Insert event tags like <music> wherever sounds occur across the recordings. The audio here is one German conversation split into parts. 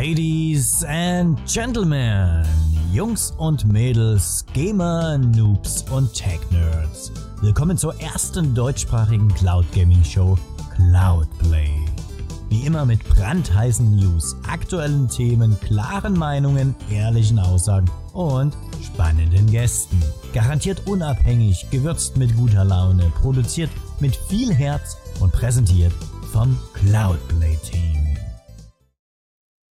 Ladies and Gentlemen, Jungs und Mädels, Gamer, Noobs und Tech-Nerds. Willkommen zur ersten deutschsprachigen Cloud Gaming Show Cloudplay. Wie immer mit brandheißen News, aktuellen Themen, klaren Meinungen, ehrlichen Aussagen und spannenden Gästen. Garantiert unabhängig, gewürzt mit guter Laune, produziert mit viel Herz und präsentiert vom Cloudplay Team.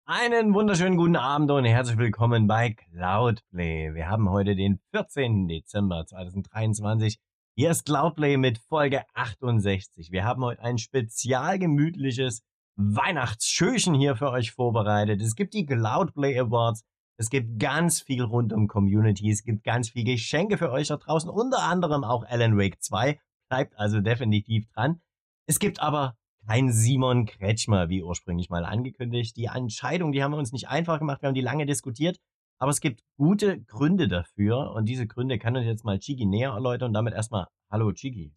Einen wunderschönen guten Abend und herzlich willkommen bei Cloudplay. Wir haben heute den 14. Dezember 2023. Hier ist Cloudplay mit Folge 68. Wir haben heute ein spezial gemütliches Weihnachtsschöchen hier für euch vorbereitet. Es gibt die Cloudplay Awards. Es gibt ganz viel rund um Community. Es gibt ganz viel Geschenke für euch da draußen. Unter anderem auch Alan Wake 2. Bleibt also definitiv dran. Es gibt aber kein Simon Kretschmer, wie ursprünglich mal angekündigt. Die Entscheidung, die haben wir uns nicht einfach gemacht, wir haben die lange diskutiert, aber es gibt gute Gründe dafür und diese Gründe kann uns jetzt mal Chigi näher erläutern und damit erstmal Hallo Chigi.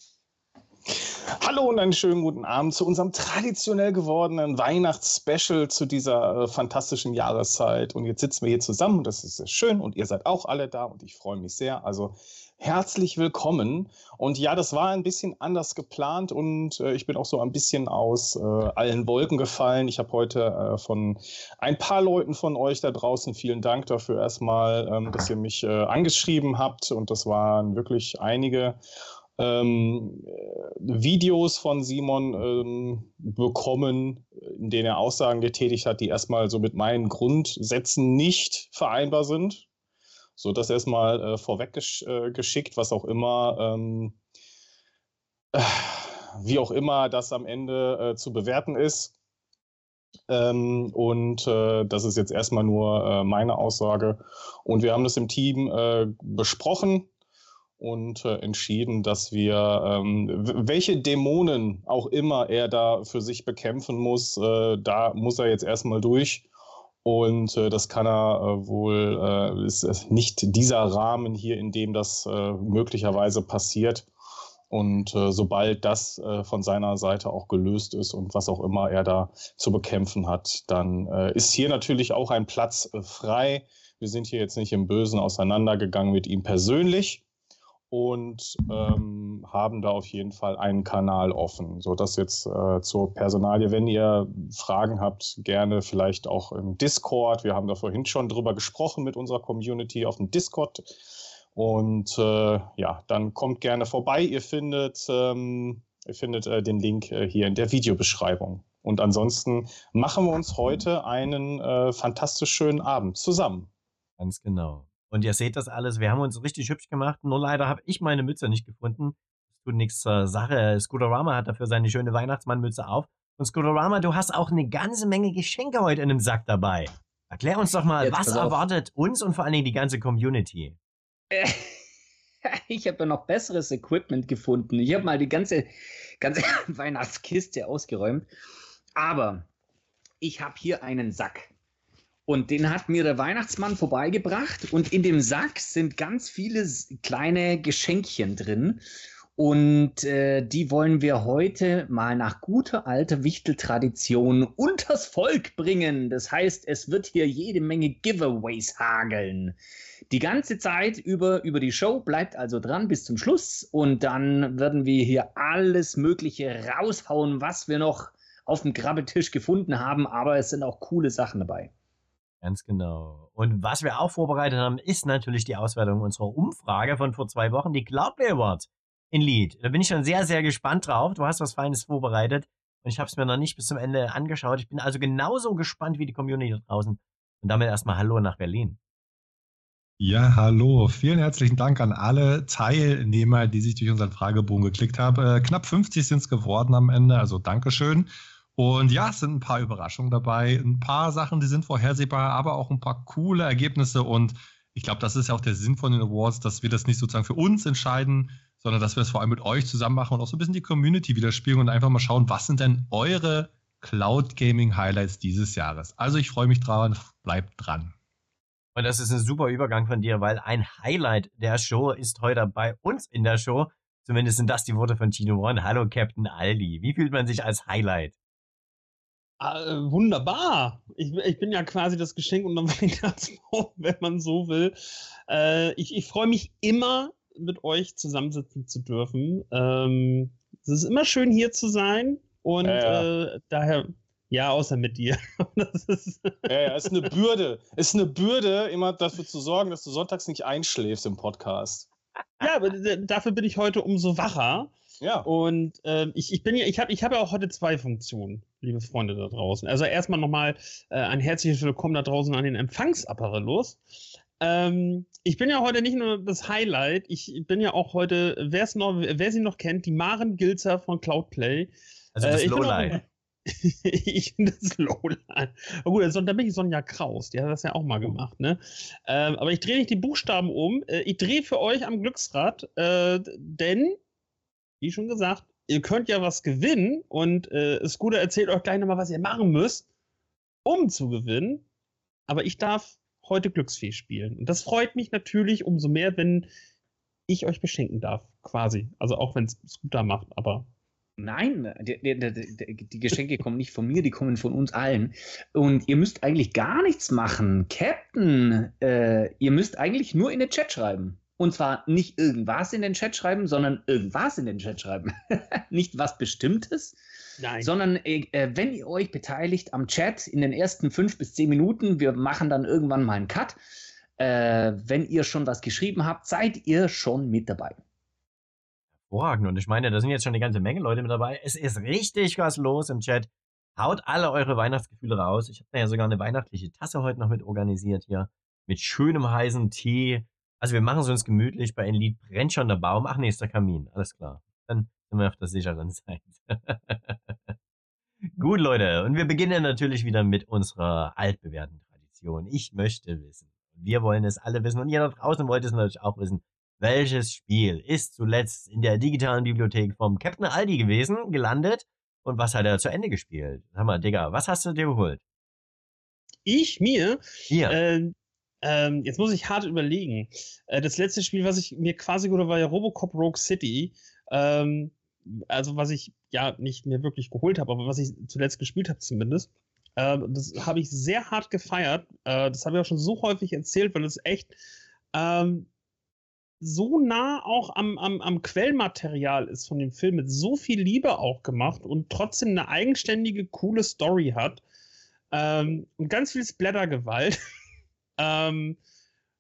Hallo und einen schönen guten Abend zu unserem traditionell gewordenen Weihnachtsspecial zu dieser äh, fantastischen Jahreszeit. Und jetzt sitzen wir hier zusammen und das ist sehr schön und ihr seid auch alle da und ich freue mich sehr. Also herzlich willkommen. Und ja, das war ein bisschen anders geplant und äh, ich bin auch so ein bisschen aus äh, allen Wolken gefallen. Ich habe heute äh, von ein paar Leuten von euch da draußen vielen Dank dafür erstmal, ähm, dass ihr mich äh, angeschrieben habt und das waren wirklich einige. Ähm, äh, Videos von Simon ähm, bekommen, in denen er Aussagen getätigt hat, die erstmal so mit meinen Grundsätzen nicht vereinbar sind. So, das erstmal äh, vorweggeschickt, äh, was auch immer, ähm, äh, <sighs> wie auch immer das am Ende äh, zu bewerten ist. Ähm, und äh, das ist jetzt erstmal nur äh, meine Aussage. Und wir haben das im Team besprochen und äh, entschieden, dass wir, ähm, welche Dämonen auch immer er da für sich bekämpfen muss, äh, da muss er jetzt erstmal durch. Und äh, das kann er äh, wohl, äh, ist nicht dieser Rahmen hier, in dem das äh, möglicherweise passiert. Und äh, sobald das äh, von seiner Seite auch gelöst ist und was auch immer er da zu bekämpfen hat, dann ist hier natürlich auch ein Platz frei. Wir sind hier jetzt nicht im Bösen auseinandergegangen mit ihm persönlich und ähm, haben da auf jeden Fall einen Kanal offen. So dass jetzt äh, zur Personalie, wenn ihr Fragen habt, gerne vielleicht auch im Discord. Wir haben da vorhin schon drüber gesprochen mit unserer Community auf dem Discord. Und äh, ja, dann kommt gerne vorbei. Ihr findet, ähm, ihr findet äh, den Link äh, hier in der Videobeschreibung. Und ansonsten machen wir uns heute einen äh, fantastisch schönen Abend zusammen. Ganz genau. Und ihr seht das alles. Wir haben uns richtig hübsch gemacht. Nur leider habe ich meine Mütze nicht gefunden. Das tut nichts zur Sache. Scooterama hat dafür seine schöne Weihnachtsmannmütze auf. Und Scooterama, du hast auch eine ganze Menge Geschenke heute in einem Sack dabei. Erklär uns doch mal, Jetzt was erwartet uns und vor allen Dingen die ganze Community? <laughs> Ich habe ja noch besseres Equipment gefunden. Ich habe mal die ganze, ganze <laughs> Weihnachtskiste ausgeräumt. Aber ich habe hier einen Sack. Und den hat mir der Weihnachtsmann vorbeigebracht. Und in dem Sack sind ganz viele kleine Geschenkchen drin. Und äh, die wollen wir heute mal nach guter alter Wichteltradition unters Volk bringen. Das heißt, es wird hier jede Menge Giveaways hageln. Die ganze Zeit über, über die Show bleibt also dran bis zum Schluss. Und dann werden wir hier alles Mögliche raushauen, was wir noch auf dem Grabbetisch gefunden haben. Aber es sind auch coole Sachen dabei. Ganz genau. Und was wir auch vorbereitet haben, ist natürlich die Auswertung unserer Umfrage von vor zwei Wochen, die Cloudplay Awards in Lead. Da bin ich schon sehr, sehr gespannt drauf. Du hast was Feines vorbereitet und ich habe es mir noch nicht bis zum Ende angeschaut. Ich bin also genauso gespannt wie die Community da draußen. Und damit erstmal Hallo nach Berlin. Ja, hallo. Vielen herzlichen Dank an alle Teilnehmer, die sich durch unseren Fragebogen geklickt haben. Äh, knapp 50 sind es geworden am Ende, also Dankeschön. Und ja, es sind ein paar Überraschungen dabei, ein paar Sachen, die sind vorhersehbar, aber auch ein paar coole Ergebnisse. Und ich glaube, das ist ja auch der Sinn von den Awards, dass wir das nicht sozusagen für uns entscheiden, sondern dass wir es vor allem mit euch zusammen machen und auch so ein bisschen die Community widerspiegeln und einfach mal schauen, was sind denn eure Cloud Gaming Highlights dieses Jahres. Also ich freue mich dran, bleibt dran. Und das ist ein super Übergang von dir, weil ein Highlight der Show ist heute bei uns in der Show. Zumindest sind das die Worte von Tino One. Hallo Captain Aldi. Wie fühlt man sich als Highlight? Äh, wunderbar. Ich, ich, bin ja quasi das Geschenk unterm <laughs> Weihnachtsbaum, wenn man so will. Äh, ich, ich freue mich immer, mit euch zusammensitzen zu dürfen. Ähm, es ist immer schön, hier zu sein. Und ja, ja. Äh, daher, ja, außer mit dir. <laughs> das ist ja, ja, ist eine Bürde. Ist eine Bürde, immer dafür zu sorgen, dass du sonntags nicht einschläfst im Podcast. Ja, aber dafür bin ich heute umso wacher. Ja. Und äh, ich, ich bin ja, ich habe ich hab ja auch heute zwei Funktionen, liebe Freunde da draußen. Also erstmal nochmal äh, ein herzliches Willkommen da draußen an den Empfangsapparelos. Ähm, ich bin ja heute nicht nur das Highlight, ich bin ja auch heute, wer's noch, wer sie noch kennt, die Maren Gilzer von Cloudplay. Also das äh, Lowlight. <laughs> ich bin das Lowlight. Aber gut, also, dann bin ich Sonja Kraus, die hat das ja auch mal gemacht, ne? Ähm, aber ich drehe nicht die Buchstaben um. Äh, ich drehe für euch am Glücksrad, äh, denn wie schon gesagt, ihr könnt ja was gewinnen und äh, Scooter erzählt euch gleich nochmal, was ihr machen müsst, um zu gewinnen. Aber ich darf heute Glücksfee spielen. Und das freut mich natürlich umso mehr, wenn ich euch beschenken darf, quasi. Also auch wenn es Scooter macht, aber. Nein, die, die, die, Geschenke kommen nicht von mir, die kommen von uns allen. Und ihr müsst eigentlich gar nichts machen. Captain, äh, ihr müsst eigentlich nur in den Chat schreiben. Und zwar nicht irgendwas in den Chat schreiben, sondern irgendwas in den Chat schreiben. <laughs> nicht was Bestimmtes, Nein. sondern äh, äh, wenn ihr euch beteiligt am Chat in den ersten fünf bis zehn Minuten, wir machen dann irgendwann mal einen Cut. Äh, wenn ihr schon was geschrieben habt, seid ihr schon mit dabei. Hervorragend. Und ich meine, da sind jetzt schon eine ganze Menge Leute mit dabei. Es ist richtig was los im Chat. Haut alle eure Weihnachtsgefühle raus. Ich habe da ja sogar eine weihnachtliche Tasse heute noch mit organisiert hier. Mit schönem heißen Tee, also wir machen es uns gemütlich. Bei Enlied brennt schon der Baum. Ach nee, ist der Kamin. Alles klar. Dann sind wir auf der sicheren <laughs> Seite. Gut, Leute. Und wir beginnen natürlich wieder mit unserer altbewährten Tradition. Ich möchte wissen. Wir wollen es alle wissen. Und ihr da draußen wollt es natürlich auch wissen. Welches Spiel ist zuletzt in der digitalen Bibliothek vom Captain Aldi gewesen, gelandet? Und was hat er zu Ende gespielt? Sag mal, Digga, was hast du dir geholt? Ich mir? Hier. Äh, ähm, jetzt muss ich hart überlegen. Äh, das letzte Spiel, was ich mir quasi geholt war ja Robocop Rogue City. Ähm, also was ich ja nicht mir wirklich geholt habe, aber was ich zuletzt gespielt habe zumindest. Ähm, das habe ich sehr hart gefeiert. Äh, das habe ich auch schon so häufig erzählt, weil es echt ähm, so nah auch am, am, am Quellmaterial ist von dem Film, mit so viel Liebe auch gemacht und trotzdem eine eigenständige, coole Story hat. Ähm, und ganz viel Splattergewalt. <laughs> Ähm,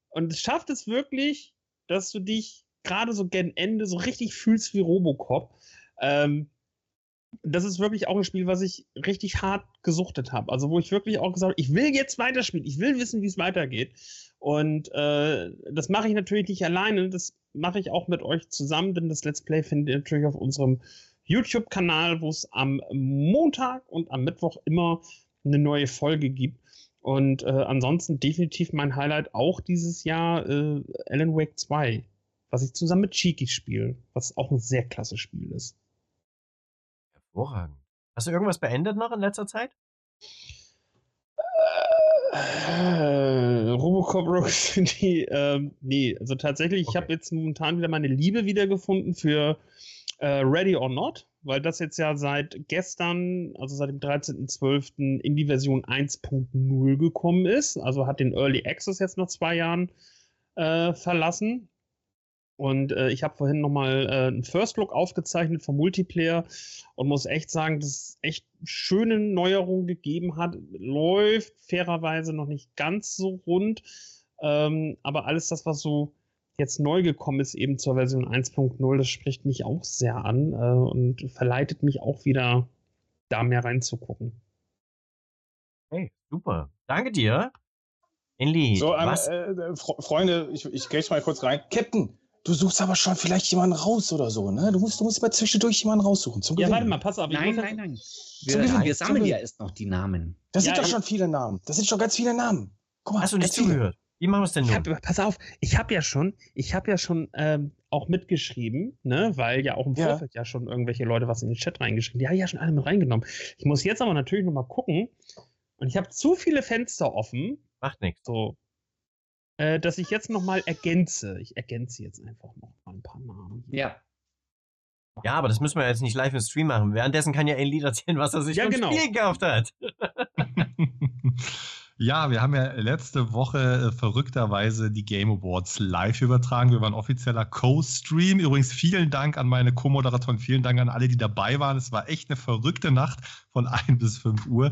und es schafft es wirklich, dass du dich gerade so gen Ende so richtig fühlst wie Robocop. Ähm, das ist wirklich auch ein Spiel, was ich richtig hart gesuchtet habe. Also wo ich wirklich auch gesagt habe, ich will jetzt weiterspielen, ich will wissen, wie es weitergeht. Und äh, das mache ich natürlich nicht alleine, das mache ich auch mit euch zusammen, denn das Let's Play findet ihr natürlich auf unserem YouTube-Kanal, wo es am Montag und am Mittwoch immer eine neue Folge gibt. Und äh, ansonsten definitiv mein Highlight auch dieses Jahr äh, Alan Wake 2, was ich zusammen mit Cheeky spiele, was auch ein sehr klasse Spiel ist. Hervorragend. Hast du irgendwas beendet noch in letzter Zeit? Äh, Robocop Rogue City, <laughs> ähm, nee, also tatsächlich, okay. ich habe jetzt momentan wieder meine Liebe wiedergefunden für äh, Ready or Not weil das jetzt ja seit gestern, also seit dem 13.12. in die Version 1.0 gekommen ist. Also hat den Early Access jetzt nach zwei Jahren äh, verlassen. Und äh, ich habe vorhin nochmal äh, einen First Look aufgezeichnet vom Multiplayer und muss echt sagen, dass es echt schöne Neuerungen gegeben hat. Läuft fairerweise noch nicht ganz so rund. Ähm, aber alles das, was so jetzt neu gekommen ist, eben zur Version 1.0, das spricht mich auch sehr an äh, und verleitet mich auch wieder, da mehr reinzugucken. Hey, super. Danke dir. Inli, so, ähm, was? Äh, äh Freunde, ich, ich gehe mal kurz rein. Captain, du suchst aber schon vielleicht jemanden raus oder so, ne? Du musst, du musst mal zwischendurch jemanden raussuchen. Zum ja, warte mal, pass auf. Nein, nein, nein. Wir, wir sammeln ja erst noch die Namen. Das ja, sind doch schon viele Namen. Das sind schon ganz viele Namen. Guck mal, Hast du nicht zugehört? Wie machen wir es denn nun? Hab, pass auf, ich habe ja schon, ich habe ja schon ähm, auch mitgeschrieben, ne, weil ja auch im Vorfeld ja. ja schon irgendwelche Leute was in den Chat reingeschrieben. Die haben ja schon alle mit reingenommen. Ich muss jetzt aber natürlich noch mal gucken. Und ich habe zu viele Fenster offen. Macht nichts. So, äh, dass ich jetzt noch mal ergänze. Ich ergänze jetzt einfach noch mal ein paar Namen. Ja. Ja, aber das müssen wir jetzt nicht live im Stream machen. Währenddessen kann ja ein Lied erzählen, was er sich Ja, vom genau. Spiel gekauft hat. <laughs> Ja, wir haben ja letzte Woche äh, verrückterweise die Game Awards live übertragen. Wir waren offizieller Co-Stream. Übrigens vielen Dank an meine Co-Moderatoren, vielen Dank an alle, die dabei waren. Es war echt eine verrückte Nacht von 1 bis 5 Uhr.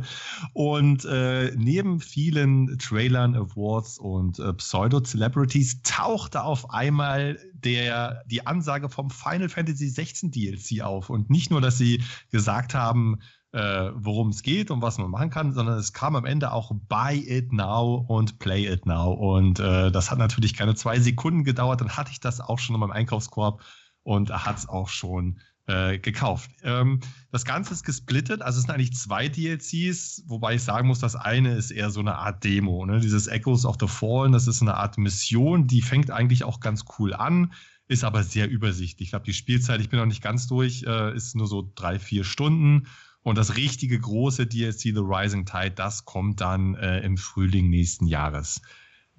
Und äh, neben vielen Trailern, Awards und äh, Pseudo-Celebrities tauchte auf einmal der, die Ansage vom Final Fantasy 16 DLC auf. Und nicht nur, dass sie gesagt haben, äh, worum es geht und was man machen kann, sondern es kam am Ende auch Buy It Now und Play It Now. Und äh, das hat natürlich keine zwei Sekunden gedauert. Dann hatte ich das auch schon in meinem Einkaufskorb und hat es auch schon äh, gekauft. Ähm, das Ganze ist gesplittet, also es sind eigentlich zwei DLCs, wobei ich sagen muss, das eine ist eher so eine Art Demo. Ne? Dieses Echoes of the Fallen, das ist eine Art Mission, die fängt eigentlich auch ganz cool an, ist aber sehr übersichtlich. Ich glaube, die Spielzeit, ich bin noch nicht ganz durch, äh, ist nur so drei, vier Stunden. Und das richtige große DLC The Rising Tide, das kommt dann äh, im Frühling nächsten Jahres.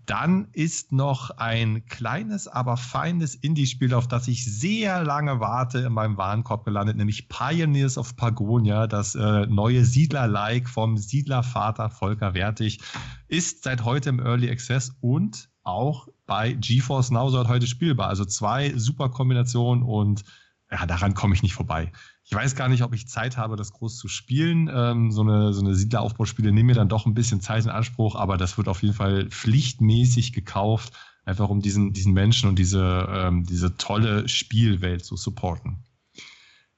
Dann ist noch ein kleines, aber feines Indie-Spiel, auf das ich sehr lange warte, in meinem Warenkorb gelandet, nämlich Pioneers of Pagonia, das äh, neue Siedler-like vom Siedlervater Volker Wertig, ist seit heute im Early Access und auch bei GeForce Now seit heute spielbar. Also zwei super Kombinationen und ja, daran komme ich nicht vorbei. Ich weiß gar nicht, ob ich Zeit habe, das groß zu spielen. Ähm, so eine, so eine Siedleraufbauspiele nehmen mir dann doch ein bisschen Zeit in Anspruch, aber das wird auf jeden Fall pflichtmäßig gekauft, einfach um diesen, diesen Menschen und diese, ähm, diese tolle Spielwelt zu supporten.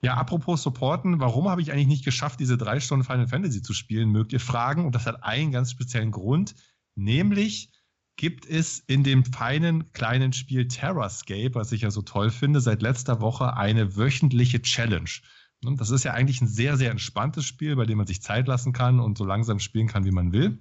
Ja, apropos supporten, warum habe ich eigentlich nicht geschafft, diese drei Stunden Final Fantasy zu spielen, mögt ihr fragen. Und das hat einen ganz speziellen Grund, nämlich gibt es in dem feinen kleinen Spiel Terrascape, was ich ja so toll finde, seit letzter Woche eine wöchentliche Challenge. Und Das ist ja eigentlich ein sehr, sehr entspanntes Spiel, bei dem man sich Zeit lassen kann und so langsam spielen kann, wie man will.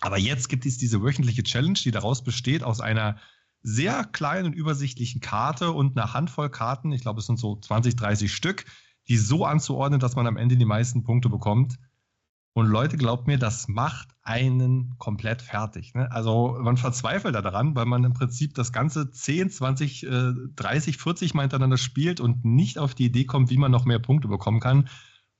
Aber jetzt gibt es diese wöchentliche Challenge, die daraus besteht aus einer sehr kleinen und übersichtlichen Karte und einer Handvoll Karten, ich glaube es sind so 20, 30 Stück, die so anzuordnen, dass man am Ende die meisten Punkte bekommt. Und Leute, glaubt mir, das macht einen komplett fertig. Ne? Also man verzweifelt da daran, weil man im Prinzip das Ganze 10, 20, äh, 30, 40 Mal hintereinander spielt und nicht auf die Idee kommt, wie man noch mehr Punkte bekommen kann.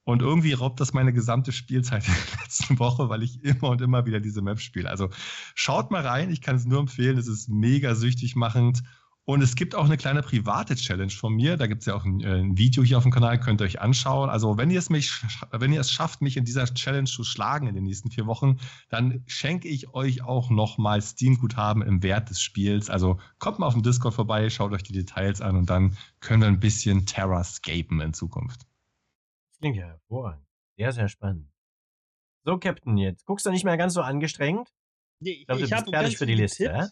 Und irgendwie raubt das meine gesamte Spielzeit <laughs> in der letzten Woche, weil ich immer und immer wieder diese Map spiele. Also schaut mal rein, ich kann es nur empfehlen, es ist mega süchtig machend. Und es gibt auch eine kleine private Challenge von mir. Da gibt es ja auch ein, äh, ein, Video hier auf dem Kanal, könnt ihr euch anschauen. Also wenn ihr es mich, wenn ihr es schafft, mich in dieser Challenge zu schlagen in den nächsten vier Wochen, dann schenke ich euch auch nochmal Steam-Guthaben im Wert des Spiels. Also kommt mal auf dem Discord vorbei, schaut euch die Details an und dann können wir ein bisschen Terrascapen in Zukunft. Das klingt ja hervorragend. Sehr, sehr spannend. So, Captain, jetzt guckst du nicht mehr ganz so angestrengt. Nee, Ich glaube, du ich bist fertig für die Liste, ja?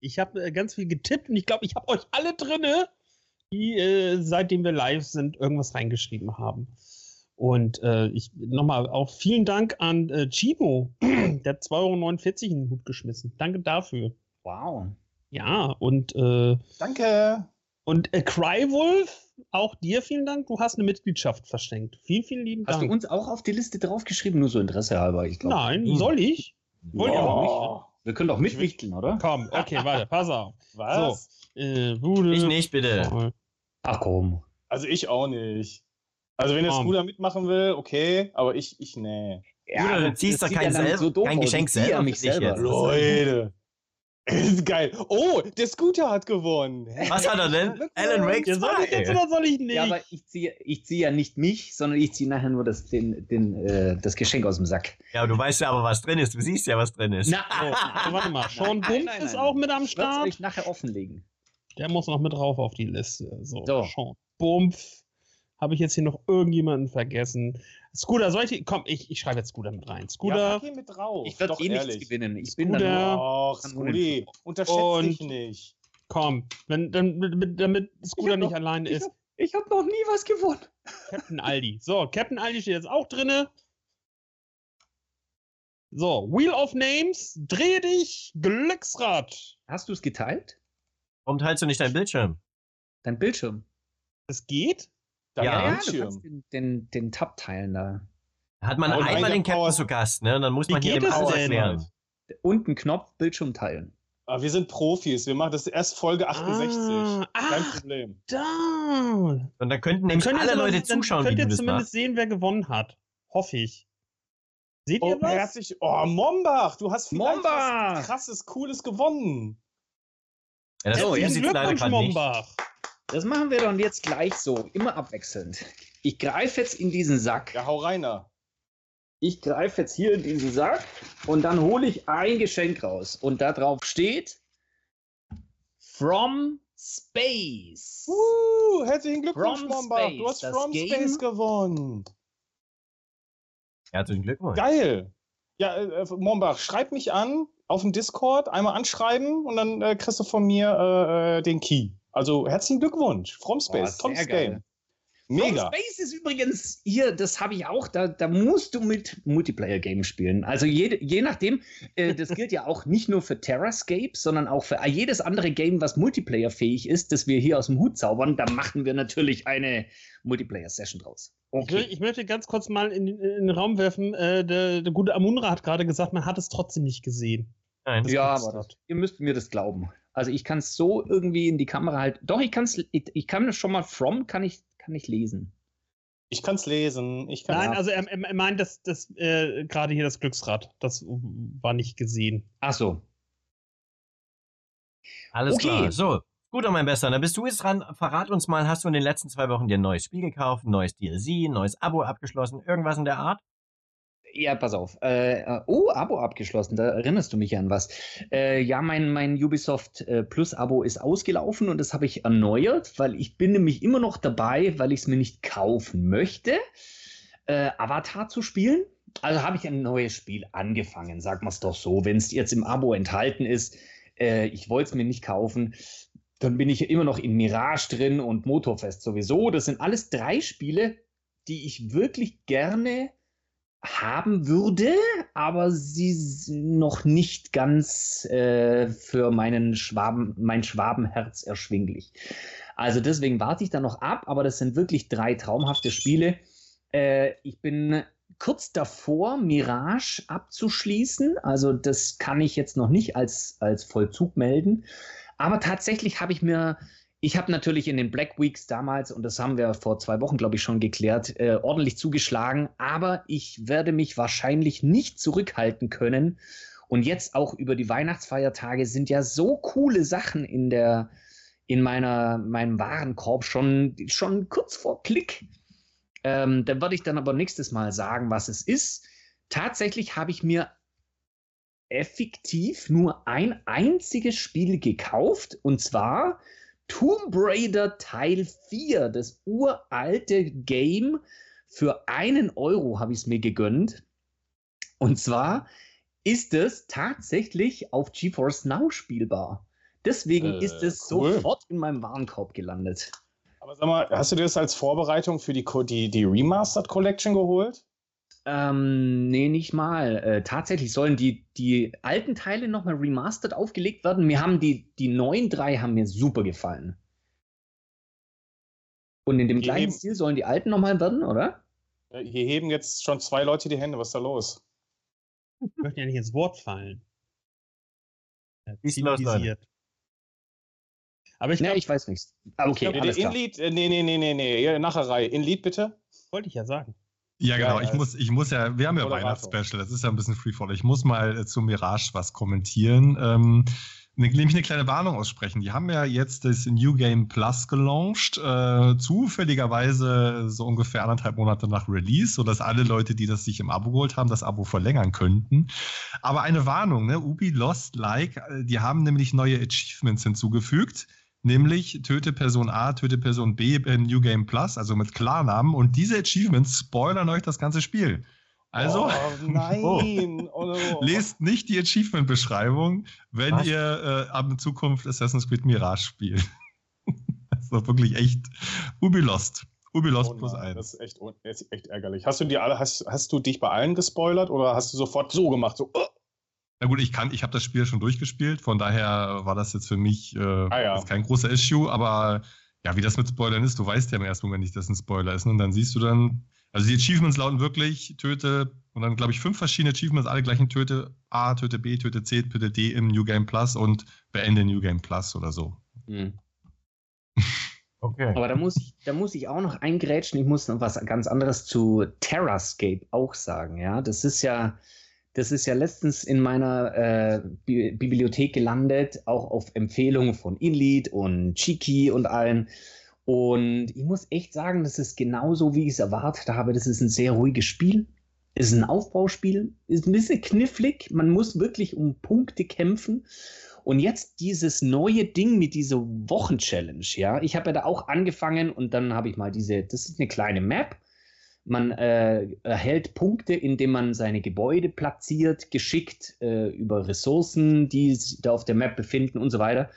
Ich habe äh, ganz viel getippt und ich glaube, ich habe euch alle drinne, die äh, seitdem wir live sind, irgendwas reingeschrieben haben. Und äh, ich nochmal auch vielen Dank an äh, Chibo. <clears throat> Der hat 2,49 Euro in den Hut geschmissen. Danke dafür. Wow. Ja, und, äh, Danke. und äh, Crywolf, auch dir vielen Dank. Du hast eine Mitgliedschaft verschenkt. Vielen, vielen lieben Hast Dank. du uns auch auf die Liste draufgeschrieben? Nur so Interesse halber, ich glaube. Nein, Hm. soll ich? Wollt ihr auch Oh, Wir können doch mitwichteln, oder? Komm, okay, warte, pass auf. was? Äh, Bude. Ich nicht, bitte. Ach komm. Also ich auch nicht. Also wenn der Komm. Scooter mitmachen will, okay, aber ich, ich nee. Bruder, du das ziehst doch kein selber- doof kein. Geschenk selber mich selber. jetzt. Leute. <laughs> ist geil. Oh, der Scooter hat gewonnen. Was hat er denn? Alan Wake soll ich jetzt 2. oder soll ich nicht? Ja, aber ich ziehe ich zieh ja nicht mich, sondern ich ziehe nachher nur das, den, den, äh, das Geschenk aus dem Sack. Ja, aber du weißt ja aber, was drin ist. Du siehst ja, was drin ist. Na, So, warte mal, <laughs> Sean nein, ist auch mit am Ich Start. euch nachher offenlegen. Der muss noch mit drauf auf die Liste. So, So. Sean Bumpf. Habe ich jetzt hier noch irgendjemanden vergessen? Scooter, soll ich. Komm, ich, ich schreibe jetzt Scooter mit rein. Ja, Scooter. ihn mit drauf. Ich werde Doch, eh ehrlich. nichts gewinnen. Ich bin dann Scooter. nur. Och, Kann nur den Scooty, unterschätzt Und- dich nicht. komm. Wenn, dann, damit, damit Scooter nicht noch- allein ich ist. Ich habe noch nie was gewonnen. Captain Aldi. So, Captain Aldi steht jetzt auch drinne. So, Wheel of Names, dreh dich, Glücksrad. Hast du es geteilt? Warum teilst du nicht deinen Bildschirm? Dein Bildschirm. Es geht? Dein Ja, du Bildschirm. kannst den, den, den Tab teilen da. Da hat man Und einmal den Power- Captain zu Gast, ne? Und dann muss man hier dem alles denn? erklären. Und ein Knopf Bildschirm teilen. Aber wir sind Profis. Wir machen das erst Folge 68. Ah, Kein ach, Problem. da. Und da könnten nämlich alle aber- Leute dann zuschauen, wie Könnt du ihr zumindest sehen, wer gewonnen hat. Hoffe ich. Seht Oh, ihr was? herzlich. Oh, Mombach, du hast vielleicht Mombach! was krasses, cooles gewonnen. Ja, das So, Spiel jetzt Glückwunsch, gerade nicht. Das machen wir dann jetzt gleich so, immer abwechselnd. Ich greife jetzt in diesen Sack. Ja, hau reiner. Ich greife jetzt hier in diesen Sack und dann hole ich ein Geschenk raus. Und da drauf steht From Space. Uh, herzlichen Glückwunsch. Space, Du hast das From Game- Space gewonnen. Herzlichen Glückwunsch. Geil. Ja, äh, äh, Mombach, schreib mich an auf dem Discord, einmal anschreiben und dann äh, kriegst du von mir äh, äh, den Key. Also herzlichen Glückwunsch. From Space, sehr tolles geil. Game. Mega. From Space ist übrigens hier, das habe ich auch, da, da musst du mit Multiplayer-Games spielen. Also jede, je nachdem, äh, das gilt ja auch nicht nur für Terrascape, sondern auch für jedes andere Game, was Multiplayer-fähig ist, das wir hier aus dem Hut zaubern. Da machen wir natürlich eine Multiplayer-Session draus. Ich, will, ich möchte ganz kurz mal in, in den Raum werfen. Äh, der, der gute Amunra hat gerade gesagt, man hat es trotzdem nicht gesehen. Nein, das ja, aber nicht. ihr müsst mir das glauben. Also ich kann es so irgendwie in die Kamera halt. Doch, ich kann es, ich, ich kann schon mal from, kann ich, kann ich lesen. Ich kann es lesen. Ich kann's Nein, Ja. also er, er meint, dass das äh, gerade hier das Glücksrad, das war nicht gesehen. Ach so. Alles Okay. klar. So, guter mein Bester, dann bist du jetzt dran. Verrat uns mal, hast du in den letzten zwei Wochen dir ein neues Spiel gekauft, ein neues DLC, ein neues Abo abgeschlossen, irgendwas in der Art? Ja, pass auf. Äh, äh, oh, Abo abgeschlossen, da erinnerst du mich an was. Äh, ja, mein, mein Ubisoft äh, Plus-Abo ist ausgelaufen und das habe ich erneuert, weil ich bin nämlich immer noch dabei, weil ich es mir nicht kaufen möchte, äh, Avatar zu spielen. Also habe ich ein neues Spiel angefangen, sagen wir es doch so. Wenn es jetzt im Abo enthalten ist, äh, ich wollte es mir nicht kaufen, dann bin ich immer noch in Mirage drin und Motorfest sowieso. Das sind alles drei Spiele, die ich wirklich gerne haben würde, aber sie noch nicht ganz äh, für meinen Schwaben, mein Schwabenherz erschwinglich. Also deswegen warte ich da noch ab, aber das sind wirklich drei traumhafte Spiele. Äh, ich bin kurz davor, Mirage abzuschließen. Also das kann ich jetzt noch nicht als, als Vollzug melden. Aber tatsächlich habe ich mir ich habe natürlich in den Black Weeks damals, und das haben wir vor zwei Wochen, glaube ich, schon geklärt, äh, ordentlich zugeschlagen. Aber ich werde mich wahrscheinlich nicht zurückhalten können. Und jetzt auch über die Weihnachtsfeiertage sind ja so coole Sachen in der, in meiner, meinem Warenkorb schon, schon kurz vor Klick. Ähm, da werde ich dann aber nächstes Mal sagen, was es ist. Tatsächlich habe ich mir effektiv nur ein einziges Spiel gekauft, und zwar Tomb Raider Teil 4, das uralte Game. Für einen Euro habe ich es mir gegönnt. Und zwar ist es tatsächlich auf GeForce Now spielbar. Deswegen Äh, ist es cool. sofort in meinem Warenkorb gelandet. Aber sag mal, hast du dir das als Vorbereitung für die, die, die Remastered Collection geholt? Ähm, nee, nicht mal. Äh, tatsächlich sollen die, die alten Teile nochmal remastered aufgelegt werden. Mir haben die, die neuen drei haben mir super gefallen. Und in dem gleichen heben- Stil sollen die alten nochmal werden, oder? Äh, Hier heben jetzt schon zwei Leute die Hände. Was ist da los? Ich möchte ja nicht ins Wort fallen. Leute? zivilisiert. Aber ich Nee, glaube, ich weiß nichts. Ah, okay, Nee, nee, alles klar. In-Lead, äh, nee, nee, nee, nee, nee, ja, nachher Reihe. In-Lead bitte. wollte ich ja sagen. Ja, genau. ich, muss, ich muss ja, wir haben ja. Weihnachtsspecial, das ist ja ein bisschen freefall. Ich muss mal äh, zu Mirage was kommentieren. Ähm, ne- nämlich eine kleine Warnung aussprechen. Die haben ja jetzt das New Game Plus gelauncht, äh, zufälligerweise so ungefähr anderthalb Monate nach Release, sodass alle Leute, die das sich im Abo geholt haben, das Abo verlängern könnten. Aber eine Warnung, ne? Ubi Lost Like, äh, die haben nämlich neue Achievements hinzugefügt. Nämlich töte Person A, töte Person B im New Game Plus, also mit Klarnamen. Und diese Achievements spoilern euch das ganze Spiel. Also, Oh, nein. <laughs> Oh, lest nicht die Achievement-Beschreibung, wenn Was? ihr äh, ab in Zukunft Assassin's Creed Mirage spielt. <laughs> das ist doch wirklich echt Ubi Lost. Ubi Lost Oh plus nein, Das eins. ist echt, un- das ist echt ärgerlich. Hast du, die alle, hast, hast du dich bei allen gespoilert oder hast du sofort so gemacht? So, oh, Na gut, ich kann, ich habe das Spiel schon durchgespielt, von daher war das jetzt für mich äh, Ah, ja. kein großer Issue, aber ja, wie das mit Spoilern ist, du weißt ja im ersten Moment nicht, dass ein Spoiler ist. ne? Und dann siehst du dann, Also die Achievements lauten wirklich, töte, und dann glaube ich fünf verschiedene Achievements, alle gleichen töte A, töte B, töte C, töte D im New Game Plus und beende New Game Plus oder so. Mhm. <laughs> Okay. Aber da muss, ich, da muss ich auch noch eingrätschen. Ich muss noch was ganz anderes zu Terrascape auch sagen. Ja, das ist ja, das ist ja letztens in meiner äh, Bi Bibliothek gelandet, auch auf Empfehlung von Inlead und Chiki und allen. Und ich muss echt sagen, das ist genauso, wie ich es erwartet habe. Das ist ein sehr ruhiges Spiel. Ist ein Aufbauspiel, ist ein bisschen knifflig. Man muss wirklich um Punkte kämpfen. Und jetzt dieses neue Ding mit dieser Wochenchallenge, ja. Ich habe ja da auch angefangen und dann habe ich mal diese, das ist eine kleine Map. Man äh, erhält Punkte, indem man seine Gebäude platziert, geschickt äh, über Ressourcen, die sich da auf der Map befinden und so weiter.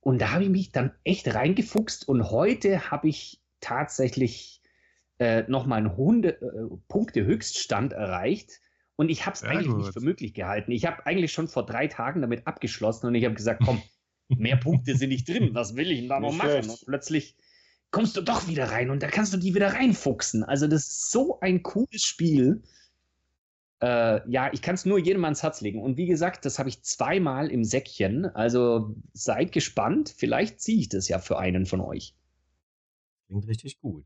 Und da habe ich mich dann echt reingefuchst und heute habe ich tatsächlich äh, nochmal einen Hunde, äh, Punkte-Höchststand erreicht und ich habe es eigentlich gut. nicht für möglich gehalten. Ich habe eigentlich schon vor drei Tagen damit abgeschlossen und ich habe gesagt, komm, mehr Punkte sind nicht drin. Was will ich denn da noch machen? Und plötzlich kommst du doch wieder rein und da kannst du die wieder reinfuchsen. Also das ist so ein cooles Spiel. Äh, ja, ich kann es nur jedem ans Herz legen. Und wie gesagt, das habe ich zweimal im Säckchen. Also seid gespannt. Vielleicht ziehe ich das ja für einen von euch. Klingt richtig gut.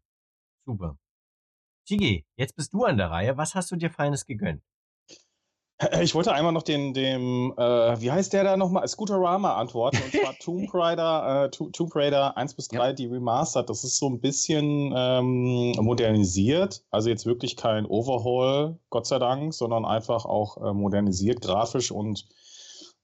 Super. Tigi, jetzt bist du an der Reihe. Was hast du dir Feines gegönnt? Ich wollte einmal noch den, dem, äh, wie heißt der da nochmal? Scooterama antworten. Und zwar <laughs> Tomb Raider, äh, Tomb Raider 1 bis 3, ja. die Remastered. Das ist so ein bisschen ähm, modernisiert. Also jetzt wirklich kein Overhaul, Gott sei Dank, sondern einfach auch äh, modernisiert, grafisch und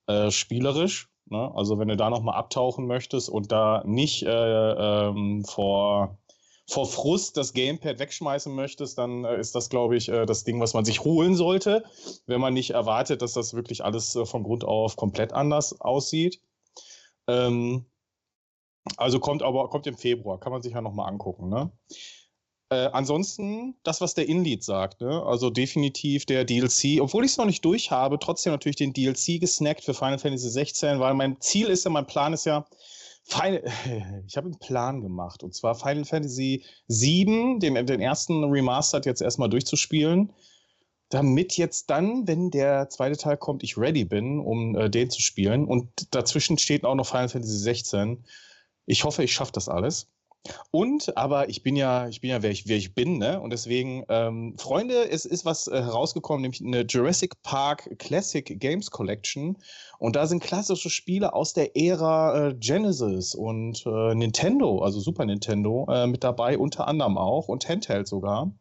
äh, spielerisch. Ne? Also wenn du da nochmal abtauchen möchtest und da nicht äh, ähm, vor vor Frust das Gamepad wegschmeißen möchtest, dann äh, ist das, glaube ich, äh, das Ding, was man sich holen sollte, wenn man nicht erwartet, dass das wirklich alles äh, von Grund auf komplett anders aussieht. Ähm, also kommt aber kommt im Februar, kann man sich ja nochmal angucken. Ne? Äh, ansonsten, das, was der Inlead sagt, ne? also definitiv der DLC, obwohl ich es noch nicht durch habe, trotzdem natürlich den DLC gesnackt für Final Fantasy 16, weil mein Ziel ist ja, mein Plan ist ja, Final, <laughs> ich habe einen Plan gemacht und zwar Final Fantasy VII, den, den ersten Remastered jetzt erstmal durchzuspielen, damit jetzt dann, wenn der zweite Teil kommt, ich ready bin, um äh, den zu spielen. Und dazwischen steht auch noch Final Fantasy 16. Ich hoffe, ich schaffe das alles. Und, aber ich bin ja, ich bin ja, wer ich, wer ich bin, ne? Und deswegen, ähm, Freunde, es ist was äh, herausgekommen, nämlich eine Jurassic Park Classic Games Collection. Und da sind klassische Spiele aus der Ära äh, Genesis und äh, Nintendo, also Super Nintendo, äh, mit dabei, unter anderem auch und Handheld sogar.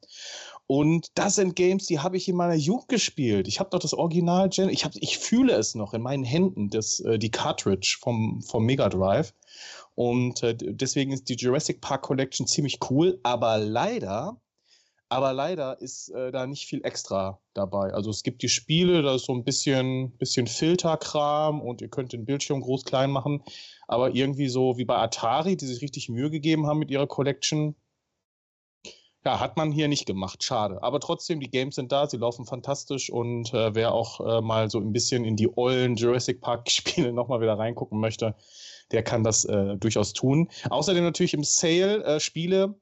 Und das sind Games, die habe ich in meiner Jugend gespielt. Ich habe doch das Original Gen, ich, ich fühle es noch in meinen Händen, das, äh, die Cartridge vom, vom Mega Drive. Und äh, deswegen ist die Jurassic Park Collection ziemlich cool, aber leider, aber leider ist äh, da nicht viel extra dabei. Also es gibt die Spiele, da ist so ein bisschen, bisschen Filterkram und ihr könnt den Bildschirm groß klein machen. Aber irgendwie so wie bei Atari, die sich richtig Mühe gegeben haben mit ihrer Collection, ja, hat man hier nicht gemacht. Schade. Aber trotzdem, die Games sind da, sie laufen fantastisch und äh, wer auch äh, mal so ein bisschen in die ollen Jurassic Park-Spiele <laughs> nochmal wieder reingucken möchte, der kann das äh, durchaus tun. Außerdem natürlich im Sale äh, Spiele,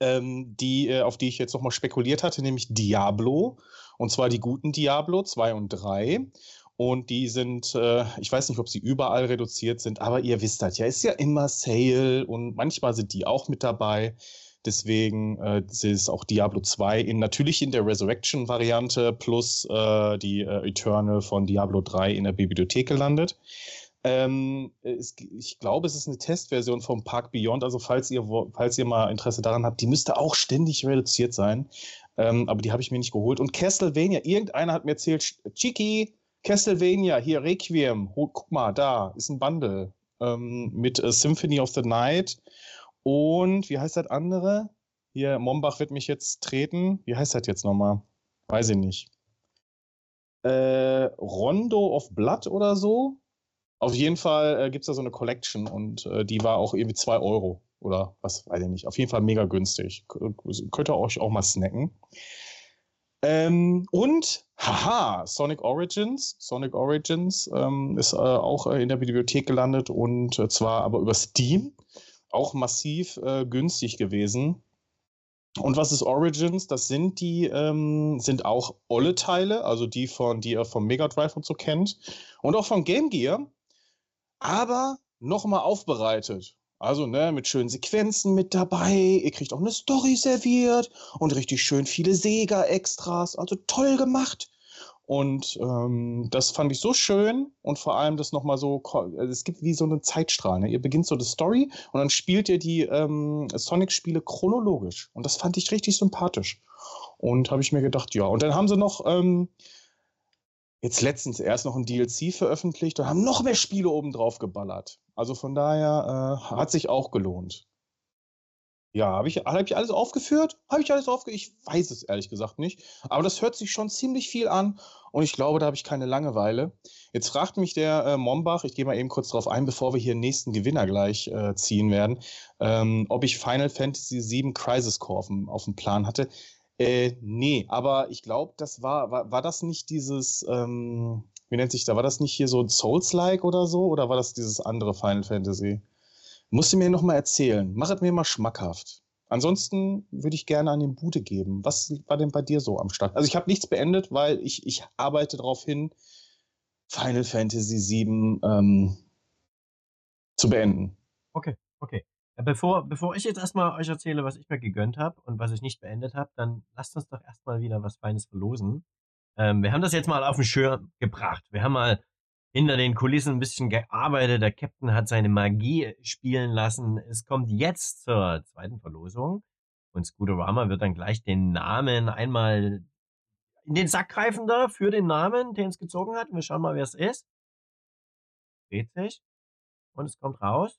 ähm, die, äh, auf die ich jetzt nochmal spekuliert hatte, nämlich Diablo. Und zwar die guten Diablo 2 und 3. Und die sind, äh, ich weiß nicht, ob sie überall reduziert sind, aber ihr wisst das ja, ist ja immer Sale und manchmal sind die auch mit dabei. Deswegen äh, ist auch Diablo 2 in, natürlich in der Resurrection-Variante plus äh, die äh, Eternal von Diablo 3 in der Bibliothek gelandet. Ähm, es, ich glaube, es ist eine Testversion vom Park Beyond. Also, falls ihr, falls ihr mal Interesse daran habt, die müsste auch ständig reduziert sein. Ähm, aber die habe ich mir nicht geholt. Und Castlevania, irgendeiner hat mir erzählt, Chiki, Castlevania, hier Requiem, guck mal, da ist ein Bundle ähm, mit äh, Symphony of the Night. Und wie heißt das andere? Hier, Mombach wird mich jetzt treten. Wie heißt das jetzt nochmal? Weiß ich nicht. Äh, Rondo of Blood oder so? Auf jeden Fall äh, gibt es da so eine Collection und äh, die war auch irgendwie 2 Euro oder was weiß ich nicht. Auf jeden Fall mega günstig. K könnt ihr euch auch mal snacken. Ähm, und, haha, Sonic Origins. Sonic Origins ähm, ist äh, auch äh, in der Bibliothek gelandet und äh, zwar aber über Steam. Auch massiv äh, günstig gewesen. Und was ist Origins? Das sind die, ähm, sind auch olle Teile, also die von, die ihr vom Mega Drive und so kennt. Und auch von Game Gear. Aber nochmal aufbereitet. Also, ne, mit schönen Sequenzen mit dabei. Ihr kriegt auch eine Story serviert und richtig schön viele Sega-Extras. Also toll gemacht. Und ähm, das fand ich so schön und vor allem das nochmal so, also es gibt wie so eine Zeitstrahl. Ne? Ihr beginnt so die Story und dann spielt ihr die ähm, Sonic-Spiele chronologisch. Und das fand ich richtig sympathisch. Und habe ich mir gedacht, ja. Und dann haben sie noch ähm, jetzt letztens erst noch ein DLC veröffentlicht und haben noch mehr Spiele oben drauf geballert. Also von daher äh, hat sich auch gelohnt. Ja, habe ich, hab ich alles aufgeführt? Habe ich alles aufgeführt? Ich weiß es ehrlich gesagt nicht. Aber das hört sich schon ziemlich viel an und ich glaube, da habe ich keine Langeweile. Jetzt fragt mich der äh, Mombach, ich gehe mal eben kurz drauf ein, bevor wir hier den nächsten Gewinner gleich äh, ziehen werden, ähm, ob ich Final Fantasy VII Crisis Core auf dem Plan hatte. Äh, nee, aber ich glaube, das war, war, war das nicht dieses, ähm, wie nennt sich da, war das nicht hier so ein Souls-like oder so? Oder war das dieses andere Final Fantasy? Musst du mir nochmal erzählen. Mach es mir mal schmackhaft. Ansonsten würde ich gerne an den Bude geben. Was war denn bei dir so am Start? Also ich habe nichts beendet, weil ich, ich arbeite darauf hin, Final Fantasy VII ähm, zu beenden. Okay, okay. Bevor, bevor ich jetzt erstmal euch erzähle, was ich mir gegönnt habe und was ich nicht beendet habe, dann lasst uns doch erstmal wieder was Feines verlosen. Ähm, wir haben das jetzt mal auf den Schirm gebracht. Wir haben mal hinter den Kulissen ein bisschen gearbeitet. Der Captain hat seine Magie spielen lassen. Es kommt jetzt zur zweiten Verlosung. Und Scooterama wird dann gleich den Namen einmal in den Sack greifen da für den Namen, den es gezogen hat. wir schauen mal, wer es ist. Dreht sich. Und es kommt raus.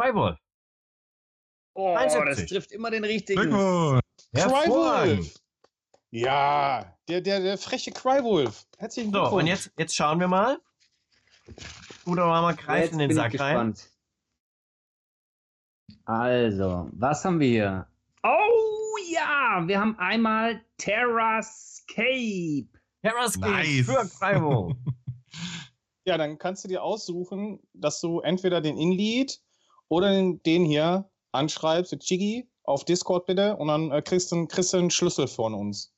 Crywolf. Oh, 71. das trifft immer den richtigen. Crywolf. Ja, der, der, der freche Crywolf. Herzlichen Glückwunsch. So, und jetzt, jetzt schauen wir mal. Oder mal greifen in den Sack rein. Also, was haben wir hier? Oh ja, wir haben einmal Terrascape. Terrascape nice. für Crywolf. <laughs> ja, dann kannst du dir aussuchen, dass du entweder den Inlead oder den, den hier anschreibst, Chigi, auf Discord bitte, und dann äh, kriegst, du, kriegst du einen Schlüssel von uns.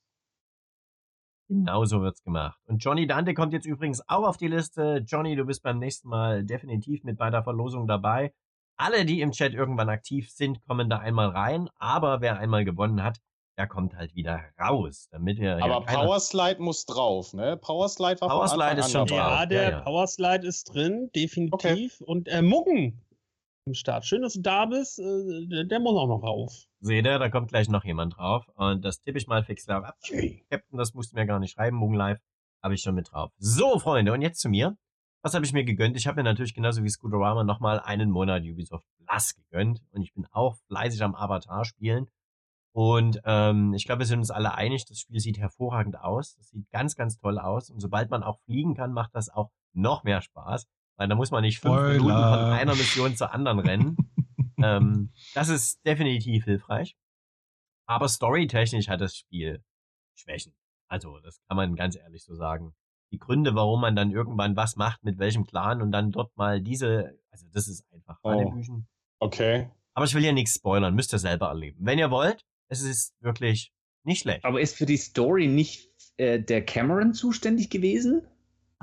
Genau so wird's gemacht. Und Johnny Dante kommt jetzt übrigens auch auf die Liste. Johnny, du bist beim nächsten Mal definitiv mit bei der Verlosung dabei. Alle, die im Chat irgendwann aktiv sind, kommen da einmal rein. Aber wer einmal gewonnen hat, der kommt halt wieder raus, damit er. Aber Powerslide muss drauf, ne? Powerslide war Powerslide ist schon drauf. Ja, der ja, ja. Powerslide ist drin, definitiv. Okay. Und äh, Mucken im Start. Schön, dass du da bist. Äh, der muss auch noch rauf. Seht ihr, da kommt gleich noch jemand drauf. Und das tippe ich mal fix ab. Captain, das musst du mir gar nicht schreiben. Moon Live habe ich schon mit drauf. So, Freunde, und jetzt zu mir. Was habe ich mir gegönnt? Ich habe mir natürlich genauso wie Scooterama nochmal einen Monat Ubisoft Plus gegönnt. Und ich bin auch fleißig am Avatar spielen. Und ähm, ich glaube, wir sind uns alle einig, das Spiel sieht hervorragend aus. Das sieht ganz, ganz toll aus. Und sobald man auch fliegen kann, macht das auch noch mehr Spaß. Weil da muss man nicht fünf Spoiler. Minuten von einer Mission zur anderen rennen. <laughs> ähm, das ist definitiv hilfreich. Aber storytechnisch hat das Spiel Schwächen. Also, das kann man ganz ehrlich so sagen. Die Gründe, warum man dann irgendwann was macht, mit welchem Clan und dann dort mal diese, also das ist einfach oh. Okay. Aber ich will ja nichts spoilern, müsst ihr selber erleben. Wenn ihr wollt, es ist wirklich nicht schlecht. Aber ist für die Story nicht äh, der Cameron zuständig gewesen?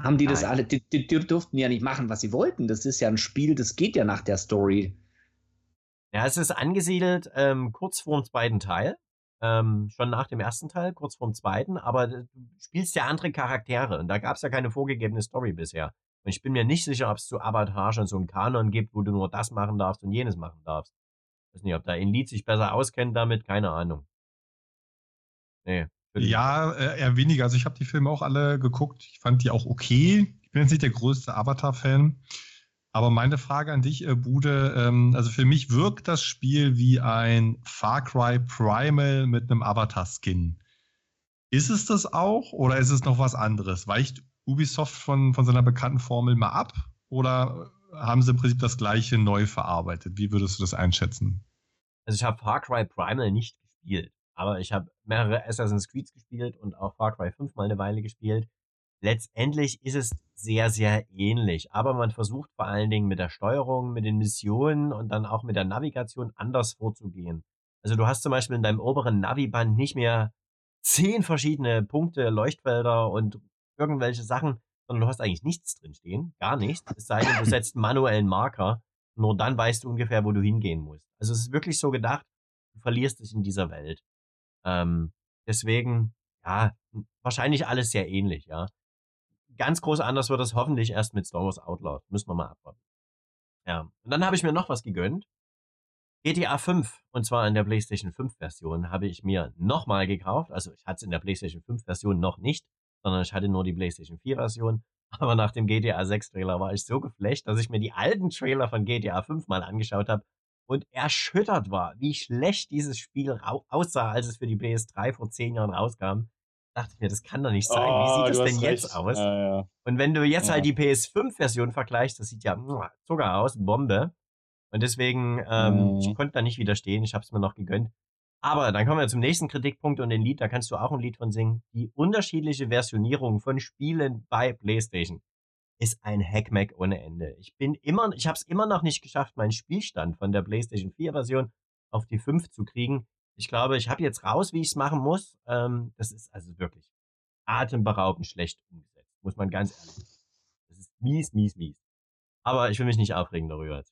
Haben die das Nein. alle, die, die, die, durften ja nicht machen, was sie wollten. Das ist ja ein Spiel, das geht ja nach der Story. Ja, es ist angesiedelt ähm, kurz vor dem zweiten Teil. Ähm, schon nach dem ersten Teil, kurz vor dem zweiten, aber du spielst ja andere Charaktere und da gab es ja keine vorgegebene Story bisher. Und ich bin mir nicht sicher, ob es zu Avatar schon so einen Kanon gibt, wo du nur das machen darfst und jenes machen darfst. Ich weiß nicht, ob da Inlied sich besser auskennt damit, keine Ahnung. Nee, ja, äh, eher weniger. Also ich habe die Filme auch alle geguckt. Ich fand die auch okay. Ich bin jetzt nicht der größte Avatar-Fan. Aber meine Frage an dich, äh, Bude, ähm, also für mich wirkt das Spiel wie ein Far Cry Primal mit einem Avatar-Skin. Ist es das auch oder ist es noch was anderes? Weicht Ubisoft von, von seiner bekannten Formel mal ab oder haben sie im Prinzip das gleiche neu verarbeitet? Wie würdest du das einschätzen? Also ich habe Far Cry Primal nicht gespielt. Aber ich habe mehrere Assassin's Creed gespielt und auch Far Cry 5 mal eine Weile gespielt. letztendlich ist es sehr, sehr ähnlich. Aber man versucht vor allen Dingen mit der Steuerung, mit den Missionen und dann auch mit der Navigation anders vorzugehen. Also du hast zum Beispiel in deinem oberen Naviband nicht mehr zehn verschiedene Punkte, Leuchtfelder und irgendwelche Sachen, sondern du hast eigentlich nichts drinstehen, gar nichts. Es sei denn, du <coughs> setzt einen manuellen Marker, nur dann weißt du ungefähr, wo du hingehen musst. Also es ist wirklich so gedacht, du verlierst dich in dieser Welt. Ähm, deswegen, ja, wahrscheinlich alles sehr ähnlich, ja. Ganz groß anders wird es hoffentlich erst mit Star Wars Outlaw. Müssen wir mal abwarten. Ja. Und dann habe ich mir noch was gegönnt. GTA 5, und zwar in der PlayStation 5 Version, habe ich mir nochmal gekauft. Also ich hatte es in der PlayStation 5 Version noch nicht, sondern ich hatte nur die PlayStation 4 Version. <laughs> Aber nach dem GTA 6 Trailer war ich so geflasht, dass ich mir die alten Trailer von GTA 5 mal angeschaut habe und erschüttert war, wie schlecht dieses Spiel aussah, als es für die PS3 vor zehn Jahren rauskam. Dachte ich mir, das kann doch nicht sein. Oh, wie sieht das denn jetzt aus? Ja, ja. Und wenn du jetzt halt ja. halt die PS5-Version vergleichst, das sieht ja sogar aus, Bombe. Und deswegen, ähm, mhm. ich konnte da nicht widerstehen, ich habe es mir noch gegönnt. Aber dann kommen wir zum nächsten Kritikpunkt und den Lied, da kannst du auch ein Lied von singen. Die unterschiedliche Versionierung von Spielen bei PlayStation ist ein Hackmack ohne Ende. Ich bin immer, ich habe es immer noch nicht geschafft, meinen Spielstand von der PlayStation 4 Version auf die 5 zu kriegen. Ich glaube, ich habe jetzt raus, wie ich es machen muss. Ähm, das ist also wirklich atemberaubend schlecht umgesetzt, muss man ganz ehrlich sagen. Das ist mies, mies, mies. Aber ich will mich nicht aufregen darüber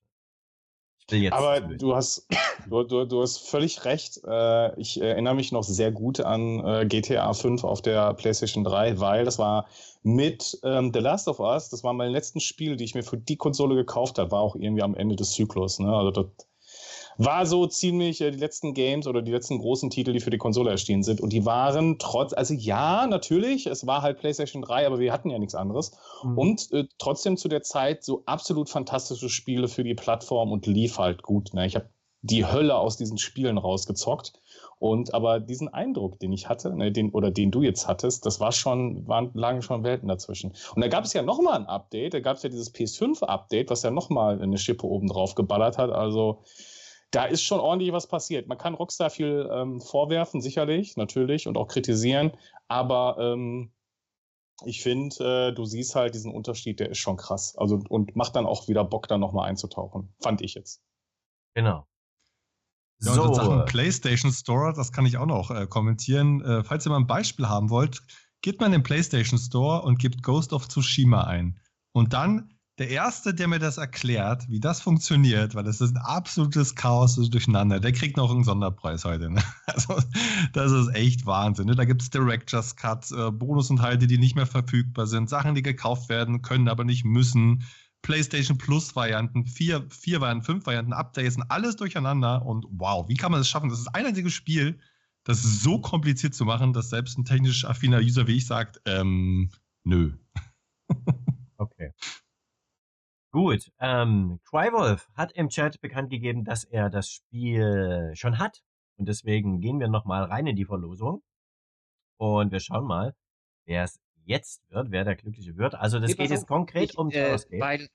jetzt. Aber du hast, <coughs> du, du, du hast völlig recht. Äh, ich erinnere mich noch sehr gut an äh, GTA 5 auf der PlayStation 3, weil das war mit ähm, The Last of Us, das war mein letzten Spiel, die ich mir für die Konsole gekauft habe, war auch irgendwie am Ende des Zyklus. Ne? Also das, war so ziemlich äh, die letzten Games oder die letzten großen Titel, die für die Konsole erschienen sind. Und die waren trotz, also ja, natürlich, es war halt PlayStation 3, aber wir hatten ja nichts anderes. Mhm. Und äh, trotzdem zu der Zeit so absolut fantastische Spiele für die Plattform und lief halt gut. Ne? Ich habe die Hölle aus diesen Spielen rausgezockt. Und aber diesen Eindruck, den ich hatte, ne, den, oder den du jetzt hattest, das war schon, waren, lagen schon Welten dazwischen. Und da gab es ja nochmal ein Update, da gab es ja dieses PS5-Update, was ja nochmal eine Schippe oben drauf geballert hat. Also da ist schon ordentlich was passiert. Man kann Rockstar viel ähm, vorwerfen, sicherlich, natürlich, und auch kritisieren, aber ähm, ich finde, äh, du siehst halt diesen Unterschied, der ist schon krass. Also und macht dann auch wieder Bock, da nochmal einzutauchen. Fand ich jetzt. Genau. Ja, so. und Sachen PlayStation Store, das kann ich auch noch äh, kommentieren. Äh, falls ihr mal ein Beispiel haben wollt, geht mal in den PlayStation Store und gebt Ghost of Tsushima ein. Und dann der Erste, der mir das erklärt, wie das funktioniert, weil das ist ein absolutes Chaos durcheinander, der kriegt noch einen Sonderpreis heute. Ne? <laughs> Also, das ist echt Wahnsinn. Ne? Da gibt es Director's Cut, äh, Bonusinhalte, die nicht mehr verfügbar sind, Sachen, die gekauft werden können, aber nicht müssen. PlayStation Plus Varianten, vier, vier Varianten, fünf Varianten, Updates, alles durcheinander. Und wow, wie kann man das schaffen? Das ist ein einziges Spiel, das ist so kompliziert zu machen, dass selbst ein technisch affiner User wie ich sagt, ähm, nö. okay. Gut, ähm, Crywolf hat im Chat bekannt gegeben, dass er das Spiel schon hat. Und deswegen gehen wir nochmal rein in die Verlosung. Und wir schauen mal, wer es jetzt wird, wer der Glückliche wird. Also das nee, geht jetzt konkret ich, um äh, weil,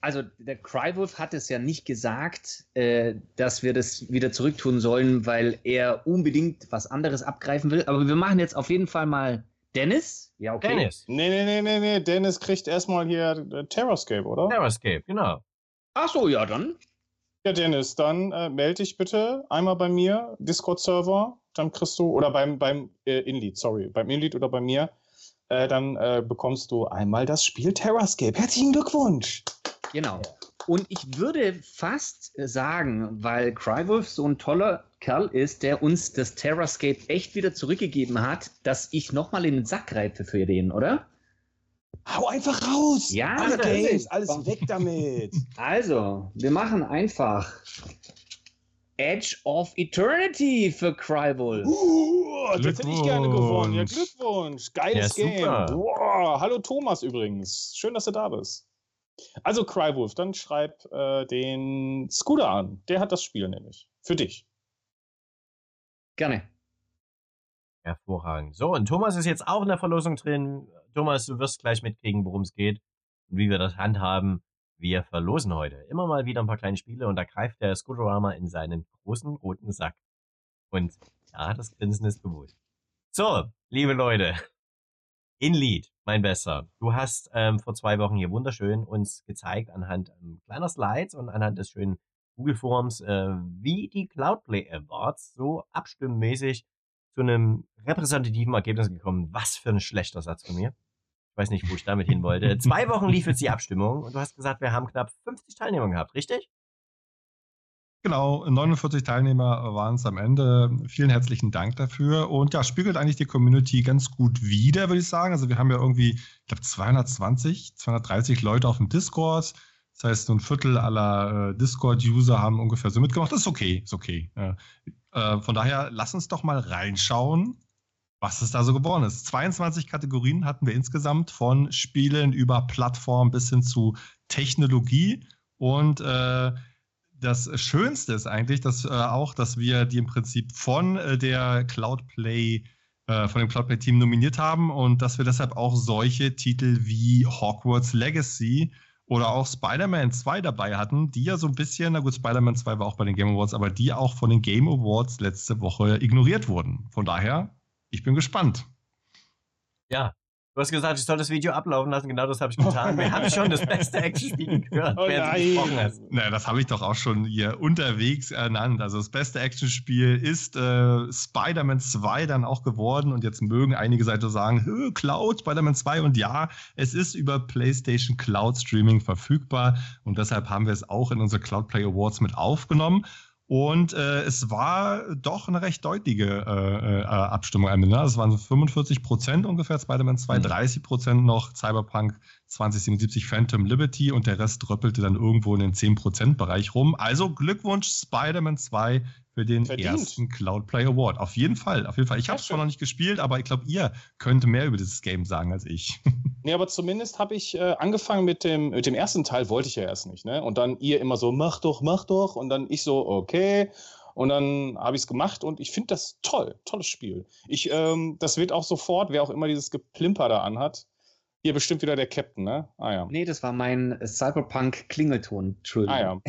Also der Crywolf hat es ja nicht gesagt, äh, dass wir das wieder zurücktun sollen, weil er unbedingt was anderes abgreifen will. Aber wir machen jetzt auf jeden Fall mal Dennis? Ja, okay. Dennis. Nee, nee, nee, nee, nee. Dennis kriegt erstmal hier äh, Terrascape, oder? Terrascape, genau. Ach so, ja, dann. Ja, Dennis, dann äh, melde dich bitte einmal bei mir, Discord-Server, dann kriegst du, oder beim, beim äh, Inlead, sorry, beim Inlead oder bei mir, äh, dann äh, bekommst du einmal das Spiel Terrascape. Herzlichen Glückwunsch! Genau. Und ich würde fast sagen, weil Crywolf so ein toller Kerl ist, der uns das Terrascape echt wieder zurückgegeben hat, dass ich nochmal in den Sack greife für den, oder? Hau einfach raus! Ja, Alle Games, alles weg damit! <laughs> Also, wir machen einfach Edge of Eternity für Crywolf. Uh, das hätte ich gerne gewonnen. Ja, Glückwunsch. Geiles ja, Game. Wow. Hallo Thomas übrigens. Schön, dass du da bist. Also Crywolf, dann schreib äh, den Scooter an. Der hat das Spiel nämlich. Für dich. Gerne. Hervorragend. So, und Thomas ist jetzt auch in der Verlosung drin. Thomas, du wirst gleich mitkriegen, worum es geht und wie wir das handhaben. Wir verlosen heute immer mal wieder ein paar kleine Spiele und da greift der Scooterama in seinen großen roten Sack. Und ja, das Grinsen ist bewusst. So, liebe Leute, In Lied, mein Bester. Du hast ähm, vor zwei Wochen hier wunderschön uns gezeigt anhand ähm, kleiner Slides und anhand des schönen Google-Forums, äh, wie die Cloudplay Awards so abstimmmäßig zu einem repräsentativen Ergebnis gekommen. Was für ein schlechter Satz von mir. Ich weiß nicht, wo ich damit hin wollte. <laughs> Zwei Wochen lief jetzt die Abstimmung und du hast gesagt, wir haben knapp 50 Teilnehmer gehabt, richtig? Genau, 49 Teilnehmer waren es am Ende. Vielen herzlichen Dank dafür. Und ja, spiegelt eigentlich die Community ganz gut wider, würde ich sagen. Also wir haben ja irgendwie, ich glaube, 220, 230 Leute auf dem Discord. Das heißt, so ein Viertel aller äh, Discord-User haben ungefähr so mitgemacht. Das ist okay, ist okay. Äh, von daher, lass uns doch mal reinschauen, was es da so geworden ist. 22 Kategorien hatten wir insgesamt von Spielen über Plattform bis hin zu Technologie. Und äh, das Schönste ist eigentlich, dass äh, auch, dass wir die im Prinzip von äh, der Cloudplay, äh, von dem Cloudplay-Team nominiert haben und dass wir deshalb auch solche Titel wie Hogwarts Legacy oder auch Spider-Man 2 dabei hatten, die ja so ein bisschen, na gut, Spider-Man 2 war auch bei den Game Awards, aber die auch von den Game Awards letzte Woche ignoriert wurden. Von daher, ich bin gespannt. Ja, Du hast gesagt, ich soll das Video ablaufen lassen. Genau das habe ich getan. Wir haben schon das beste Actionspiel <laughs> gehört, oh während du gesprochen hast. Na, das habe ich doch auch schon hier unterwegs ernannt. Also das beste Actionspiel ist äh, Spider-Man 2 dann auch geworden. Und jetzt mögen einige Seiten sagen, Cloud, Spider-Man 2. Und ja, es ist über PlayStation Cloud Streaming verfügbar. Und deshalb haben wir es auch in unsere Cloud Play Awards mit aufgenommen. Und äh, es war doch eine recht deutliche äh, äh, Abstimmung am Ende. Es waren 45 Prozent ungefähr Spider-Man 2, mhm. 30 Prozent noch Cyberpunk 2077 Phantom Liberty und der Rest röppelte dann irgendwo in den 10 Prozent Bereich rum. Also Glückwunsch Spider-Man 2 für den Verdient. ersten Cloud Play Award. Auf jeden Fall, auf jeden Fall. Ich habe es zwar noch nicht gespielt, aber ich glaube, ihr könnt mehr über dieses Game sagen als ich. <laughs> Nee, aber zumindest habe ich äh, angefangen mit dem, mit dem ersten Teil, wollte ich ja erst nicht, ne? Und dann ihr immer so, mach doch, mach doch. Und dann ich so, okay. Und dann habe ich es gemacht und ich finde das toll, tolles Spiel. Ich, ähm, das wird auch sofort, wer auch immer dieses Geplimper da anhat, hier bestimmt wieder der Captain, ne? Ah ja. Nee, das war mein Cyberpunk-Klingelton. Entschuldigung. Ah ja.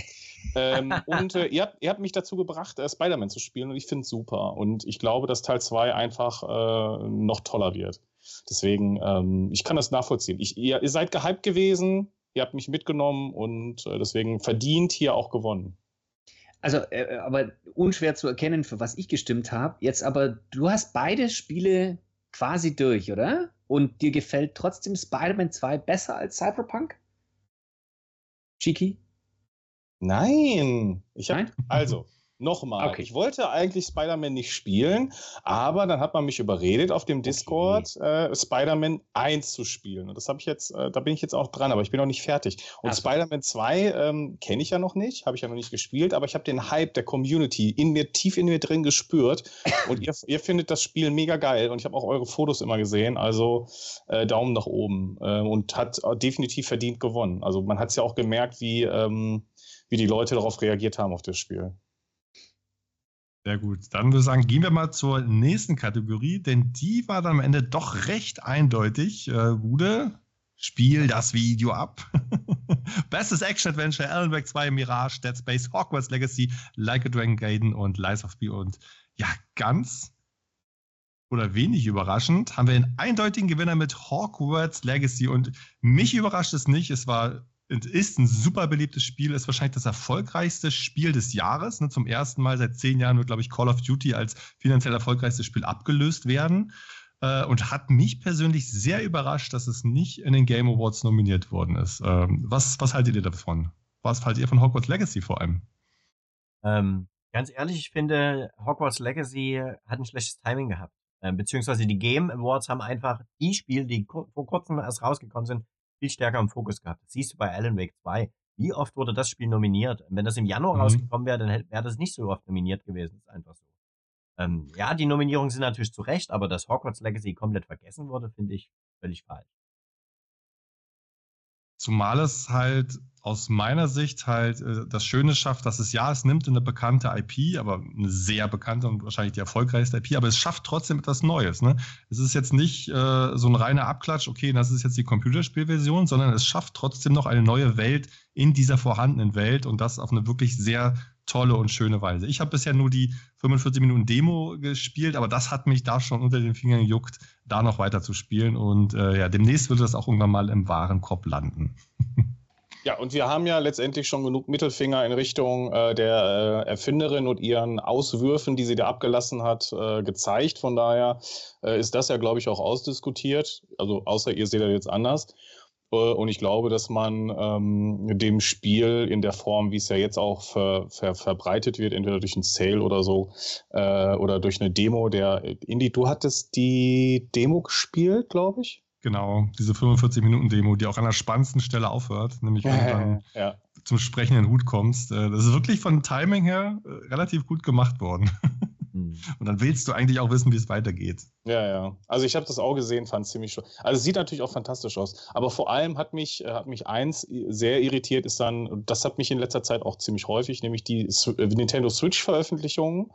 ähm, <laughs> und äh, ihr, habt, ihr habt mich dazu gebracht, äh, Spider-Man zu spielen und ich finde es super. Und ich glaube, dass Teil 2 einfach äh, noch toller wird. Deswegen, ähm, ich kann das nachvollziehen. Ich, ihr, ihr, seid gehypt gewesen, ihr habt mich mitgenommen und äh, deswegen verdient hier auch gewonnen. Also, äh, äh, aber unschwer zu erkennen, für was ich gestimmt habe. Jetzt aber, du hast beide Spiele quasi durch, oder? Und dir gefällt trotzdem Spider-Man 2 besser als Cyberpunk? Chiki? Nein. Ich hab, Nein? Also, Nochmal. Okay. Ich wollte eigentlich Spider-Man nicht spielen, aber dann hat man mich überredet, auf dem Discord okay. äh, Spider-Man 1 zu spielen. Und das habe ich jetzt, äh, da bin ich jetzt auch dran, aber ich bin noch nicht fertig. Und also. Spider-Man 2 ähm, kenne ich ja noch nicht, habe ich ja noch nicht gespielt, aber ich habe den Hype der Community in mir, tief in mir drin gespürt. <laughs> und ihr, ihr, findet das Spiel mega geil. Und ich habe auch eure Fotos immer gesehen. Also äh, Daumen nach oben. Äh, und hat definitiv verdient gewonnen. Also man hat es ja auch gemerkt, wie, ähm, wie die Leute darauf reagiert haben auf das Spiel. Sehr gut. Dann würde ich sagen, gehen wir mal zur nächsten Kategorie, denn die war dann am Ende doch recht eindeutig. Äh, Gude, spiel das Video ab. <laughs> Bestes Action-Adventure, Alan Wake 2, Mirage, Dead Space, Hogwarts Legacy, Like a Dragon Gaiden und Lies of P. Und ja, ganz oder wenig überraschend haben wir einen eindeutigen Gewinner mit Hogwarts Legacy. Und mich überrascht es nicht. Es war ist ein super beliebtes Spiel, ist wahrscheinlich das erfolgreichste Spiel des Jahres. Ne? Zum ersten Mal seit zehn Jahren wird, glaube ich, Call of Duty als finanziell erfolgreichstes Spiel abgelöst werden. Äh, und hat mich persönlich sehr überrascht, dass es nicht in den Game Awards nominiert worden ist. Ähm, was, was haltet ihr davon? Was haltet ihr von Hogwarts Legacy vor allem? Ähm, ganz ehrlich, ich finde, Hogwarts Legacy hat ein schlechtes Timing gehabt. Ähm, beziehungsweise die Game Awards haben einfach die Spiele, die vor kurzem erst rausgekommen sind, viel stärker im Fokus gehabt. Das siehst du bei Alan Wake 2. Wie oft wurde das Spiel nominiert? Wenn das im Januar mhm. rausgekommen wäre, dann wäre das nicht so oft nominiert gewesen. Das ist einfach so. Ähm, ja, die Nominierungen sind natürlich zu Recht, aber dass Hogwarts Legacy komplett vergessen wurde, finde ich völlig falsch. Zumal es halt aus meiner Sicht halt äh, das Schöne schafft, dass es ja, es nimmt eine bekannte IP, aber eine sehr bekannte und wahrscheinlich die erfolgreichste IP, aber es schafft trotzdem etwas Neues. Ne? Es ist jetzt nicht äh, so ein reiner Abklatsch, okay, das ist jetzt die Computerspielversion, sondern es schafft trotzdem noch eine neue Welt in dieser vorhandenen Welt und das auf eine wirklich sehr tolle und schöne Weise. Ich habe bisher nur die 45 Minuten Demo gespielt, aber das hat mich da schon unter den Fingern gejuckt, da noch weiter zu spielen. Und äh, ja, demnächst wird das auch irgendwann mal im Warenkorb landen. <laughs> Ja, und wir haben ja letztendlich schon genug Mittelfinger in Richtung äh, der äh, Erfinderin und ihren Auswürfen, die sie da abgelassen hat, äh, gezeigt. Von daher äh, ist das ja, glaube ich, auch ausdiskutiert. Also außer ihr seht das jetzt anders. Äh, und ich glaube, dass man ähm, dem Spiel in der Form, wie es ja jetzt auch ver, ver, verbreitet wird, entweder durch einen Sale oder so, äh, oder durch eine Demo, der Indie, du hattest die Demo gespielt, glaube ich. Genau, diese 45-Minuten-Demo, die auch an der spannendsten Stelle aufhört, nämlich wenn du <laughs> dann ja. zum sprechenden Hut kommst. Äh, das ist wirklich von Timing her relativ gut gemacht worden. Hm. <laughs> Und dann willst du eigentlich auch wissen, wie es weitergeht. Ja, ja. Also ich habe das auch gesehen, fand es ziemlich schön. Also es sieht natürlich auch fantastisch aus. Aber vor allem hat mich, äh, hat mich eins sehr irritiert, ist dann, das hat mich in letzter Zeit auch ziemlich häufig, nämlich die äh, Nintendo Switch-Veröffentlichungen.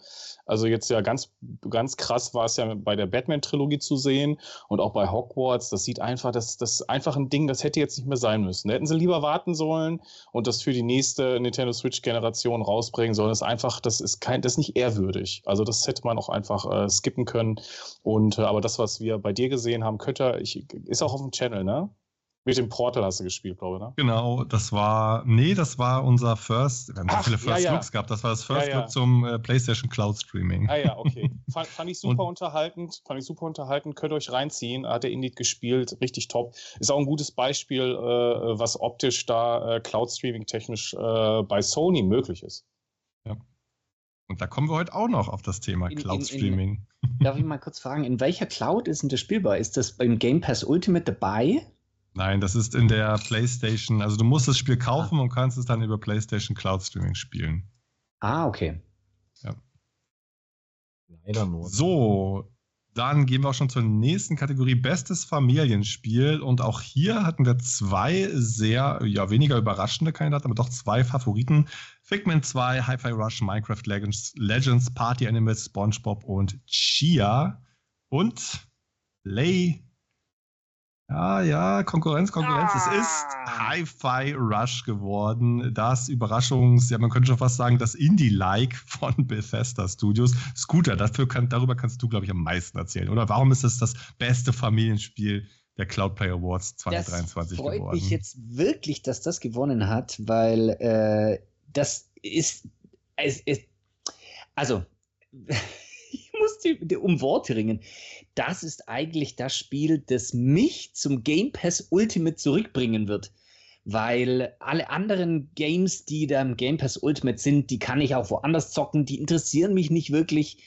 Also jetzt ja ganz, ganz krass war es ja bei der Batman-Trilogie zu sehen und auch bei Hogwarts. Das sieht einfach, das, das ist einfach ein Ding, das hätte jetzt nicht mehr sein müssen. Da hätten sie lieber warten sollen und das für die nächste Nintendo Switch-Generation rausbringen sollen. Das ist einfach, das ist kein, das ist nicht ehrwürdig. Also das hätte man auch einfach äh, skippen können. Und äh, aber das, was wir bei dir gesehen haben, könnte, ich, ist auch auf dem Channel, ne? Mit dem Portal hast du gespielt, glaube ich, ne? Genau, das war, nee, das war unser First, wir haben Ach, so viele First ja, ja. Looks gehabt, das war das First ja, Look zum äh, PlayStation Cloud Streaming. Ah ja, okay. <laughs> Fand, fand ich super unterhaltend, fand ich super unterhaltend, könnt ihr euch reinziehen, hat der Indie gespielt, richtig top. Ist auch ein gutes Beispiel, äh, was optisch da äh, Cloud Streaming technisch äh, bei Sony möglich ist. Ja. Und da kommen wir heute auch noch auf das Thema in, Cloud Streaming. In, <laughs> in, darf ich mal kurz fragen, in welcher Cloud ist denn das spielbar? Ist das beim Game Pass Ultimate dabei? Nein, das ist in der PlayStation. Also du musst das Spiel kaufen ah. und kannst es dann über PlayStation Cloud Streaming spielen. Ah, okay. Ja. Leider nur. So, dann gehen wir auch schon zur nächsten Kategorie, bestes Familienspiel. Und auch hier hatten wir zwei sehr, ja, weniger überraschende Kandidaten, aber doch zwei Favoriten. Figment 2, Hi-Fi Rush, Minecraft Legends, Legends, Party Animals, SpongeBob und Chia. Und Lay ja, ja, Konkurrenz, Konkurrenz. Ah. Es ist ah. Hi-Fi Rush geworden. Das Überraschungs-, ja, man könnte schon fast sagen, das Indie-like von <laughs> Bethesda Studios. Scooter, dafür kann, darüber kannst du, glaube ich, am meisten erzählen. Oder warum ist es das beste Familienspiel der Cloud Play Awards 2023 das freut geworden? mich jetzt wirklich, dass das gewonnen hat, weil äh, das ist, es, es, also, <laughs> ich muss die, die, um Worte ringen das ist eigentlich das Spiel, das mich zum Game Pass Ultimate zurückbringen wird. Weil alle anderen Games, die da im Game Pass Ultimate sind, die kann ich auch woanders zocken, die interessieren mich nicht wirklich.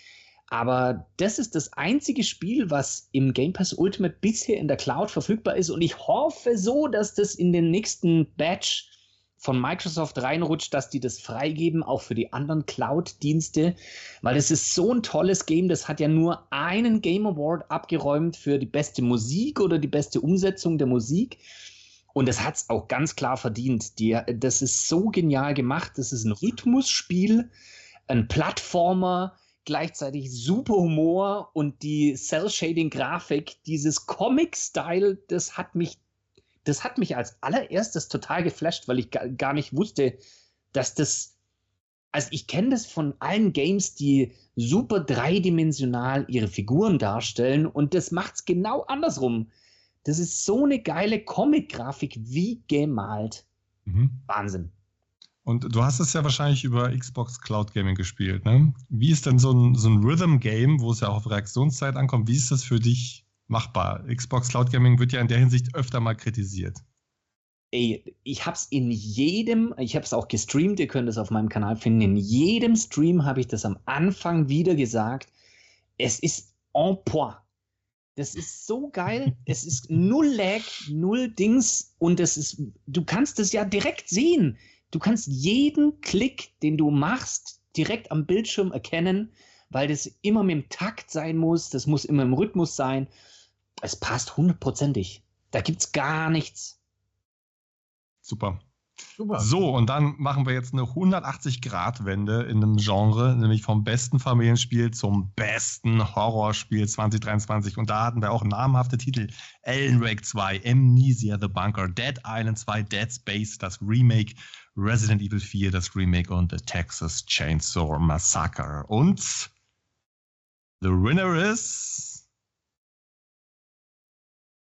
Aber das ist das einzige Spiel, was im Game Pass Ultimate bisher in der Cloud verfügbar ist. Und ich hoffe so, dass das in den nächsten Batch von Microsoft reinrutscht, dass die das freigeben, auch für die anderen Cloud-Dienste, weil es ist so ein tolles Game, das hat ja nur einen Game Award abgeräumt für die beste Musik oder die beste Umsetzung der Musik. Und das hat es auch ganz klar verdient. Die, das ist so genial gemacht. Das ist ein Rhythmusspiel, ein Plattformer, gleichzeitig super Humor und die Cell-Shading-Grafik, dieses Comic-Style, das hat mich das hat mich als allererstes total geflasht, weil ich gar nicht wusste, dass das. Also ich kenne das von allen Games, die super dreidimensional ihre Figuren darstellen und das macht es genau andersrum. Das ist so eine geile Comic-Grafik wie gemalt. Mhm. Wahnsinn. Und du hast es ja wahrscheinlich über Xbox Cloud Gaming gespielt, ne? Wie ist denn so ein, so ein Rhythm-Game, wo es ja auch auf Reaktionszeit ankommt, wie ist das für dich machbar. Xbox Cloud Gaming wird ja in der Hinsicht öfter mal kritisiert. Ey, ich hab's in jedem, ich hab's auch gestreamt, ihr könnt es auf meinem Kanal finden, in jedem Stream habe ich das am Anfang wieder gesagt. Es ist en point. Das ist so geil. es ist null Lag, null Dings und es ist, du kannst es ja direkt sehen. Du kannst jeden Klick, den du machst, direkt am Bildschirm erkennen, weil das immer mit dem Takt sein muss, das muss immer im Rhythmus sein es passt hundertprozentig. Da gibt es gar nichts. Super. Super. So, und dann machen wir jetzt eine 180-Grad-Wende in einem Genre, nämlich vom besten Familienspiel zum besten Horrorspiel 2023. Und da hatten wir auch namhafte Titel: Alan Wake 2, Amnesia The Bunker, Dead Island 2, Dead Space, das Remake, Resident Evil 4, das Remake und The Texas Chainsaw Massacre. Und the winner is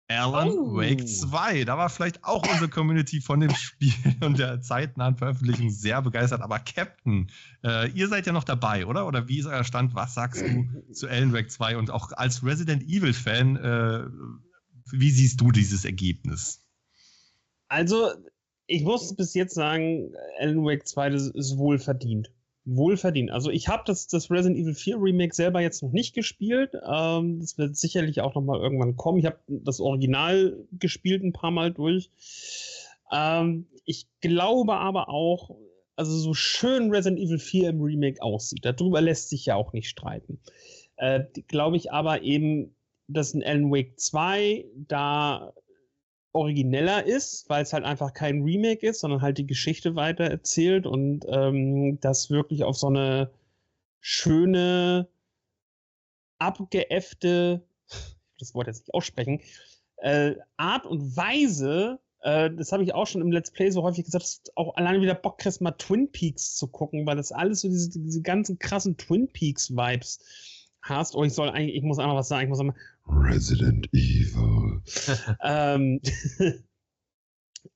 Alan oh. Wake 2. Da war vielleicht auch unsere Community von dem Spiel <laughs> und der zeitnahen Veröffentlichung sehr begeistert. Aber Captain, äh, ihr seid ja noch dabei, oder? Oder wie ist euer Stand? Was sagst du zu Alan Wake 2? Und auch als Resident Evil-Fan, äh, wie siehst du dieses Ergebnis? Also, ich muss bis jetzt sagen, Alan Wake 2 das ist wohl verdient wohlverdient. Also ich habe das, das Resident Evil 4 Remake selber jetzt noch nicht gespielt. Ähm, das wird sicherlich auch noch mal irgendwann kommen. Ich habe das Original gespielt ein paar Mal durch. Ähm, ich glaube aber auch, also so schön Resident Evil 4 im Remake aussieht, darüber lässt sich ja auch nicht streiten. Äh, glaube ich aber eben, dass ein Alan Wake 2 da origineller ist, weil es halt einfach kein Remake ist, sondern halt die Geschichte weiter erzählt und ähm, das wirklich auf so eine schöne, abgeäffte, das Wort jetzt nicht aussprechen, äh, Art und Weise, äh, das habe ich auch schon im Let's Play so häufig gesagt, dass auch alleine wieder Bock kriegst, mal Twin Peaks zu gucken, weil das alles so diese, diese ganzen krassen Twin Peaks-Vibes hast. Oh, ich soll eigentlich, ich muss einmal was sagen, ich muss einmal, Resident Evil. <laughs> ähm, <laughs>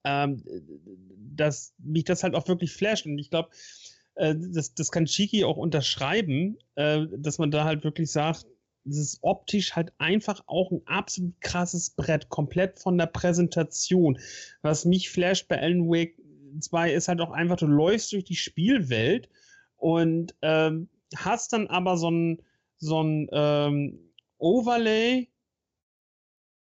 ähm, dass mich das halt auch wirklich flasht. Und ich glaube, äh, das, das kann Chiki auch unterschreiben, äh, dass man da halt wirklich sagt, es ist optisch halt einfach auch ein absolut krasses Brett, komplett von der Präsentation. Was mich flasht bei Alan Wake 2 ist halt auch einfach, du läufst durch die Spielwelt und ähm, hast dann aber so ein, so ein ähm, Overlay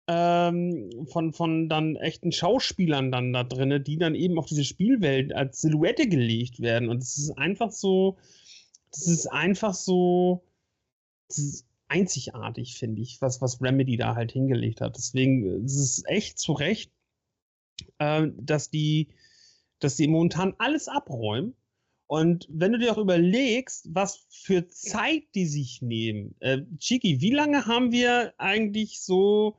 ähm, von, von dann echten Schauspielern dann da drin, die dann eben auf diese Spielwelt als Silhouette gelegt werden. Und es ist einfach so, das ist einfach so, das ist einzigartig, finde ich, was, was Remedy da halt hingelegt hat. Deswegen es ist es echt zu Recht, äh, dass die, dass die momentan alles abräumen und wenn du dir auch überlegst, was für Zeit die sich nehmen. Äh, Chiki, wie lange haben wir eigentlich so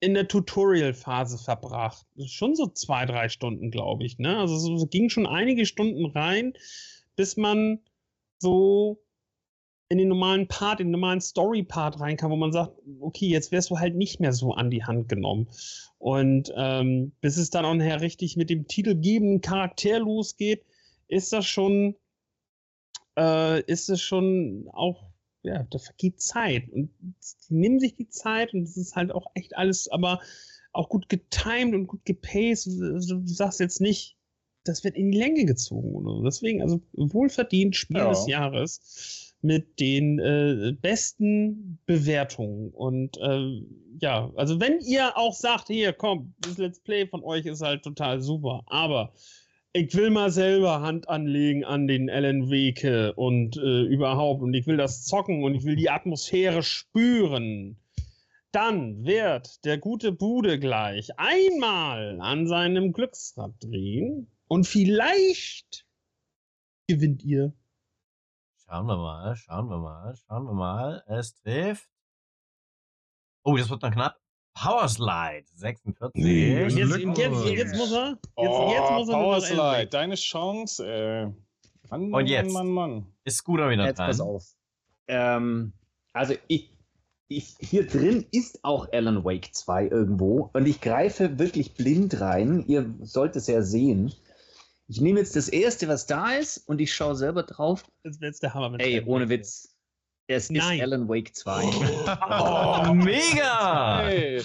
in der Tutorial-Phase verbracht? Schon so zwei, drei Stunden, glaube ich. Ne? Also es ging schon einige Stunden rein, bis man so in den normalen Part, in den normalen Story-Part reinkam, wo man sagt, okay, jetzt wärst du halt nicht mehr so an die Hand genommen. Und ähm, bis es dann auch nachher richtig mit dem titelgebenden Charakter losgeht, ist das schon, äh, ist es schon auch, ja, da vergeht Zeit. Und die nehmen sich die Zeit und es ist halt auch echt alles, aber auch gut getimed und gut gepaced. Du sagst jetzt nicht, das wird in die Länge gezogen oder so. Deswegen, also wohlverdient Spiel ja. des Jahres mit den äh, besten Bewertungen. Und äh, ja, also wenn ihr auch sagt, hier, komm, das Let's Play von euch ist halt total super, aber ich will mal selber Hand anlegen an den Alan Weke und äh, überhaupt und ich will das zocken und ich will die Atmosphäre spüren. Dann wird der gute Bude gleich einmal an seinem Glücksrad drehen und vielleicht gewinnt ihr. Schauen wir mal, schauen wir mal, schauen wir mal. Es trifft. Oh, das wird dann knapp. Powerslide 46. Nee, jetzt, jetzt, jetzt, muss er. Jetzt, oh, jetzt muss er Powerslide, deine Chance. Äh. Mann, Und jetzt Mann, Mann, Mann. ist Scooter wieder jetzt dran. Pass auf. Ähm, also ich, ich, hier drin ist auch Alan Wake 2 irgendwo und ich greife wirklich blind rein. Ihr sollt es ja sehen. Ich nehme jetzt das erste, was da ist und ich schaue selber drauf. Das wäre jetzt der Hammer. Ey, ohne Witz. Es ist Alan Wake 2. Oh, mega! Hey,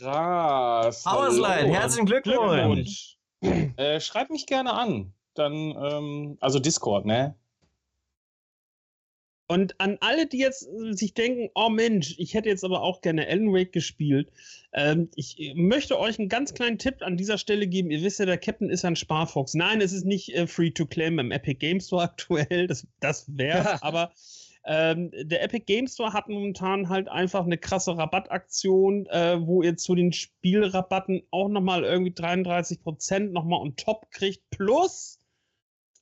krass. Powerslide, herzlichen Glückwunsch. Glückwunsch. Äh, schreib mich gerne an. Dann, ähm, also Discord, ne? Und an alle, die jetzt sich denken, oh Mensch, ich hätte jetzt aber auch gerne Alan Wake gespielt. Ähm, ich möchte euch einen ganz kleinen Tipp an dieser Stelle geben. Ihr wisst ja, der Captain ist ein Sparfox. Nein, es ist nicht äh, free to claim im Epic Games Store <laughs> aktuell. Das, das wäre <laughs> aber Ähm, der Epic Game Store hat momentan halt einfach eine krasse Rabattaktion, äh, wo ihr zu den Spielrabatten auch nochmal irgendwie 33% nochmal on top kriegt, plus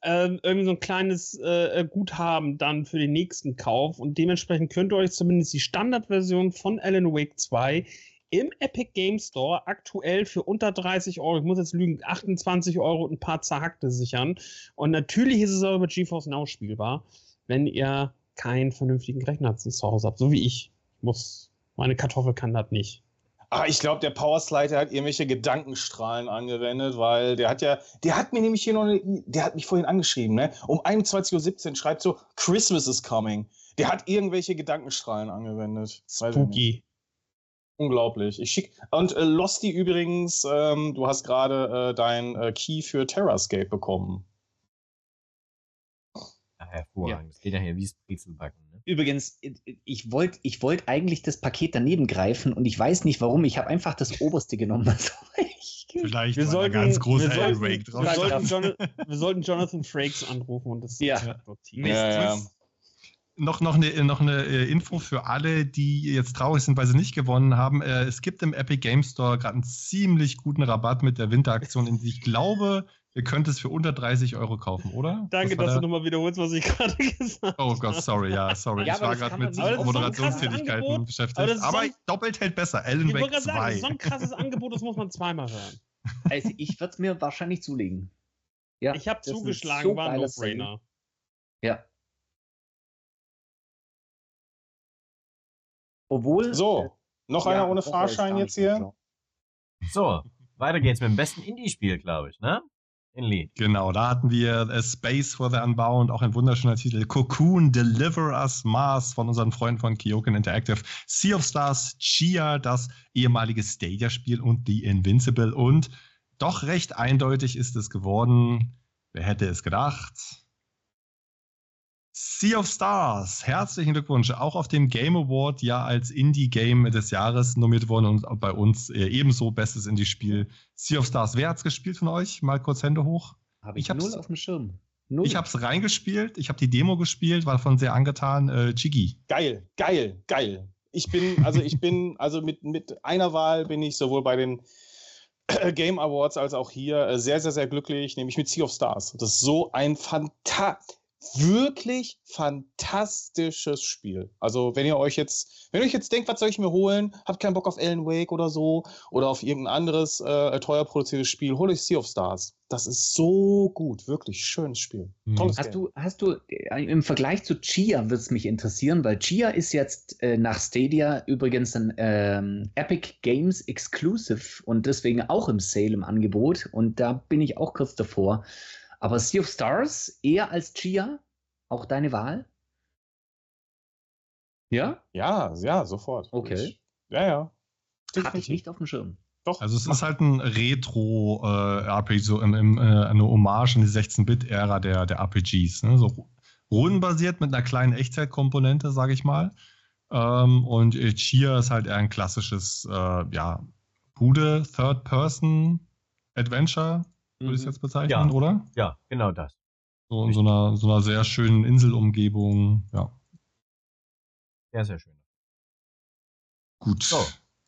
ähm, irgendwie so ein kleines äh, Guthaben dann für den nächsten Kauf. Und dementsprechend könnt ihr euch zumindest die Standardversion von Alan Wake 2 im Epic Game Store aktuell für unter 30 Euro, ich muss jetzt lügen, 28 Euro und ein paar zerhackte sichern. Und natürlich ist es auch über GeForce Now spielbar, wenn ihr keinen vernünftigen Rechner zu Hause habt, so wie ich. Ich muss, meine Kartoffel kann das nicht. Ah, ich glaube, der Powerslider hat irgendwelche Gedankenstrahlen angewendet, weil der hat ja, der hat mir nämlich hier noch eine, der hat mich vorhin angeschrieben, ne? Um 21.17 Uhr schreibt so, Christmas is coming. Der hat irgendwelche Gedankenstrahlen angewendet. Spooky. Unglaublich. Ich schick und äh, Losty übrigens, ähm, du hast gerade äh, dein äh, Key für Terrascape bekommen. Hervorragend. Ja. Das geht ja hier wie Brezelbacken. Ne? Übrigens, ich wollte ich wollt eigentlich das Paket daneben greifen und ich weiß nicht warum. Ich habe einfach das <laughs> oberste genommen. Also Vielleicht wir sollten, ganz groß wir sollten, wir, sollten <laughs> John, wir sollten Jonathan Frakes anrufen und das ja. ja. ja, ja noch, noch, eine, noch eine äh, Info für alle, die jetzt traurig sind, weil sie nicht gewonnen haben. Äh, es gibt im Epic Game Store gerade einen ziemlich guten Rabatt mit der Winteraktion. Ich glaube, ihr könnt es für unter 30 Euro kaufen, oder? Danke, dass du nochmal wiederholst, was ich <laughs> gerade gesagt habe. Oh Gott, sorry, ja, sorry. Ja, ich war gerade mit Moderationstätigkeiten so beschäftigt. Aber, aber so doppelt hält besser. Alan Wake 2. Sagen, das ist so ein krasses Angebot, das muss man zweimal hören. <laughs> Also ich würde es mir wahrscheinlich zulegen. Ja, ich habe zugeschlagen, so war ein No-Brainer. Ja, Obwohl. So, äh, noch ja, einer ohne Fahrschein jetzt hier. So, weiter geht's mit dem besten Indie-Spiel, glaube ich, ne? In. Genau, da hatten wir A Space for the Unbound, auch ein wunderschöner Titel. Cocoon, Deliver Us Mars von unseren Freunden von Kyokan Interactive. Sea of Stars, Chia, das ehemalige Stadia-Spiel und The Invincible. Und doch recht eindeutig ist es geworden. Wer hätte es gedacht? Sea of Stars, herzlichen Glückwunsch. Auch auf dem Game Award ja als Indie-Game des Jahres nominiert worden und bei uns äh, ebenso bestes Indie-Spiel. Sea of Stars. Wer hat es gespielt von euch? Mal kurz Hände hoch. Habe ich, ich null auf dem Schirm. Null. Ich habe es reingespielt, ich habe die Demo gespielt, war davon sehr angetan. Äh, Chigi. Geil, geil, geil. Ich bin, also ich bin, <laughs> also mit, mit einer Wahl bin ich sowohl bei den Game Awards als auch hier äh, sehr, sehr, sehr glücklich, nämlich mit Sea of Stars. Das ist so ein fantastisch wirklich fantastisches Spiel. Also, wenn ihr euch jetzt, wenn ihr euch jetzt denkt, was soll ich mir holen, habt keinen Bock auf Alan Wake oder so oder auf irgendein anderes äh, teuer produziertes Spiel, holt euch Sea of Stars. Das ist so gut, wirklich schönes Spiel. Mhm. Tolles hast Game. du, hast du äh, im Vergleich zu Chia wird es mich interessieren, weil Chia ist jetzt äh, nach Stadia übrigens ein ähm, Epic Games Exclusive und deswegen auch im Sale im Angebot und da bin ich auch kurz davor. Aber Sea of Stars eher als Chia? Auch deine Wahl? Ja? Ja, ja, sofort. Okay. Ich, ja, ja. Hatte ich nicht auf dem Schirm. Doch. Also es ist halt ein Retro-RPG, äh, so im, im, äh, eine Hommage in die 16-Bit-Ära der, der RPGs. Ne? So rundenbasiert mit einer kleinen Echtzeitkomponente, sage ich mal. Ähm, und Chia ist halt eher ein klassisches, äh, ja, Bude Third-Person-Adventure würde ich es mhm. jetzt bezeichnen, ja. oder? Ja, genau das. So in so einer, so einer sehr schönen Inselumgebung, ja. Sehr, sehr schön. Gut. So.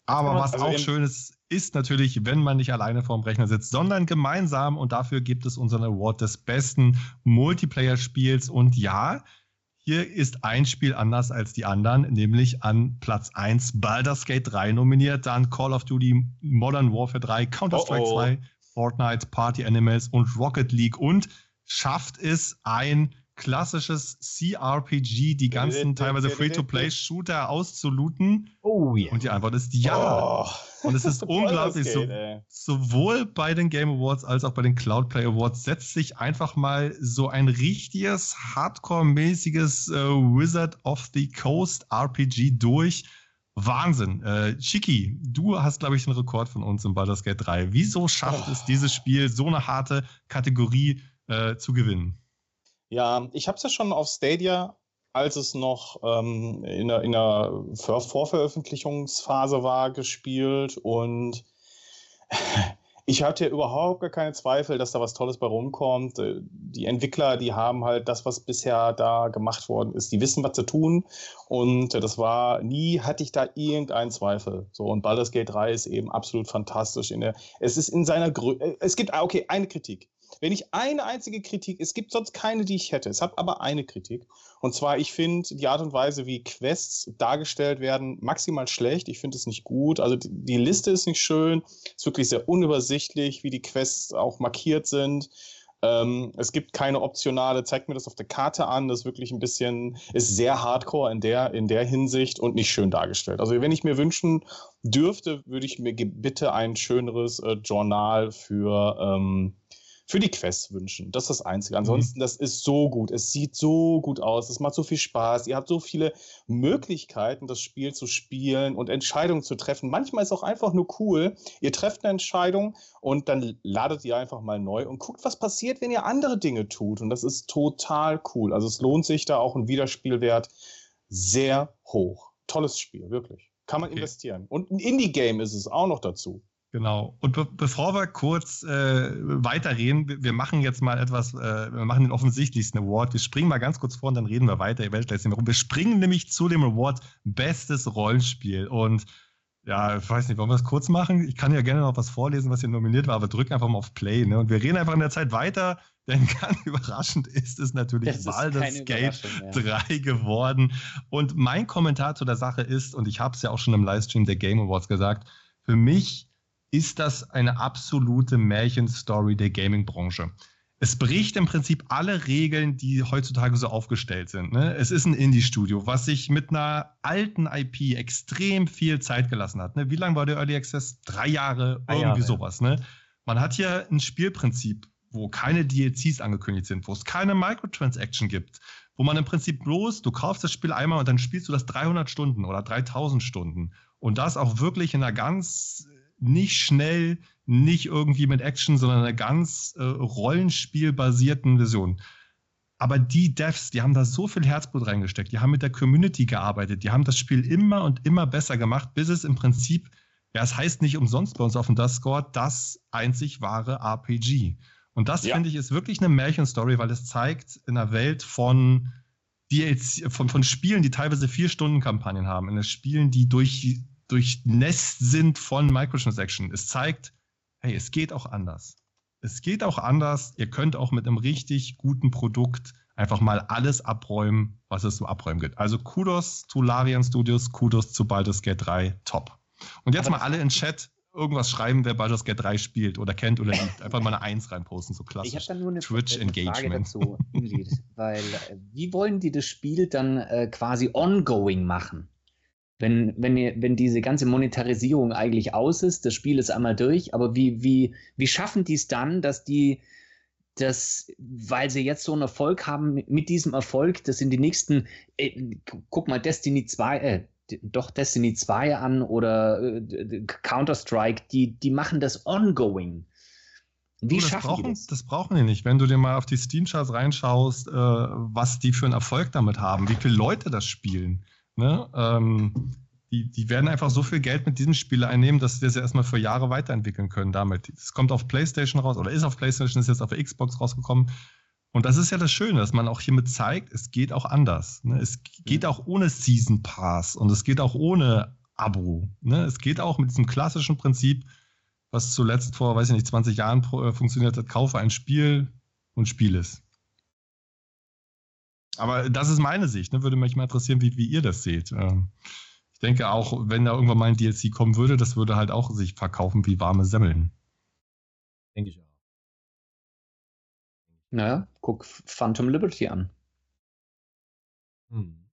Aber was also auch schön ist, ist natürlich, wenn man nicht alleine vorm Rechner sitzt, sondern gemeinsam. Und dafür gibt es unseren Award des besten Multiplayer-Spiels. Und ja, hier ist ein Spiel anders als die anderen, nämlich an Platz 1 Baldur's Gate 3 nominiert, dann Call of Duty Modern Warfare 3, Counter-Strike oh oh. 2, Fortnite, Party Animals und Rocket League und schafft es ein klassisches CRPG, die ganzen teilweise Free-to-Play-Shooter auszulooten? Oh ja. Und die Antwort ist ja. Oh. Und es ist <laughs> unglaublich. So, sowohl bei den Game Awards als auch bei den Cloud Play Awards setzt sich einfach mal so ein richtiges, hardcore-mäßiges äh, Wizard of the Coast RPG durch Wahnsinn. Äh, Chiki, du hast, glaube ich, den Rekord von uns im Baldur's Gate 3. Wieso schafft oh. es dieses Spiel, so eine harte Kategorie äh, zu gewinnen? Ja, ich habe es ja schon auf Stadia, als es noch ähm, in, der, in der Vorveröffentlichungsphase war, gespielt und ich hatte überhaupt gar keine Zweifel, dass da was Tolles bei rumkommt. Äh, die Entwickler, die haben halt das, was bisher da gemacht worden ist, die wissen, was sie tun. Und äh, das war, nie hatte ich da irgendeinen Zweifel. So, und Baldur's Gate 3 ist eben absolut fantastisch. In der, es ist in seiner Grö äh, Es gibt, ah, okay, eine Kritik. Wenn ich eine einzige Kritik, es gibt sonst keine, die ich hätte. Es hat aber eine Kritik. Und zwar, ich finde die Art und Weise, wie Quests dargestellt werden, maximal schlecht. Ich finde es nicht gut. Also die, die Liste ist nicht schön. Es ist wirklich sehr unübersichtlich, wie die Quests auch markiert sind. Ähm, es gibt keine optionale, zeigt mir das auf der Karte an. Das ist wirklich ein bisschen, ist sehr hardcore in der, in der Hinsicht und nicht schön dargestellt. Also, wenn ich mir wünschen dürfte, würde ich mir bitte ein schöneres äh, Journal für, ähm, für die Quests wünschen. Das ist das Einzige. Mhm. Ansonsten, mhm. das ist so gut. Es sieht so gut aus. Es macht so viel Spaß. Ihr habt so viele Möglichkeiten, das Spiel zu spielen und Entscheidungen zu treffen. Manchmal ist es auch einfach nur cool. Ihr trefft eine Entscheidung und dann ladet ihr einfach mal neu und guckt, was passiert, wenn ihr andere Dinge tut. Und das ist total cool. Also es lohnt sich da auch ein Wiederspielwert sehr hoch. Tolles Spiel, wirklich. Kann man okay. investieren. Und ein Indie-Game ist es auch noch dazu. Genau. Und be bevor wir kurz äh, weiterreden, wir, machen jetzt mal etwas, äh, wir machen den offensichtlichsten Award. Wir springen mal ganz kurz vor und dann reden wir weiter. Ihr werdet gleich sehen, warum. Wir springen nämlich zu dem Award Bestes Rollenspiel. Und ja, ich weiß nicht, wollen wir es kurz machen? Ich kann ja gerne noch was vorlesen, was hier nominiert war, aber drück einfach mal auf Play. Ne? Und wir reden einfach in der Zeit weiter, denn <laughs> ganz überraschend ist es natürlich das Baldur's Gate 3 geworden. Und mein Kommentar zu der Sache ist, und ich habe es ja auch schon im Livestream der Game Awards gesagt, für mich ist das eine absolute Märchenstory der Gaming-Branche. Es bricht im Prinzip alle Regeln, die heutzutage so aufgestellt sind. Ne? Es ist ein Indie-Studio, was sich mit einer alten IP extrem viel Zeit gelassen hat. Ne? Wie lange war der Early Access? Drei Jahre, irgendwie Jahre. sowas. Ne? Man hat hier ein Spielprinzip, wo keine DLCs angekündigt sind, wo es keine Microtransaction gibt, wo man im Prinzip bloß, du kaufst das Spiel einmal und dann spielst du das 300 Stunden oder 3000 Stunden. Und das auch wirklich in einer ganz nicht schnell, nicht irgendwie mit Action, sondern einer ganz äh, rollenspielbasierten Version. Aber die Devs, die haben da so viel Herzblut reingesteckt, die haben mit der Community gearbeitet, die haben das Spiel immer und immer besser gemacht, bis es im Prinzip, ja, es heißt nicht umsonst bei uns auf dem Dust-Score, das einzig wahre RPG. Und das, ja. finde ich, ist wirklich eine Märchenstory, weil es zeigt in einer Welt von DLC, von, von Spielen, die teilweise vier Stunden Kampagnen haben, in Spielen, die durch durchnässt sind von Microtransaction. Es zeigt, hey, es geht auch anders. Es geht auch anders. Ihr könnt auch mit einem richtig guten Produkt einfach mal alles abräumen, was es so abräumen gibt. Also Kudos zu Larian Studios, Kudos zu Baldur's Gate 3, top. Und jetzt Aber mal alle in Chat irgendwas schreiben, wer Baldur's Gate 3 spielt oder kennt oder liebt. Einfach mal eine Eins reinposten, so klassisch. Ich habe dann nur eine, Twitch eine Frage dazu, weil äh, wie wollen die das Spiel dann äh, quasi ongoing machen? Wenn, wenn, ihr, wenn diese ganze Monetarisierung eigentlich aus ist, das Spiel ist einmal durch, aber wie, wie, wie schaffen die es dann, dass die das, weil sie jetzt so einen Erfolg haben, mit diesem Erfolg, das in die nächsten, äh, guck mal, Destiny 2, äh, doch Destiny 2 an oder äh, Counter-Strike, die, die machen das ongoing. Wie das schaffen brauchen, die das? Das brauchen die nicht. Wenn du dir mal auf die Steam-Charts reinschaust, äh, was die für einen Erfolg damit haben, wie viele Leute das spielen. Ne? Ähm, die, die werden einfach so viel Geld mit diesem Spiel einnehmen, dass sie erstmal für Jahre weiterentwickeln können damit. Es kommt auf PlayStation raus oder ist auf PlayStation, ist jetzt auf der Xbox rausgekommen. Und das ist ja das Schöne, dass man auch hiermit zeigt, es geht auch anders. Ne? Es geht auch ohne Season Pass und es geht auch ohne Abo. Ne? Es geht auch mit diesem klassischen Prinzip, was zuletzt vor, weiß ich nicht, 20 Jahren äh, funktioniert hat, kaufe ein Spiel und spiel es. Aber das ist meine Sicht. Ne? Würde mich mal interessieren, wie, wie ihr das seht. Ähm, ich denke auch, wenn da irgendwann mal ein DLC kommen würde, das würde halt auch sich verkaufen wie warme Semmeln. Denke ich auch. Naja, guck Phantom Liberty an. Hm.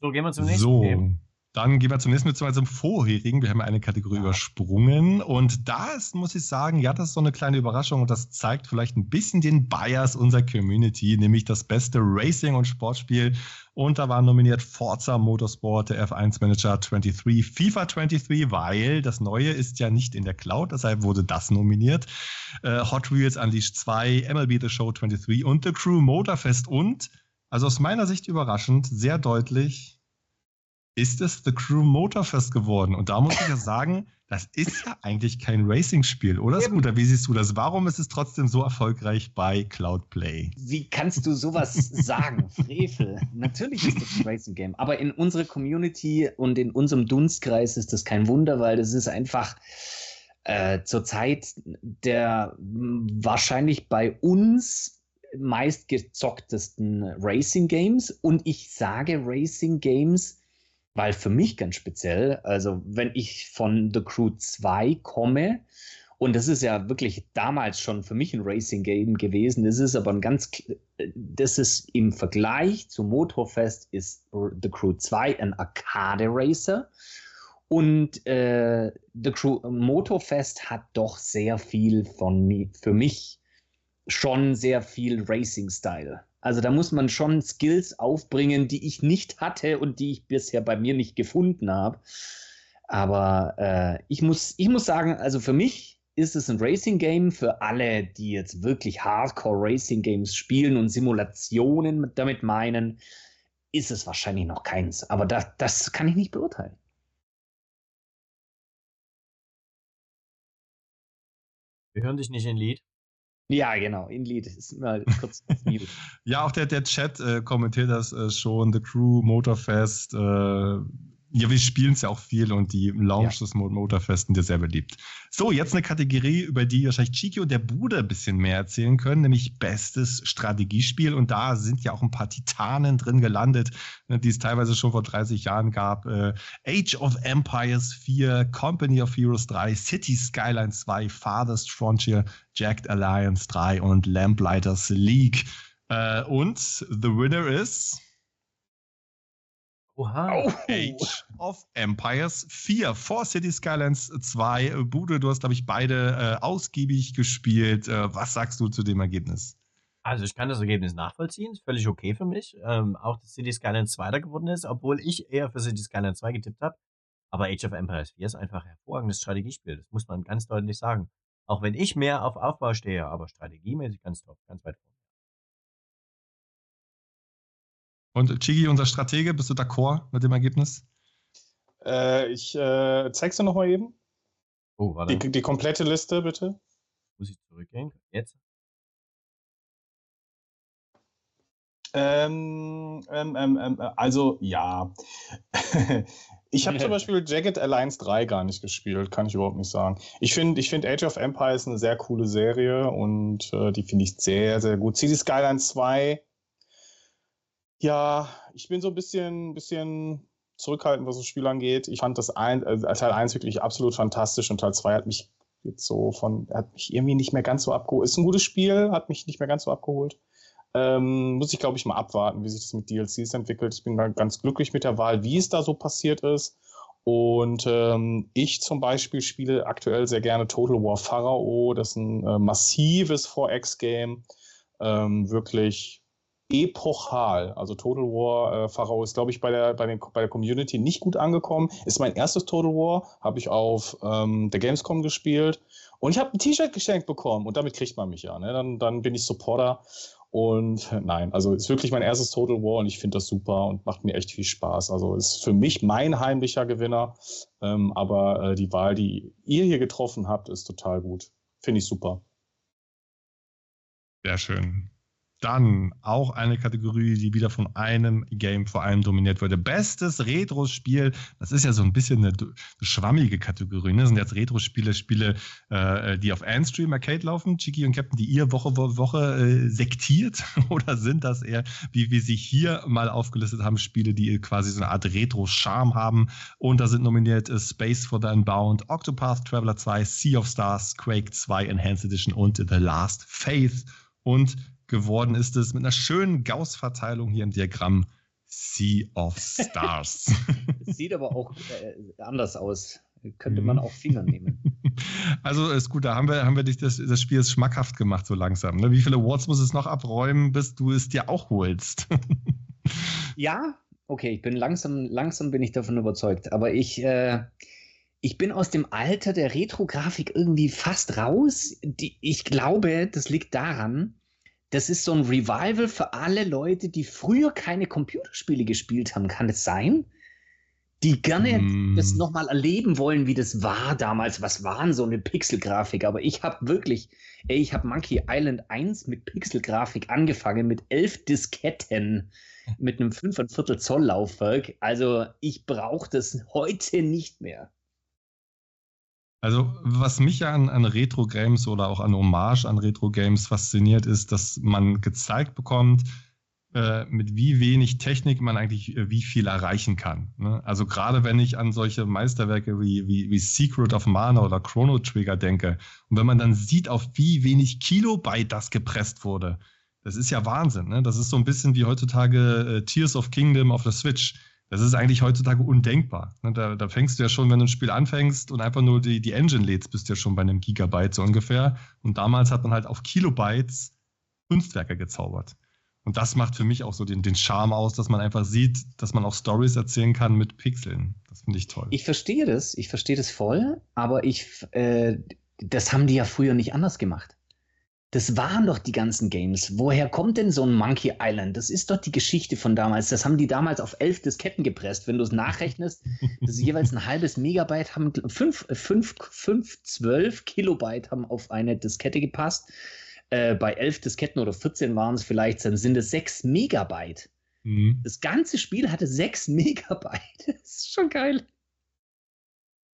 So, gehen wir zum nächsten so. Game. Dann gehen wir zum nächsten Mal zum vorherigen. Wir haben eine Kategorie ja. übersprungen. Und da ist, muss ich sagen, ja, das ist so eine kleine Überraschung und das zeigt vielleicht ein bisschen den Bias unserer Community, nämlich das beste Racing- und Sportspiel. Und da waren nominiert Forza Motorsport, der F1 Manager 23, FIFA 23, weil das Neue ist ja nicht in der Cloud, deshalb wurde das nominiert. Äh, Hot Wheels Unleashed 2, MLB The Show 23 und The Crew Motorfest und, also aus meiner Sicht überraschend, sehr deutlich, ist es The Crew Motorfest geworden. Und da muss ich ja <laughs> sagen, das ist ja eigentlich kein Racing-Spiel, oder Eben. Scooter? Wie siehst du das? Warum ist es trotzdem so erfolgreich bei Cloudplay? Wie kannst du sowas sagen? <laughs> Frevel. Natürlich ist das ein Racing-Game. Aber in unserer Community und in unserem Dunstkreis ist das kein Wunder, weil das ist einfach äh, zurzeit der wahrscheinlich bei uns meistgezocktesten Racing Games. Und ich sage Racing Games, weil für mich ganz speziell, also wenn ich von The Crew 2 komme, und das ist ja wirklich damals schon für mich ein Racing Game gewesen. Das ist aber ein ganz, das ist im Vergleich zu Motorfest ist The Crew 2 ein Arcade Racer. Und äh, The Crew Motorfest hat doch sehr viel von für mich schon sehr viel Racing-Style. Also da muss man schon Skills aufbringen, die ich nicht hatte und die ich bisher bei mir nicht gefunden habe. Aber äh, ich, muss, ich muss sagen, also für mich ist es ein Racing-Game. Für alle, die jetzt wirklich Hardcore-Racing-Games spielen und Simulationen damit meinen, ist es wahrscheinlich noch keins. Aber das, das kann ich nicht beurteilen. Wir hören dich nicht in Lied. Ja, genau, in Lied. Ist mal <laughs> kurz ja, auch der, der Chat äh, kommentiert das äh, schon. The Crew, Motorfest, äh, ja, wir spielen es ja auch viel und die Lounge ja. des Motorfesten dir sehr beliebt. So, jetzt eine Kategorie, über die wahrscheinlich Chiki und der Bude ein bisschen mehr erzählen können, nämlich bestes Strategiespiel. Und da sind ja auch ein paar Titanen drin gelandet, ne, die es teilweise schon vor 30 Jahren gab. Äh, Age of Empires 4, Company of Heroes 3, City Skylines 2, Farthest Frontier, Jacked Alliance 3 und Lamplighters League. Äh, und the winner is Oha. Oh. Age of Empires 4 vor City Skylines 2. Bude, du hast, glaube ich, beide äh, ausgiebig gespielt. Äh, was sagst du zu dem Ergebnis? Also ich kann das Ergebnis nachvollziehen, ist völlig okay für mich. Ähm, auch dass City Skylines 2 da geworden ist, obwohl ich eher für City Skylines 2 getippt habe. Aber Age of Empires 4 ist einfach ein hervorragendes Strategiespiel. Das muss man ganz deutlich sagen. Auch wenn ich mehr auf Aufbau stehe, aber strategiemäßig ganz top, ganz weit vorne. Und Chigi, unser Stratege, bist du d'accord mit dem Ergebnis? Äh, ich äh, zeig's dir nochmal eben. Oh, warte. Die, die komplette Liste, bitte. Muss ich zurückgehen? Jetzt? Ähm, ähm, ähm, ähm also ja. <laughs> ich habe zum <laughs> Beispiel Jagged Alliance 3 gar nicht gespielt, kann ich überhaupt nicht sagen. Ich finde ich find Age of Empires eine sehr coole Serie und äh, die finde ich sehr, sehr gut. City Skylines 2 ja, ich bin so ein bisschen, bisschen zurückhaltend, was das Spiel angeht. Ich fand das ein, äh, Teil 1 wirklich absolut fantastisch und Teil 2 hat mich jetzt so von, hat mich irgendwie nicht mehr ganz so abgeholt. Ist ein gutes Spiel, hat mich nicht mehr ganz so abgeholt. Ähm, muss ich, glaube ich, mal abwarten, wie sich das mit DLCs entwickelt. Ich bin ganz glücklich mit der Wahl, wie es da so passiert ist. Und ähm, ich zum Beispiel spiele aktuell sehr gerne Total War Pharaoh. Das ist ein äh, massives 4X-Game. Ähm, wirklich epochal. Also Total War äh, Pharao ist, glaube ich, bei der, bei, den, bei der Community nicht gut angekommen. Ist mein erstes Total War, habe ich auf ähm, der Gamescom gespielt. Und ich habe ein T-Shirt geschenkt bekommen und damit kriegt man mich ja. Ne? Dann, dann bin ich Supporter. Und nein, also ist wirklich mein erstes Total War und ich finde das super und macht mir echt viel Spaß. Also ist für mich mein heimlicher Gewinner. Ähm, aber äh, die Wahl, die ihr hier getroffen habt, ist total gut. Finde ich super. Sehr schön. Dann auch eine Kategorie, die wieder von einem Game vor allem dominiert wurde. Bestes Retro-Spiel. Das ist ja so ein bisschen eine, schwammige Kategorie. Ne? Das sind jetzt Retro-Spiele, Spiele, äh, die auf Anstream Arcade laufen, Chiki und Captain, die ihr Woche Woche äh, sektiert? <laughs> Oder sind das eher, wie wir sie hier mal aufgelistet haben, Spiele, die quasi so eine Art Retro-Charme haben? Und da sind nominiert äh, Space for the Unbound, Octopath Traveler 2, Sea of Stars, Quake 2 Enhanced Edition und The Last Faith. Und geworden ist es mit einer schönen Gauss-Verteilung hier im Diagramm Sea of Stars. <laughs> Sieht aber auch äh, anders aus. Könnte man mhm. auch Finger nehmen. <laughs> Also ist gut, da haben wir, haben wir dich das, das Spiel schmackhaft gemacht, so langsam. Ne? Wie viele Awards muss es noch abräumen, bis du es dir auch holst? <laughs> ja, okay, ich bin langsam, langsam bin ich davon überzeugt. Aber ich, äh, ich bin aus dem Alter der Retro-Grafik irgendwie fast raus. Die, ich glaube, das liegt daran, das ist so ein Revival für alle Leute, die früher keine Computerspiele gespielt haben. Kann es sein? die gerne Mm. das nochmal erleben wollen, wie das war damals. Was waren so eine Pixelgrafik? Aber ich habe wirklich, ey, ich habe Monkey Island 1 mit Pixelgrafik angefangen, mit elf Disketten, mit einem 5,25 Zoll Laufwerk. Also ich brauche das heute nicht mehr. Also, was mich ja an, an Retro-Games oder auch an Hommage an Retro-Games fasziniert, ist, dass man gezeigt bekommt, äh, mit wie wenig Technik man eigentlich äh, wie viel erreichen kann. Ne? Also gerade wenn ich an solche Meisterwerke wie, wie, wie Secret of Mana oder Chrono Trigger denke und wenn man dann sieht, auf wie wenig Kilobyte das gepresst wurde, das ist ja Wahnsinn. Ne? Das ist so ein bisschen wie heutzutage äh, Tears of Kingdom auf der Switch. Das ist eigentlich heutzutage undenkbar. Ne? Da, da fängst du ja schon, wenn du ein Spiel anfängst und einfach nur die, die Engine lädst, bist du ja schon bei einem Gigabyte so ungefähr. Und damals hat man halt auf Kilobytes Kunstwerke gezaubert. Und das macht für mich auch so den, den Charme aus, dass man einfach sieht, dass man auch Stories erzählen kann mit Pixeln. Das finde ich toll. Ich verstehe das, ich verstehe das voll, aber ich, äh, das haben die ja früher nicht anders gemacht. Das waren doch die ganzen Games. Woher kommt denn so ein Monkey Island? Das ist doch die Geschichte von damals. Das haben die damals auf elf Disketten gepresst. Wenn du es nachrechnest, das ist jeweils ein halbes Megabyte, haben fünf, fünf, fünf, zwölf Kilobyte haben auf eine Diskette gepasst. Äh, bei elf Disketten oder 14 waren es vielleicht, dann sind es sechs Megabyte. Mhm. Das ganze Spiel hatte sechs <laughs> Megabyte. Das ist schon geil.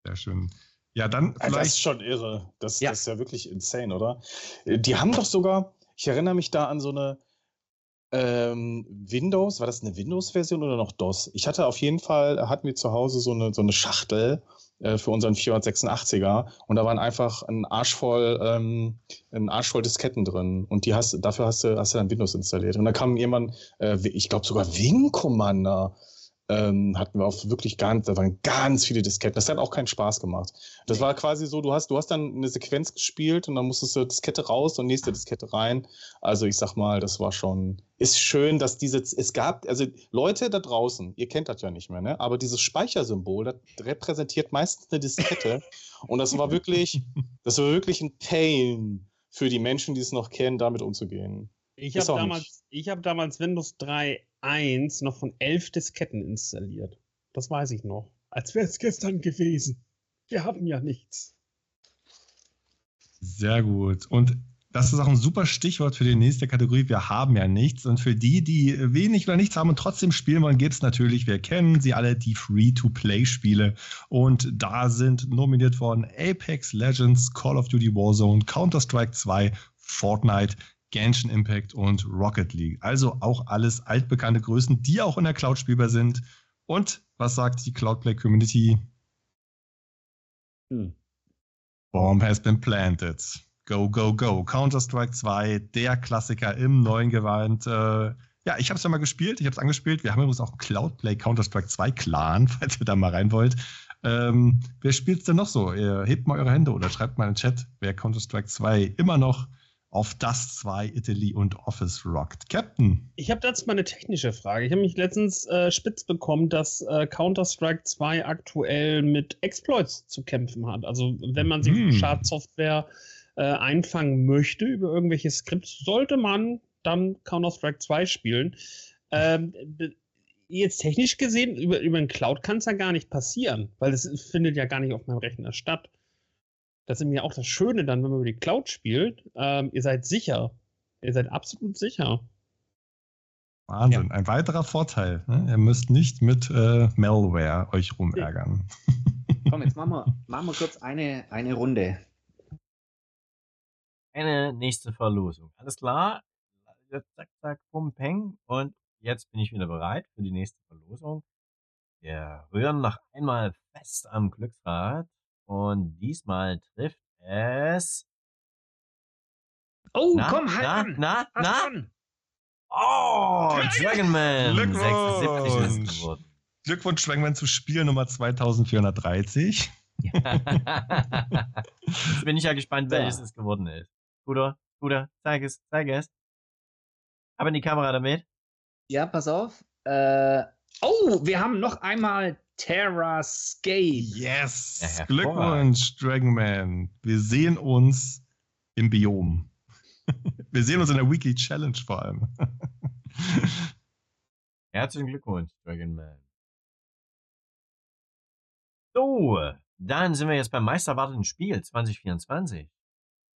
Sehr schön. Ja, dann Ja, das ist vielleicht. schon irre. Das, Ja. das ist ja wirklich insane, oder? Äh, Die haben doch sogar, ich erinnere mich da an so eine ähm, Windows, war das eine Windows-Version oder noch DOS? Ich hatte auf jeden Fall, hatten wir zu Hause so eine, so eine Schachtel äh, für unseren 486er und da waren einfach ein Arsch voll, ähm, ein Arsch voll Disketten drin und die hast, dafür hast du, hast du dann Windows installiert. Und da kam jemand, äh, ich glaube sogar Wing Commander ähm, hatten wir auf wirklich ganz, da waren ganz viele Disketten. Das hat auch keinen Spaß gemacht. Das war quasi so, du hast, du hast dann eine Sequenz gespielt und dann musstest du Diskette raus und nächste Diskette rein. Also ich sag mal, das war schon, ist schön, dass diese, es gab, also Leute da draußen, ihr kennt das ja nicht mehr, ne? Aber dieses Speichersymbol, das repräsentiert meistens eine Diskette. und das war wirklich, das war wirklich ein Pain für die Menschen, die es noch kennen, damit umzugehen. Ich habe auch damals, ich hab damals Windows 3.1 noch von elf Disketten installiert. Das weiß ich noch. Als wäre es gestern gewesen. Wir haben ja nichts. Sehr gut. Und das ist auch ein super Stichwort für die nächste Kategorie. Wir haben ja nichts. Und für die, die wenig oder nichts haben und trotzdem spielen wollen, gibt es natürlich, wir kennen sie alle, die Free-to-Play-Spiele. Und da sind nominiert worden Apex Legends, Call of Duty Warzone, Counter-Strike 2, Fortnite, Genshin Impact und Rocket League. Also auch alles altbekannte Größen, die auch in der Cloud spielbar sind. Und was sagt die Cloudplay Community? Hm. Bomb has been planted. Go, go, go. Counter-Strike 2, der Klassiker im neuen Gewand. Äh, ja, ich habe es ja mal gespielt, ich habe es angespielt. Wir haben übrigens auch einen Cloudplay Counter-Strike 2 Clan, <laughs> falls ihr da mal rein wollt. Ähm, wer spielt es denn noch so? Ihr hebt mal eure Hände oder schreibt mal in den Chat, wer Counter-Strike 2 immer noch auf das 2 Italy und Office rockt. Captain. Ich habe dazu mal eine technische Frage. Ich habe mich letztens äh, spitz bekommen, dass äh, Counter-Strike 2 aktuell mit Exploits zu kämpfen hat. Also wenn man sich Mhm. Schadsoftware äh, einfangen möchte über irgendwelche Skripts, sollte man dann Counter-Strike 2 spielen. Ähm, jetzt technisch gesehen, über, über den Cloud kann es ja gar nicht passieren, weil es findet ja gar nicht auf meinem Rechner statt. Das ist mir auch das Schöne dann, wenn man über die Cloud spielt. Ähm, ihr seid sicher. Ihr seid absolut sicher. Wahnsinn. Ein weiterer Vorteil. Ne? Ihr müsst nicht mit äh, Malware euch rumärgern. <laughs> Komm, jetzt machen wir, machen wir kurz eine, eine Runde. Eine nächste Verlosung. Alles klar? Zack, zack, pum, peng. Und jetzt bin ich wieder bereit für die nächste Verlosung. Wir rühren noch einmal fest am Glücksrad. Und diesmal trifft es. Oh, Na, komm, halt na, an! na, Hast na? an. Oh, Dragonman! Glückwunsch! 76 ist geworden. Glückwunsch, Schwengmann, zu Spiel Nummer 2430. Jetzt bin ich ja gespannt, welches es geworden ist. Bruder, Bruder, zeig es, zeig es. Aber in die Kamera damit. Ja, pass auf. Äh, oh, wir haben noch einmal Terrascape. Yes! Ja. Glückwunsch, Dragonman. Wir sehen uns im Biom. <laughs> Wir sehen uns in der Weekly Challenge vor allem. <laughs> Herzlichen Glückwunsch, Dragonman. So, dann sind wir jetzt beim meisterwarteten Spiel 2024.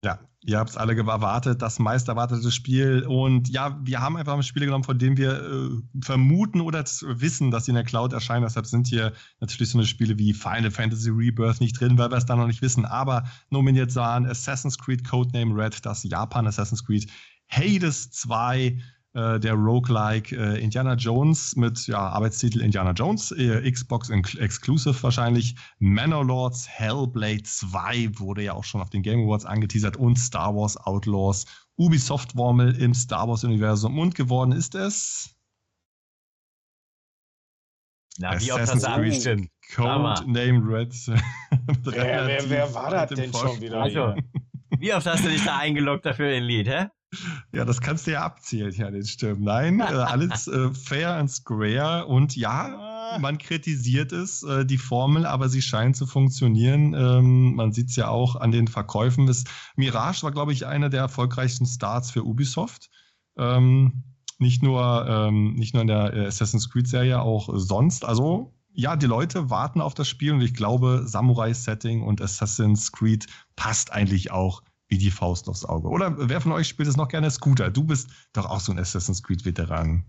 Ja, ihr habt es alle erwartet, das meisterwartete Spiel. Und ja, wir haben einfach Spiele genommen, von denen wir äh, vermuten oder wissen, dass sie in der Cloud erscheinen. Deshalb sind hier natürlich so eine Spiele wie Final Fantasy Rebirth nicht drin, weil wir es da noch nicht wissen. Aber nominiert waren Assassin's Creed Codename Red, das Japan Assassin's Creed, Hades 2, äh, der Roguelike äh, Indiana Jones mit ja, Arbeitstitel Indiana Jones, äh, Xbox Exclusive wahrscheinlich, Manor Lords, Hellblade 2 wurde ja auch schon auf den Game Awards angeteasert und Star Wars Outlaws, Ubisoft Wormel im Star Wars Universum und geworden ist es na, wie oft hast du abgestimmt? Code Name Red. <laughs> wer, wer, wer, war das denn schon wieder? Also, wie oft hast du dich da eingeloggt dafür in Lied, hä? Ja, das kannst du ja abzählen, ja, den Stimmen. Nein, äh, <laughs> alles äh, fair and square und ja, man kritisiert es, äh, die Formel, aber sie scheint zu funktionieren. Ähm, man sieht es ja auch an den Verkäufen. Das Mirage war, glaube ich, einer der erfolgreichsten Starts für Ubisoft. Ähm, nicht nur, ähm, nicht nur in der äh, Assassin's Creed-Serie, auch sonst. Also ja, die Leute warten auf das Spiel und ich glaube, Samurai-Setting und Assassin's Creed passt eigentlich auch wie die Faust aufs Auge. Oder wer von euch spielt es noch gerne Scooter? Du bist doch auch so ein Assassin's Creed-Veteran.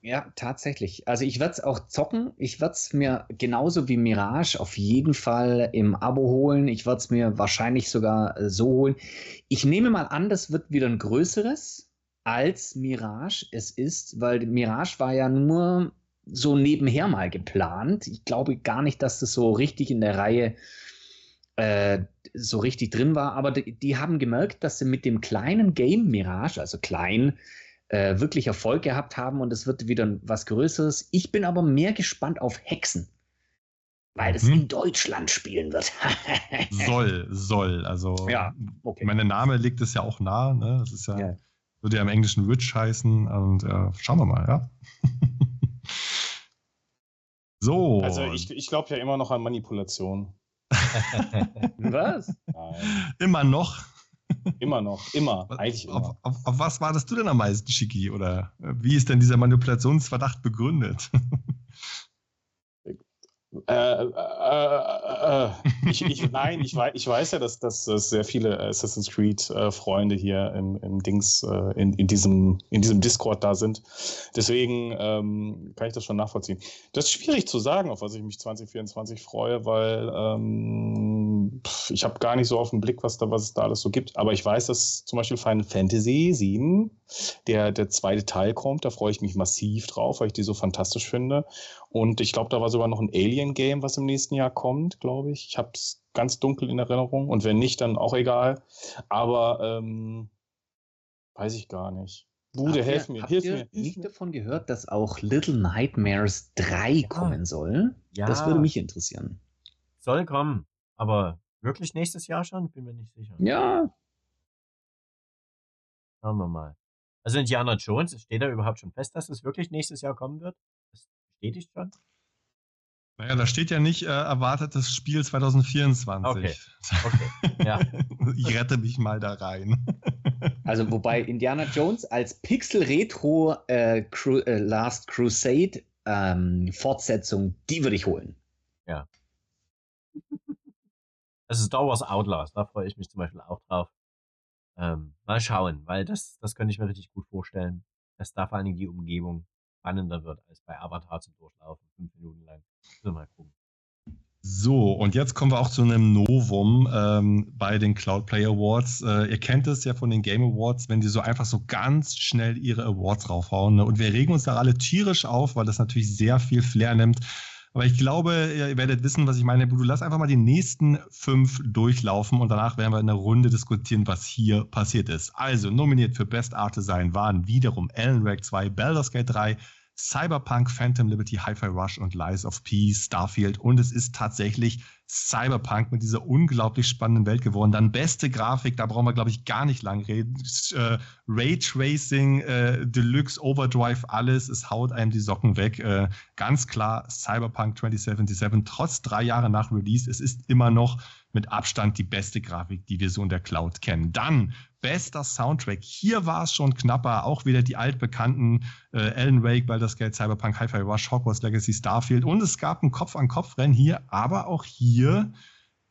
Ja, tatsächlich. Also ich werde es auch zocken. Ich werde es mir genauso wie Mirage auf jeden Fall im Abo holen. Ich werde es mir wahrscheinlich sogar äh, so holen. Ich nehme mal an, das wird wieder ein größeres als Mirage es ist, weil Mirage war ja nur so nebenher mal geplant. Ich glaube gar nicht, dass das so richtig in der Reihe äh, so richtig drin war, aber die, die, haben gemerkt, dass sie mit dem kleinen Game Mirage, also klein, äh, wirklich Erfolg gehabt haben und es wird wieder was Größeres. Ich bin aber mehr gespannt auf Hexen, weil es hm. in Deutschland spielen wird. <laughs> soll, soll. Also, ja, okay. Mein Name liegt es ja auch nah. Ne? Das ist ja, ja. würde ja im Englischen Witch heißen und äh, schauen wir mal, ja. <laughs> so. Also, ich, ich glaube ja immer noch an Manipulation. <laughs> was? Nein. Immer noch. Immer noch, immer, eigentlich immer. Auf, auf, auf, was wartest du denn am meisten, Schicki? Oder wie ist denn dieser Manipulationsverdacht begründet? <laughs> Äh, äh, äh, ich, ich, nein, ich weiß, ich weiß ja, dass, dass, dass sehr viele Assassin's Creed-Freunde hier im, im Dings, in, in, diesem, in diesem Discord da sind. Deswegen ähm, kann ich das schon nachvollziehen. Das ist schwierig zu sagen, auf was ich mich 2024 freue, weil ähm, ich habe gar nicht so auf den Blick, was, da, was es da alles so gibt. Aber ich weiß, dass zum Beispiel Final Fantasy 7, der, der zweite Teil kommt, da freue ich mich massiv drauf, weil ich die so fantastisch finde. Und ich glaube, da war sogar noch ein Alien-Game, was im nächsten Jahr kommt, glaube ich. Ich habe es ganz dunkel in Erinnerung. Und wenn nicht, dann auch egal. Aber ähm, weiß ich gar nicht. Bude, helf mir, hilf mir. Habt ihr nicht davon gehört, dass auch Little Nightmares 3 ja. kommen soll? Ja. Das würde mich interessieren. Soll kommen, aber wirklich nächstes Jahr schon? Bin mir nicht sicher. Ja. Schauen wir mal. Also Indiana Jones, steht da überhaupt schon fest, dass es wirklich nächstes Jahr kommen wird? bestätigt schon? Naja, da steht ja nicht äh, erwartetes Spiel 2024. Okay. okay. Ja. <laughs> ich rette mich mal da rein. <laughs> also, wobei Indiana Jones als Pixel Retro äh, Cru äh, Last Crusade ähm, Fortsetzung, die würde ich holen. Ja. Also Star Wars Outlaws, da freue ich mich zum Beispiel auch drauf. Ähm, mal schauen, weil das, das könnte ich mir richtig gut vorstellen. dass da vor allen Dingen die Umgebung spannender wird als bei Avatar zum Durchlaufen, fünf Minuten lang. So, mal gucken. So, und jetzt kommen wir auch zu einem Novum ähm, bei den Cloud Play Awards. Äh, ihr kennt es ja von den Game Awards, wenn die so einfach so ganz schnell ihre Awards raufhauen. Ne? Und wir regen uns da alle tierisch auf, weil das natürlich sehr viel Flair nimmt. Aber ich glaube, ihr werdet wissen, was ich meine. Du lass einfach mal die nächsten fünf durchlaufen und danach werden wir in einer Runde diskutieren, was hier passiert ist. Also, nominiert für Best Art Design waren wiederum Alan Wake 2, Baldur's Gate 3, Cyberpunk, Phantom Liberty, Hi-Fi Rush und Lies of Peace, Starfield. Und es ist tatsächlich Cyberpunk mit dieser unglaublich spannenden Welt geworden. Dann beste Grafik, da brauchen wir, glaube ich, gar nicht lang reden. Äh, Raytracing, äh, Deluxe, Overdrive, alles, es haut einem die Socken weg. Äh, ganz klar, Cyberpunk 2077, trotz drei Jahre nach Release, es ist immer noch mit Abstand die beste Grafik, die wir so in der Cloud kennen. Dann bester Soundtrack. Hier war es schon knapper. Auch wieder die altbekannten äh, Alan Wake, Baldur's Gate, Cyberpunk, Hi-Fi Rush, Hogwarts Legacy, Starfield. Und es gab ein Kopf-an-Kopf-Rennen hier, aber auch hier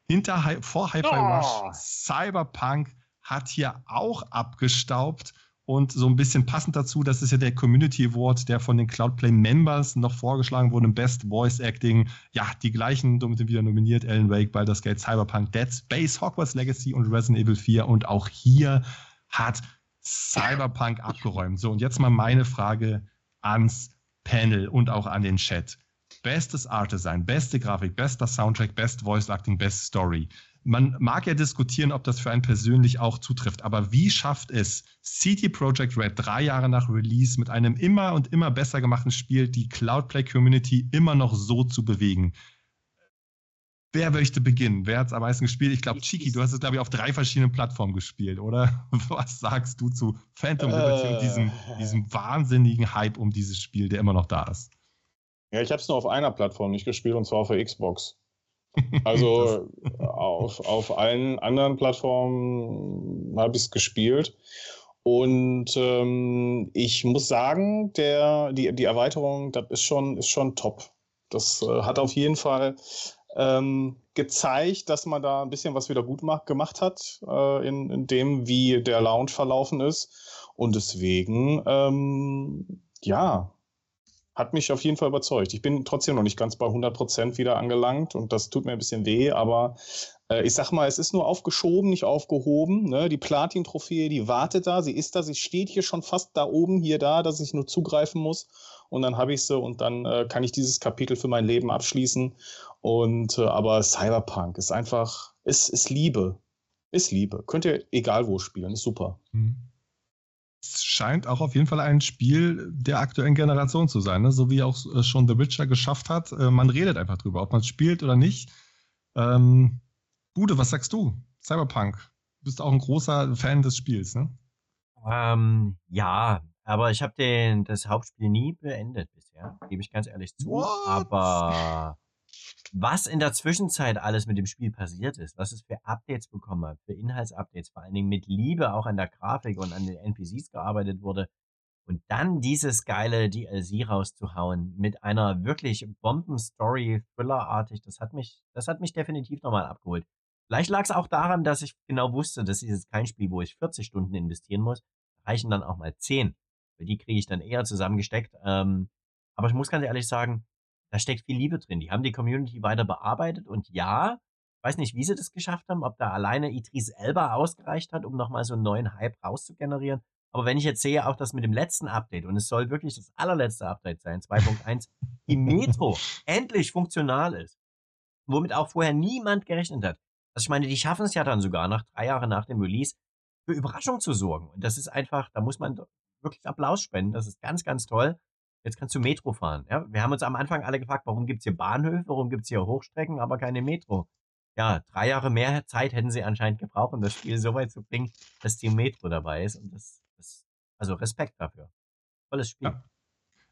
hinter vor Hi-Fi oh. Rush. Cyberpunk hat hier auch abgestaubt. Und so ein bisschen passend dazu, das ist ja der Community Award, der von den Cloudplay Members noch vorgeschlagen wurde, Best Voice Acting. Ja, die gleichen sind wieder nominiert: Alan Wake, Baldur's Gate, Cyberpunk, Dead Space, Hogwarts Legacy und Resident Evil 4. Und auch hier hat Cyberpunk abgeräumt. So, und jetzt mal meine Frage ans Panel und auch an den Chat. Bestes Art Design, beste Grafik, bester Soundtrack, best Voice Acting, best Story man mag ja diskutieren, ob das für einen persönlich auch zutrifft, aber wie schafft es CD Projekt Red drei Jahre nach Release mit einem immer und immer besser gemachten Spiel die Cloudplay Community immer noch so zu bewegen? Wer möchte beginnen? Wer hat es am meisten gespielt? Ich glaube, Chiki, du hast es, glaube ich, auf drei verschiedenen Plattformen gespielt, oder? <laughs> Was sagst du zu Phantom Liberty äh. und diesem, diesem wahnsinnigen Hype um dieses Spiel, der immer noch da ist? Ja, ich habe es nur auf einer Plattform nicht gespielt, und zwar auf der Xbox. Also auf, auf allen anderen Plattformen habe ich es gespielt. Und ähm, ich muss sagen, der, die, die Erweiterung, das ist schon, ist schon top. Das äh, hat auf jeden Fall ähm, gezeigt, dass man da ein bisschen was wieder gut macht, gemacht hat, äh, in, in dem, wie der Lounge verlaufen ist. Und deswegen, ähm, ja, hat mich auf jeden Fall überzeugt. Ich bin trotzdem noch nicht ganz bei 100 Prozent wieder angelangt und das tut mir ein bisschen weh, aber äh, ich sag mal, es ist nur aufgeschoben, nicht aufgehoben. Ne? Die Platin-Trophäe, die wartet da, sie ist da, sie steht hier schon fast da oben, hier da, dass ich nur zugreifen muss und dann habe ich sie und dann äh, kann ich dieses Kapitel für mein Leben abschließen. Und äh, aber Cyberpunk ist einfach, ist, ist Liebe. Ist Liebe. Könnt ihr egal wo spielen, ist super. Mhm scheint auch auf jeden Fall ein Spiel der aktuellen Generation zu sein, ne? so wie auch äh, schon The Witcher geschafft hat. Äh, man redet einfach drüber, ob man es spielt oder nicht. Ähm, Bude, was sagst du? Cyberpunk. Du bist auch ein großer Fan des Spiels, ne? Ähm, ja, aber ich habe das Hauptspiel nie beendet bisher, gebe ich ganz ehrlich zu. What? Aber was in der Zwischenzeit alles mit dem Spiel passiert ist, was es für Updates bekommen hat, für Inhaltsupdates, vor allen Dingen mit Liebe auch an der Grafik und an den NPCs gearbeitet wurde. Und dann dieses geile DLC rauszuhauen mit einer wirklich Bomben-Story, Thriller-artig, das hat mich, das hat mich definitiv nochmal abgeholt. Vielleicht lag es auch daran, dass ich genau wusste, das ist jetzt kein Spiel, wo ich 40 Stunden investieren muss. reichen dann auch mal 10. Weil die kriege ich dann eher zusammengesteckt. Ähm, aber ich muss ganz ehrlich sagen, da steckt viel Liebe drin. Die haben die Community weiter bearbeitet und ja, weiß nicht, wie sie das geschafft haben, ob da alleine Idris Elba ausgereicht hat, um nochmal so einen neuen Hype rauszugenerieren. Aber wenn ich jetzt sehe, auch das mit dem letzten Update, und es soll wirklich das allerletzte Update sein, 2.1, die Metro <laughs> endlich funktional ist, womit auch vorher niemand gerechnet hat. Also ich meine, die schaffen es ja dann sogar nach drei Jahren nach dem Release, für Überraschung zu sorgen. Und das ist einfach, da muss man wirklich Applaus spenden. Das ist ganz, ganz toll. Jetzt kannst du Metro fahren. Ja? Wir haben uns am Anfang alle gefragt, warum gibt es hier Bahnhöfe, warum gibt es hier Hochstrecken, aber keine Metro. Ja, drei Jahre mehr Zeit hätten sie anscheinend gebraucht, um das Spiel so weit zu bringen, dass die Metro dabei ist. Und das, das also Respekt dafür. Tolles Spiel. Ja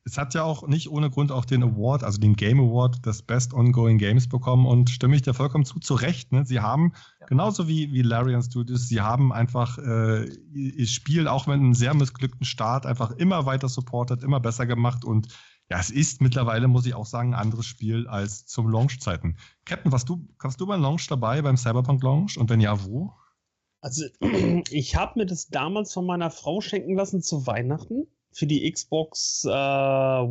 es hat ja auch nicht ohne Grund auch den Award, also den Game Award des Best Ongoing Games bekommen und stimme ich dir vollkommen zu, zu Recht. Ne? Sie haben, ja. genauso wie, wie Larian Studios, sie haben einfach äh, ihr Spiel, auch mit einem sehr missglückten Start, einfach immer weiter supportet, immer besser gemacht und ja, es ist mittlerweile, muss ich auch sagen, ein anderes Spiel als zum Launch-Zeiten. Captain, warst du, warst du beim Launch dabei, beim Cyberpunk-Launch? Und wenn ja, wo? Also, <clears throat> ich habe mir das damals von meiner Frau schenken lassen zu Weihnachten für die Xbox, äh,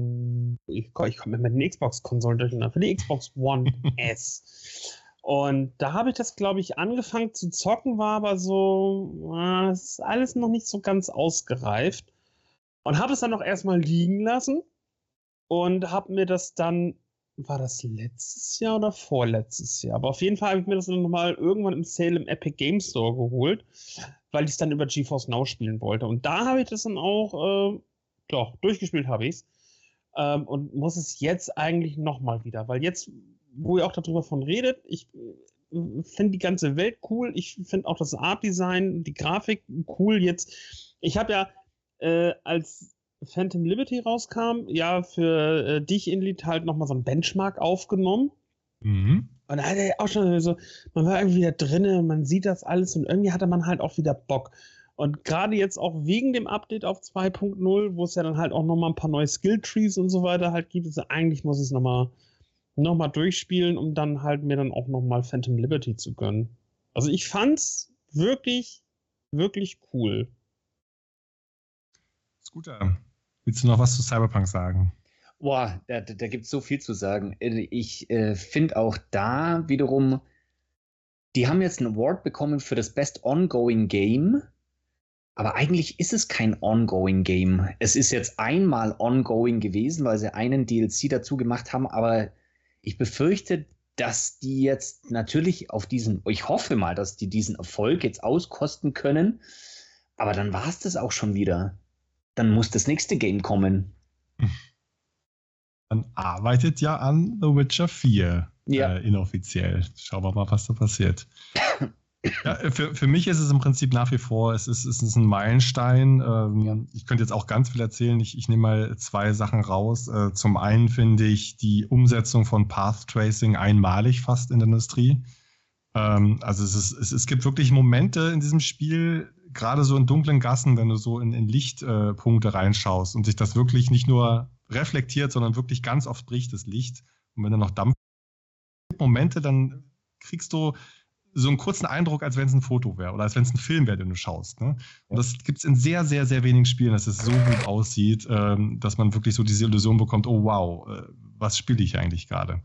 ich, ich komme mit den Xbox-Konsolen durcheinander, für die Xbox One <laughs> S. Und da habe ich das, glaube ich, angefangen zu zocken, war aber so, äh, ist alles noch nicht so ganz ausgereift. Und habe es dann noch erstmal liegen lassen und habe mir das dann, war das letztes Jahr oder vorletztes Jahr? Aber auf jeden Fall habe ich mir das dann nochmal irgendwann im Sale im Epic Game Store geholt, weil ich es dann über GeForce Now spielen wollte. Und da habe ich das dann auch äh, doch, durchgespielt habe ich es. Ähm, und muss es jetzt eigentlich nochmal wieder, weil jetzt wo ihr auch darüber von redet. Ich äh, finde die ganze Welt cool. Ich finde auch das Art Design, die Grafik cool. Jetzt, ich habe ja äh, als Phantom Liberty rauskam, ja für äh, dich Inlit halt nochmal so ein Benchmark aufgenommen. Mhm. Und da hat er auch schon so, man war irgendwie wieder drinne, man sieht das alles und irgendwie hatte man halt auch wieder Bock. Und gerade jetzt auch wegen dem Update auf 2.0, wo es ja dann halt auch nochmal ein paar neue Skill-Trees und so weiter halt gibt, also eigentlich muss ich es nochmal noch mal durchspielen, um dann halt mir dann auch nochmal Phantom Liberty zu gönnen. Also ich fand's wirklich, wirklich cool. Scooter, willst du noch was zu Cyberpunk sagen? Boah, da, da, gibt es so viel zu sagen. Äh, Ich äh, finde auch da wiederum, die haben jetzt einen Award bekommen für das Best Ongoing Game. Aber eigentlich ist es kein Ongoing Game. Es ist jetzt einmal Ongoing gewesen, weil sie einen DLC dazu gemacht haben. Aber ich befürchte, dass die jetzt natürlich auf diesen, ich hoffe mal, dass die diesen Erfolg jetzt auskosten können. Aber dann war es das auch schon wieder. Dann muss das nächste Game kommen. Man arbeitet ja an The Witcher 4 Ja. äh, inoffiziell. Schauen wir mal, was da passiert. <laughs> ja, äh, für, für mich ist es im Prinzip nach wie vor, es ist, es ist ein Meilenstein. Ähm, Ja. Ich könnte jetzt auch ganz viel erzählen. Ich, ich nehme mal zwei Sachen raus. Äh, zum einen finde ich die Umsetzung von Path Tracing einmalig fast in der Industrie. Ähm, also es, ist, es, es gibt wirklich Momente in diesem Spiel, gerade so in dunklen Gassen, wenn du so in, in Lichtpunkte äh, reinschaust und sich das wirklich nicht nur reflektiert, sondern wirklich ganz oft bricht das Licht. Und wenn dann noch Dampf gibt Momente, dann kriegst du so einen kurzen Eindruck, als wenn es ein Foto wäre oder als wenn es ein Film wäre, den du schaust. Ne? Und das gibt es in sehr, sehr, sehr wenigen Spielen, dass es so gut aussieht, ähm, dass man wirklich so diese Illusion bekommt, oh wow, äh, was spiele ich eigentlich gerade?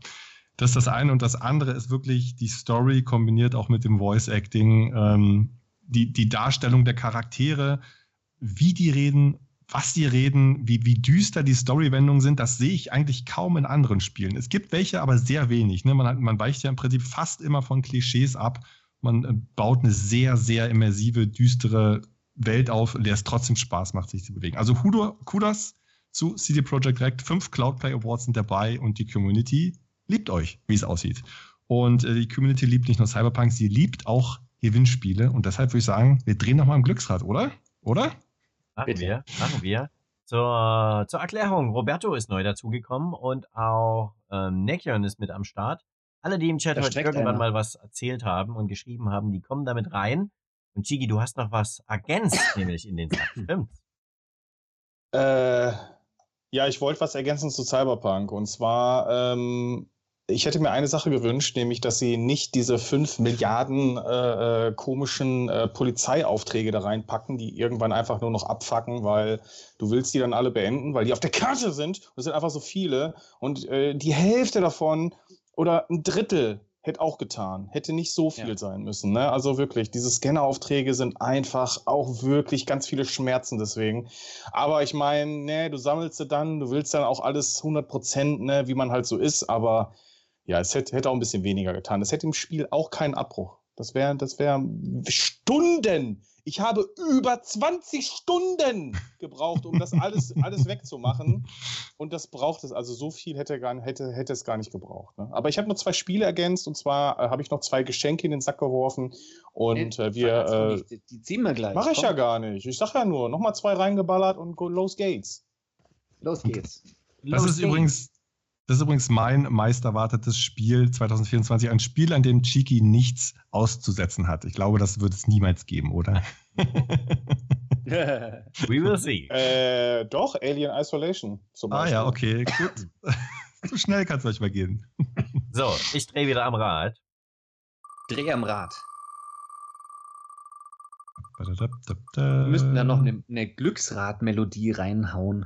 Das ist das eine. Und das andere ist wirklich die Story kombiniert auch mit dem Voice Acting, ähm, die, die Darstellung der Charaktere, wie die reden, was die reden, wie, wie düster die Storywendungen sind, das sehe ich eigentlich kaum in anderen Spielen. Es gibt welche, aber sehr wenig. Ne? Man, hat, man weicht ja im Prinzip fast immer von Klischees ab. Man äh, baut eine sehr, sehr immersive, düstere Welt auf, in der es trotzdem Spaß macht, sich zu bewegen. Also Hudo, Kudos zu CD Projekt Direct. Fünf Cloudplay Awards sind dabei und die Community liebt euch, wie es aussieht. Und äh, die Community liebt nicht nur Cyberpunk, sie liebt auch Gewinnspiele. Und deshalb würde ich sagen, wir drehen nochmal im Glücksrad, oder? Oder? Machen Bitte. wir, machen wir. Zur, zur Erklärung, Roberto ist neu dazugekommen und auch ähm, Nekion ist mit am Start. Alle, die im Chat Da heute irgendwann einer. mal was erzählt haben und geschrieben haben, die kommen damit rein. Und Chigi, du hast noch was ergänzt, <laughs> nämlich in den Sack. Stimmt. Äh, ja, ich wollte was ergänzen zu Cyberpunk. Und zwar, ähm, ich hätte mir eine Sache gewünscht, nämlich, dass sie nicht diese 5 Milliarden äh, äh, komischen äh, Polizeiaufträge da reinpacken, die irgendwann einfach nur noch abfacken, weil du willst die dann alle beenden, weil die auf der Karte sind. Und es sind einfach so viele. Und äh, die Hälfte davon oder ein Drittel hätte auch getan. Hätte nicht so viel Ja. sein müssen. Ne? Also wirklich, diese Scanneraufträge sind einfach auch wirklich ganz viele Schmerzen deswegen. Aber ich meine, ne, du sammelst sie dann, du willst dann auch alles 100 Prozent, ne, wie man halt so ist. Aber ja, es hätte, hätte auch ein bisschen weniger getan. Es hätte im Spiel auch keinen Abbruch. Das wäre das wär Stunden. Ich habe über 20 Stunden gebraucht, um das alles, <laughs> alles wegzumachen. Und das braucht es. Also so viel hätte, gar, hätte, hätte es gar nicht gebraucht. Ne? Aber ich habe noch zwei Spiele ergänzt. Und zwar äh, habe ich noch zwei Geschenke in den Sack geworfen. Und äh, wir. Äh, die, ziehen wir gleich. Mache ich Komm, ja gar nicht. Ich sag ja nur, nochmal zwei reingeballert und go, los geht's. Los geht's. Das Los ist geht's. übrigens, das ist übrigens mein meist erwartetes Spiel 2024. Ein Spiel, an dem Chiki nichts auszusetzen hat. Ich glaube, das wird es niemals geben, oder? <laughs> We will see. Äh, doch, Alien Isolation. Zum ah Beispiel. ja, okay, gut. <laughs> so schnell kann es euch mal gehen. So, ich drehe wieder am Rad. Dreh am Rad. Wir Wir müssten da noch eine, eine Glücksrad-Melodie reinhauen.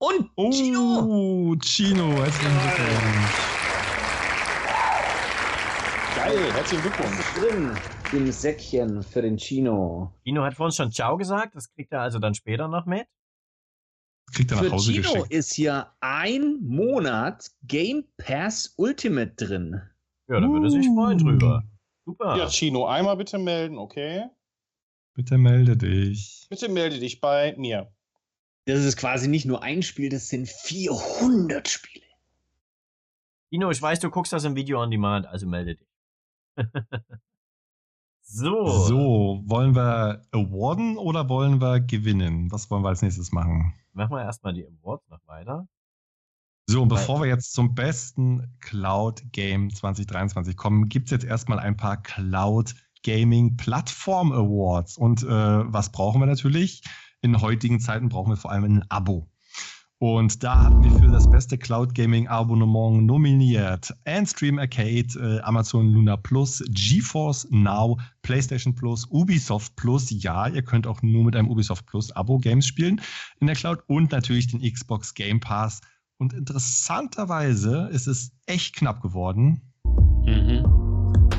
Und Oh, Chino! Chino, herzlichen Glückwunsch. Geil, herzlichen Glückwunsch. drin im Säckchen für den Chino? Dino hat vorhin schon Ciao gesagt, das kriegt er also dann später noch mit. Kriegt er nach Für Hause Chino geschickt. ist hier ein Monat Game Pass Ultimate drin. Ja, da würde er sich freuen drüber. Super. Ja, Chino, einmal bitte melden, okay? Bitte melde dich. Bitte melde dich bei mir. Das ist quasi nicht nur ein Spiel, das sind 400 Spiele. Dino, ich weiß, du guckst das im Video on Demand, also melde dich. <laughs> so. So, wollen wir awarden oder wollen wir gewinnen? Was wollen wir als nächstes machen? Machen wir erstmal die Awards noch weiter. So, und bevor wir jetzt zum besten Cloud Game 2023 kommen, gibt es jetzt erstmal ein paar Cloud Gaming Plattform Awards. Und äh, was brauchen wir natürlich? In heutigen Zeiten brauchen wir vor allem ein Abo. Und da hatten wir für das beste Cloud Gaming Abonnement nominiert Andstream Arcade, äh, Amazon Luna Plus, GeForce Now, PlayStation Plus, Ubisoft Plus. Ja, ihr könnt auch nur mit einem Ubisoft Plus Abo Games spielen in der Cloud und natürlich den Xbox Game Pass. Und interessanterweise ist es echt knapp geworden. Mhm.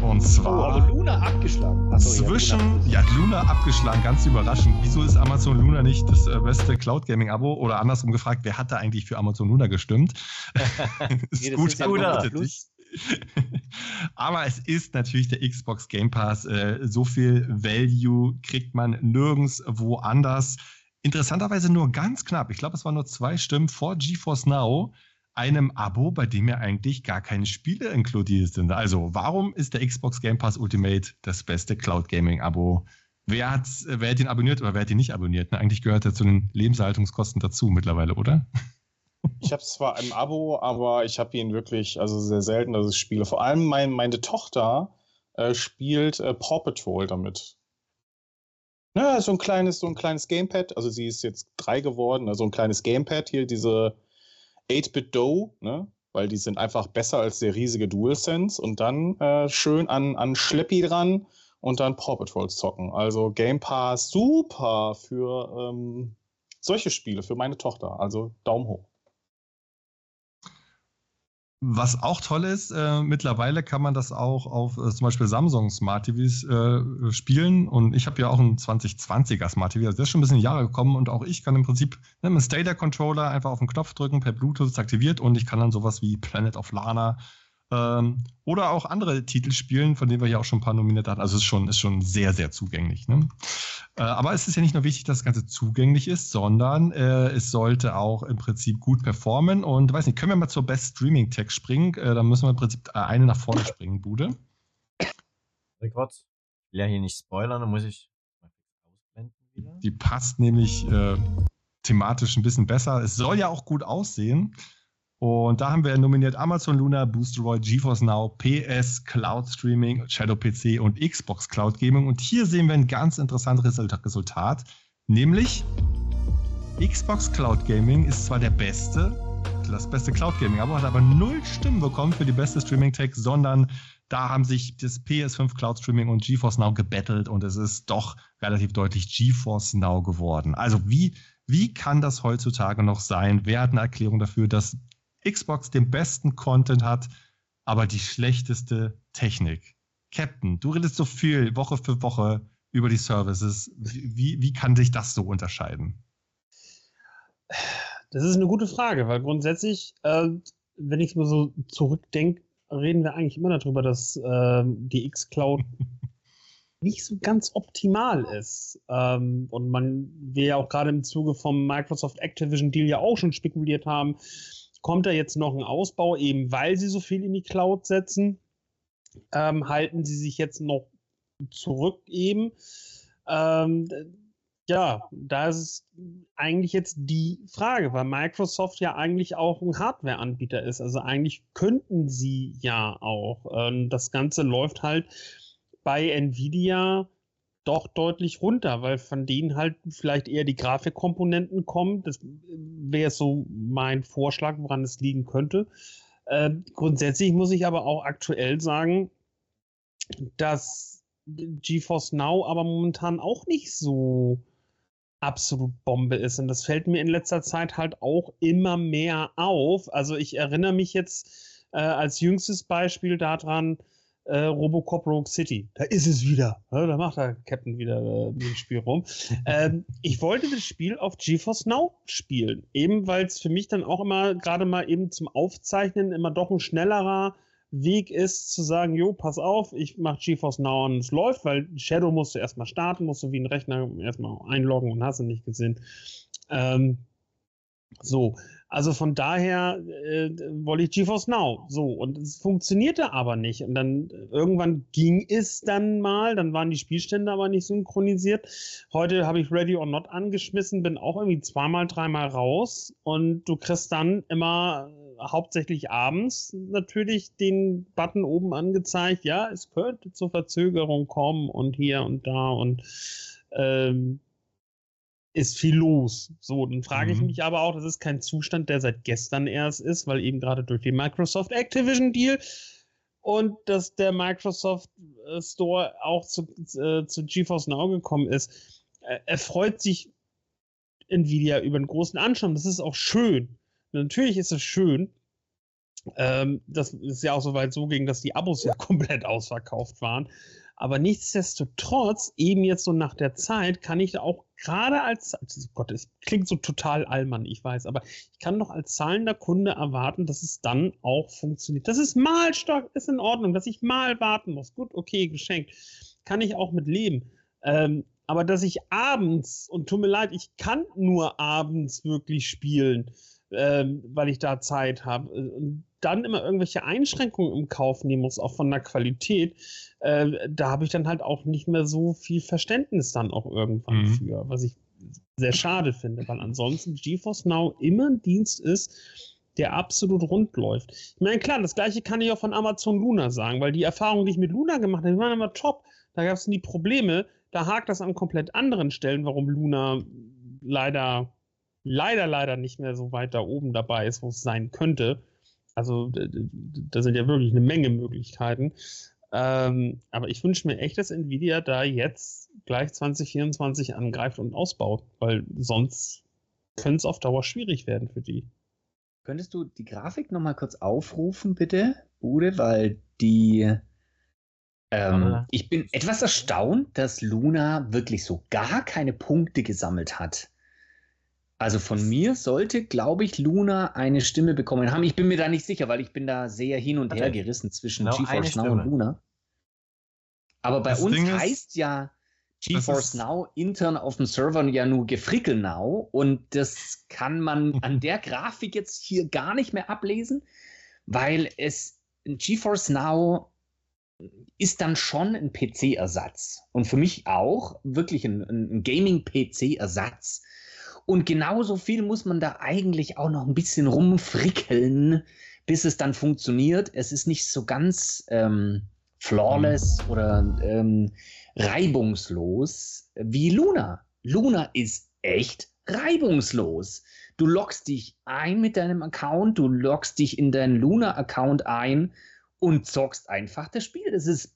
Und zwar. Oh, Luna abgeschlagen. Achso, zwischen. Ja, Luna. ja, abgeschlagen, ganz überraschend. Wieso ist Amazon Luna nicht das äh, beste Cloud Gaming Abo? Oder andersrum gefragt, wer hat da eigentlich für Amazon Luna gestimmt? <laughs> <laughs> ist nee, gut, ist <laughs> Aber es ist natürlich der Xbox Game Pass. Äh, so viel Value kriegt man nirgends woanders. Interessanterweise nur ganz knapp. Ich glaube, es waren nur zwei Stimmen vor GeForce Now einem Abo, bei dem ja eigentlich gar keine Spiele inkludiert sind. Also, warum ist der Xbox Game Pass Ultimate das beste Cloud Gaming Abo? Wer hat, wer hat ihn abonniert oder wer hat ihn nicht abonniert? Ne, eigentlich gehört er zu den Lebenserhaltungskosten dazu mittlerweile, oder? <laughs> Ich habe zwar ein Abo, aber ich habe ihn wirklich, also sehr selten, dass ich spiele. Vor allem mein, meine Tochter äh, spielt äh, Paw Patrol damit. Ja, so ein kleines, so ein kleines Gamepad. Also sie ist jetzt drei geworden, also ein kleines Gamepad hier, diese 8-Bit Dough, ne? weil die sind einfach besser als der riesige DualSense und dann äh, schön an, an Schleppi dran und dann Paw Patrol zocken. Also Game Pass super für ähm, solche Spiele, für meine Tochter. Also Daumen hoch. Was auch toll ist, äh, mittlerweile kann man das auch auf äh, zum Beispiel Samsung Smart TVs äh, spielen. Und ich habe ja auch einen 2020er Smart TV. Also der ist schon ein bisschen Jahre gekommen und auch ich kann im Prinzip ne, mit Stadia Controller einfach auf den Knopf drücken, per Bluetooth aktiviert und ich kann dann sowas wie Planet of Lana ähm, oder auch andere Titel spielen, von denen wir ja auch schon ein paar nominiert hatten. Also es ist schon, ist schon sehr, sehr zugänglich. Ne? Äh, aber es ist ja nicht nur wichtig, dass das Ganze zugänglich ist, sondern äh, es sollte auch im Prinzip gut performen. Und weiß nicht, können wir mal zur Best Streaming Tech springen? Äh, dann müssen wir im Prinzip äh, eine nach vorne springen, Bude. Rekord. Ich will ja hier nicht spoilern, dann muss ich ausblenden wieder. Die passt nämlich äh, thematisch ein bisschen besser. Es soll ja auch gut aussehen. Und da haben wir nominiert Amazon Luna, Boosteroid, GeForce Now, PS, Cloud Streaming, Shadow PC und Xbox Cloud Gaming. Und hier sehen wir ein ganz interessantes Resultat, nämlich Xbox Cloud Gaming ist zwar der beste, das beste Cloud Gaming, aber hat aber null Stimmen bekommen für die beste Streaming Tech, sondern da haben sich das PS5 Cloud Streaming und GeForce Now gebettelt und es ist doch relativ deutlich GeForce Now geworden. Also wie, wie kann das heutzutage noch sein? Wer hat eine Erklärung dafür, dass Xbox den besten Content hat, aber die schlechteste Technik. Captain, du redest so viel Woche für Woche über die Services. Wie, wie kann sich das so unterscheiden? Das ist eine gute Frage, weil grundsätzlich, äh, wenn ich mal so zurückdenke, reden wir eigentlich immer darüber, dass äh, die X-Cloud <laughs> nicht so ganz optimal ist. Ähm, und man, wir ja auch gerade im Zuge vom Microsoft Activision Deal ja auch schon spekuliert haben, kommt da jetzt noch ein Ausbau, eben weil sie so viel in die Cloud setzen. Ähm, halten sie sich jetzt noch zurück eben. Ähm, ja, da ist eigentlich jetzt die Frage, weil Microsoft ja eigentlich auch ein Hardware-Anbieter ist. Also eigentlich könnten sie ja auch. Ähm, das Ganze läuft halt bei Nvidia doch deutlich runter, weil von denen halt vielleicht eher die Grafikkomponenten kommen. Das wäre so mein Vorschlag, woran es liegen könnte. Äh, grundsätzlich muss ich aber auch aktuell sagen, dass GeForce Now aber momentan auch nicht so absolut Bombe ist. Und das fällt mir in letzter Zeit halt auch immer mehr auf. Also ich erinnere mich jetzt äh, als jüngstes Beispiel daran, äh, Robocop Rogue City. Da ist es wieder. Ja, da macht der Captain wieder äh, im Spiel rum. ähm, ich wollte das Spiel auf GeForce Now spielen. Eben weil es für mich dann auch immer gerade mal eben zum Aufzeichnen immer doch ein schnellerer Weg ist, zu sagen, jo, pass auf, ich mache GeForce Now und es läuft, weil Shadow musst du erstmal starten, musst du wie ein Rechner erstmal einloggen und hast du nicht gesehen. Ähm, So, also von daher äh, wollte ich GeForce Now. So, und es funktionierte aber nicht. Und dann irgendwann ging es dann mal, dann waren die Spielstände aber nicht synchronisiert. Heute habe ich Ready or Not angeschmissen, bin auch irgendwie zweimal, dreimal raus und du kriegst dann immer äh, hauptsächlich abends natürlich den Button oben angezeigt, ja, es könnte zur Verzögerung kommen und hier und da und ähm, ist viel los. So, dann frage ich Mhm. mich aber auch, das ist kein Zustand, der seit gestern erst ist, weil eben gerade durch den Microsoft Activision Deal und dass der Microsoft äh, Store auch zu, äh, zu GeForce Now gekommen ist. Äh, er freut sich Nvidia über einen großen Anschauung. Das ist auch schön. Natürlich ist es schön. Ähm, das ist ja auch so weit so ging, dass die Abos ja <laughs> komplett ausverkauft waren. Aber nichtsdestotrotz, eben jetzt so nach der Zeit, kann ich auch gerade als, also Gott, es klingt so total allmann, ich weiß, aber ich kann doch als zahlender Kunde erwarten, dass es dann auch funktioniert. Das ist mal stark, ist in Ordnung, dass ich mal warten muss. Gut, okay, geschenkt. Kann ich auch mit leben. Ähm, aber dass ich abends, und tut mir leid, ich kann nur abends wirklich spielen, ähm, weil ich da Zeit habe, äh, und dann immer irgendwelche Einschränkungen im Kauf nehmen muss, auch von der Qualität, äh, da habe ich dann halt auch nicht mehr so viel Verständnis dann auch irgendwann Mhm. für, was ich sehr schade finde, weil ansonsten GeForce Now immer ein Dienst ist, der absolut rund läuft. Ich meine, klar, das gleiche kann ich auch von Amazon Luna sagen, weil die Erfahrungen, die ich mit Luna gemacht habe, die waren immer top. Da gab es nie Probleme. Da hakt das an komplett anderen Stellen, warum Luna leider, leider, leider nicht mehr so weit da oben dabei ist, wo es sein könnte. Also da sind ja wirklich eine Menge Möglichkeiten. Ähm, aber ich wünsche mir echt, dass Nvidia da jetzt gleich 2024 angreift und ausbaut, weil sonst könnte es auf Dauer schwierig werden für die. Könntest du die Grafik nochmal kurz aufrufen, bitte, Bude? Weil die. Ähm, ich bin etwas erstaunt, dass Luna wirklich so gar keine Punkte gesammelt hat. Also von mir sollte, glaube ich, Luna eine Stimme bekommen haben. Ich bin mir da nicht sicher, weil ich bin da sehr hin und Hatte her gerissen zwischen genau GeForce Now und. Luna. Aber bei Das uns Ding heißt ja GeForce Now intern auf dem Server ja nur Gefrickel Now und das kann man <laughs> an der Grafik jetzt hier gar nicht mehr ablesen, weil es GeForce Now ist dann schon ein PC-Ersatz und für mich auch wirklich ein, ein Gaming-PC-Ersatz. Und genauso viel muss man da eigentlich auch noch ein bisschen rumfrickeln, bis es dann funktioniert. Es ist nicht so ganz ähm, flawless oder ähm, reibungslos wie Luna. Luna ist echt reibungslos. Du loggst dich ein mit deinem Account, du loggst dich in deinen Luna-Account ein und zockst einfach das Spiel. Das ist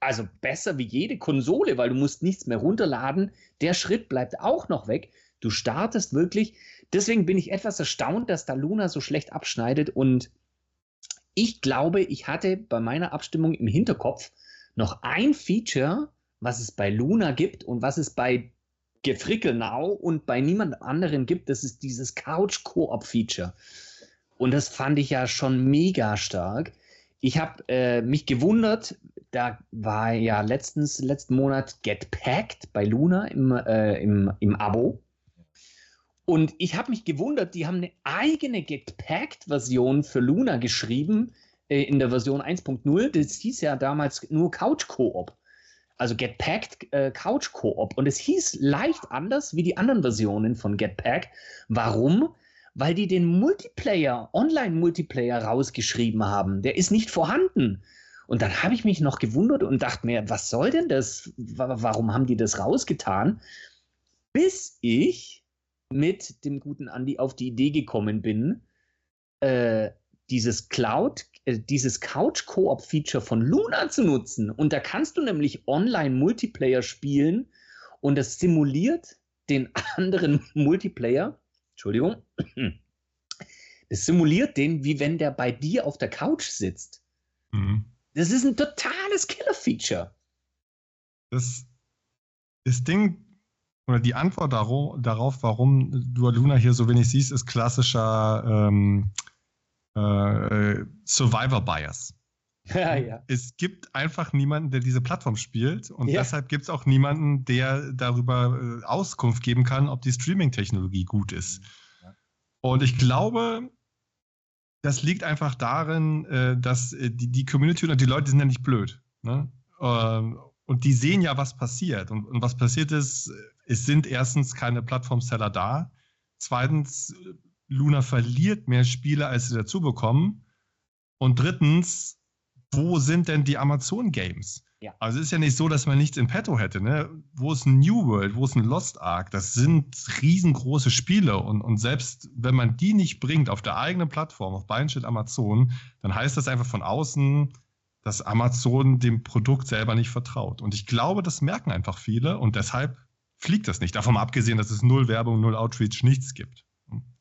also besser wie jede Konsole, weil du musst nichts mehr runterladen. Der Schritt bleibt auch noch weg. Du startest wirklich. Deswegen bin ich etwas erstaunt, dass da Luna so schlecht abschneidet. Und ich glaube, ich hatte bei meiner Abstimmung im Hinterkopf noch ein Feature, was es bei Luna gibt und was es bei Gefrickel Now und bei niemand anderem gibt. Das ist dieses Couch-Koop-Feature. Und das fand ich ja schon mega stark. Ich habe äh, mich gewundert, da war ja letztens, letzten Monat Get Packed bei Luna im, äh, im, im Abo. Und ich habe mich gewundert, die haben eine eigene Get Packed-Version für Luna geschrieben, äh, in der Version 1.0. Das hieß ja damals nur Couch Koop. Also Get Packed äh, Couch Koop. Und es hieß leicht anders wie die anderen Versionen von Get Packed. Warum? Weil die den Multiplayer, Online-Multiplayer rausgeschrieben haben. Der ist nicht vorhanden. Und dann habe ich mich noch gewundert und dachte mir, was soll denn das? Wa- Warum haben die das rausgetan? Bis ich mit dem guten Andy auf die Idee gekommen bin, äh, dieses Cloud, äh, dieses Couch-Koop-Feature von Luna zu nutzen. Und da kannst du nämlich Online-Multiplayer spielen und das simuliert den <laughs> anderen Multiplayer. Entschuldigung. <clears throat> Es simuliert den, wie wenn der bei dir auf der Couch sitzt. Mhm. Das ist ein totales Killer-Feature. Das, das Ding oder die Antwort darauf, warum du Luna hier so wenig siehst, ist klassischer ähm, äh, Survivor-Bias. <laughs> Ja, ja. Es gibt einfach niemanden, der diese Plattform spielt und Ja. deshalb gibt es auch niemanden, der darüber äh, Auskunft geben kann, ob die Streaming-Technologie gut ist. Und ich glaube, das liegt einfach darin, äh, dass äh, die, die Community und die Leute sind ja nicht blöd. Ne? Ähm, und die sehen ja, was passiert. Und, und was passiert ist, es sind erstens keine Plattformseller da. Zweitens, Luna verliert mehr Spiele, als sie dazu bekommen. Und drittens, wo sind denn die Amazon-Games? Ja. Also es ist ja nicht so, dass man nichts in petto hätte. Ne? Wo ist ein New World, wo ist ein Lost Ark? Das sind riesengroße Spiele. Und, und selbst wenn man die nicht bringt auf der eigenen Plattform, auf beiden steht Amazon, dann heißt das einfach von außen, dass Amazon dem Produkt selber nicht vertraut. Und ich glaube, das merken einfach viele und deshalb fliegt das nicht. Davon mal abgesehen, dass es null Werbung, null Outreach, nichts gibt.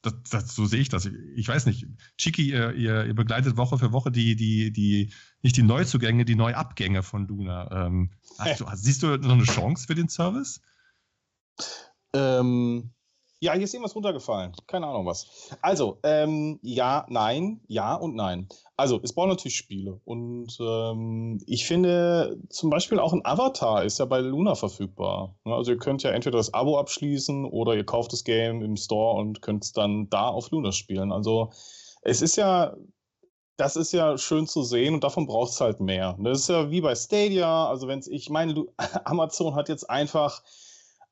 Das, das, so sehe ich das. Ich weiß nicht. Chiki, ihr, ihr, begleitet Woche für Woche die, die, die, nicht die Neuzugänge, die Neuabgänge von Luna. Ähm, du, siehst du noch eine Chance für den Service? Ähm, ja, hier ist irgendwas runtergefallen. Keine Ahnung was. Also, ähm, ja, nein, ja und nein. Also, es braucht natürlich Spiele. Und ähm, ich finde zum Beispiel auch ein Avatar ist ja bei Luna verfügbar. Also, ihr könnt ja entweder das Abo abschließen oder ihr kauft das Game im Store und könnt es dann da auf Luna spielen. Also, es ist ja das ist ja schön zu sehen und davon braucht es halt mehr. Das ist ja wie bei Stadia. Also, wenn ich meine, <laughs> Amazon hat jetzt einfach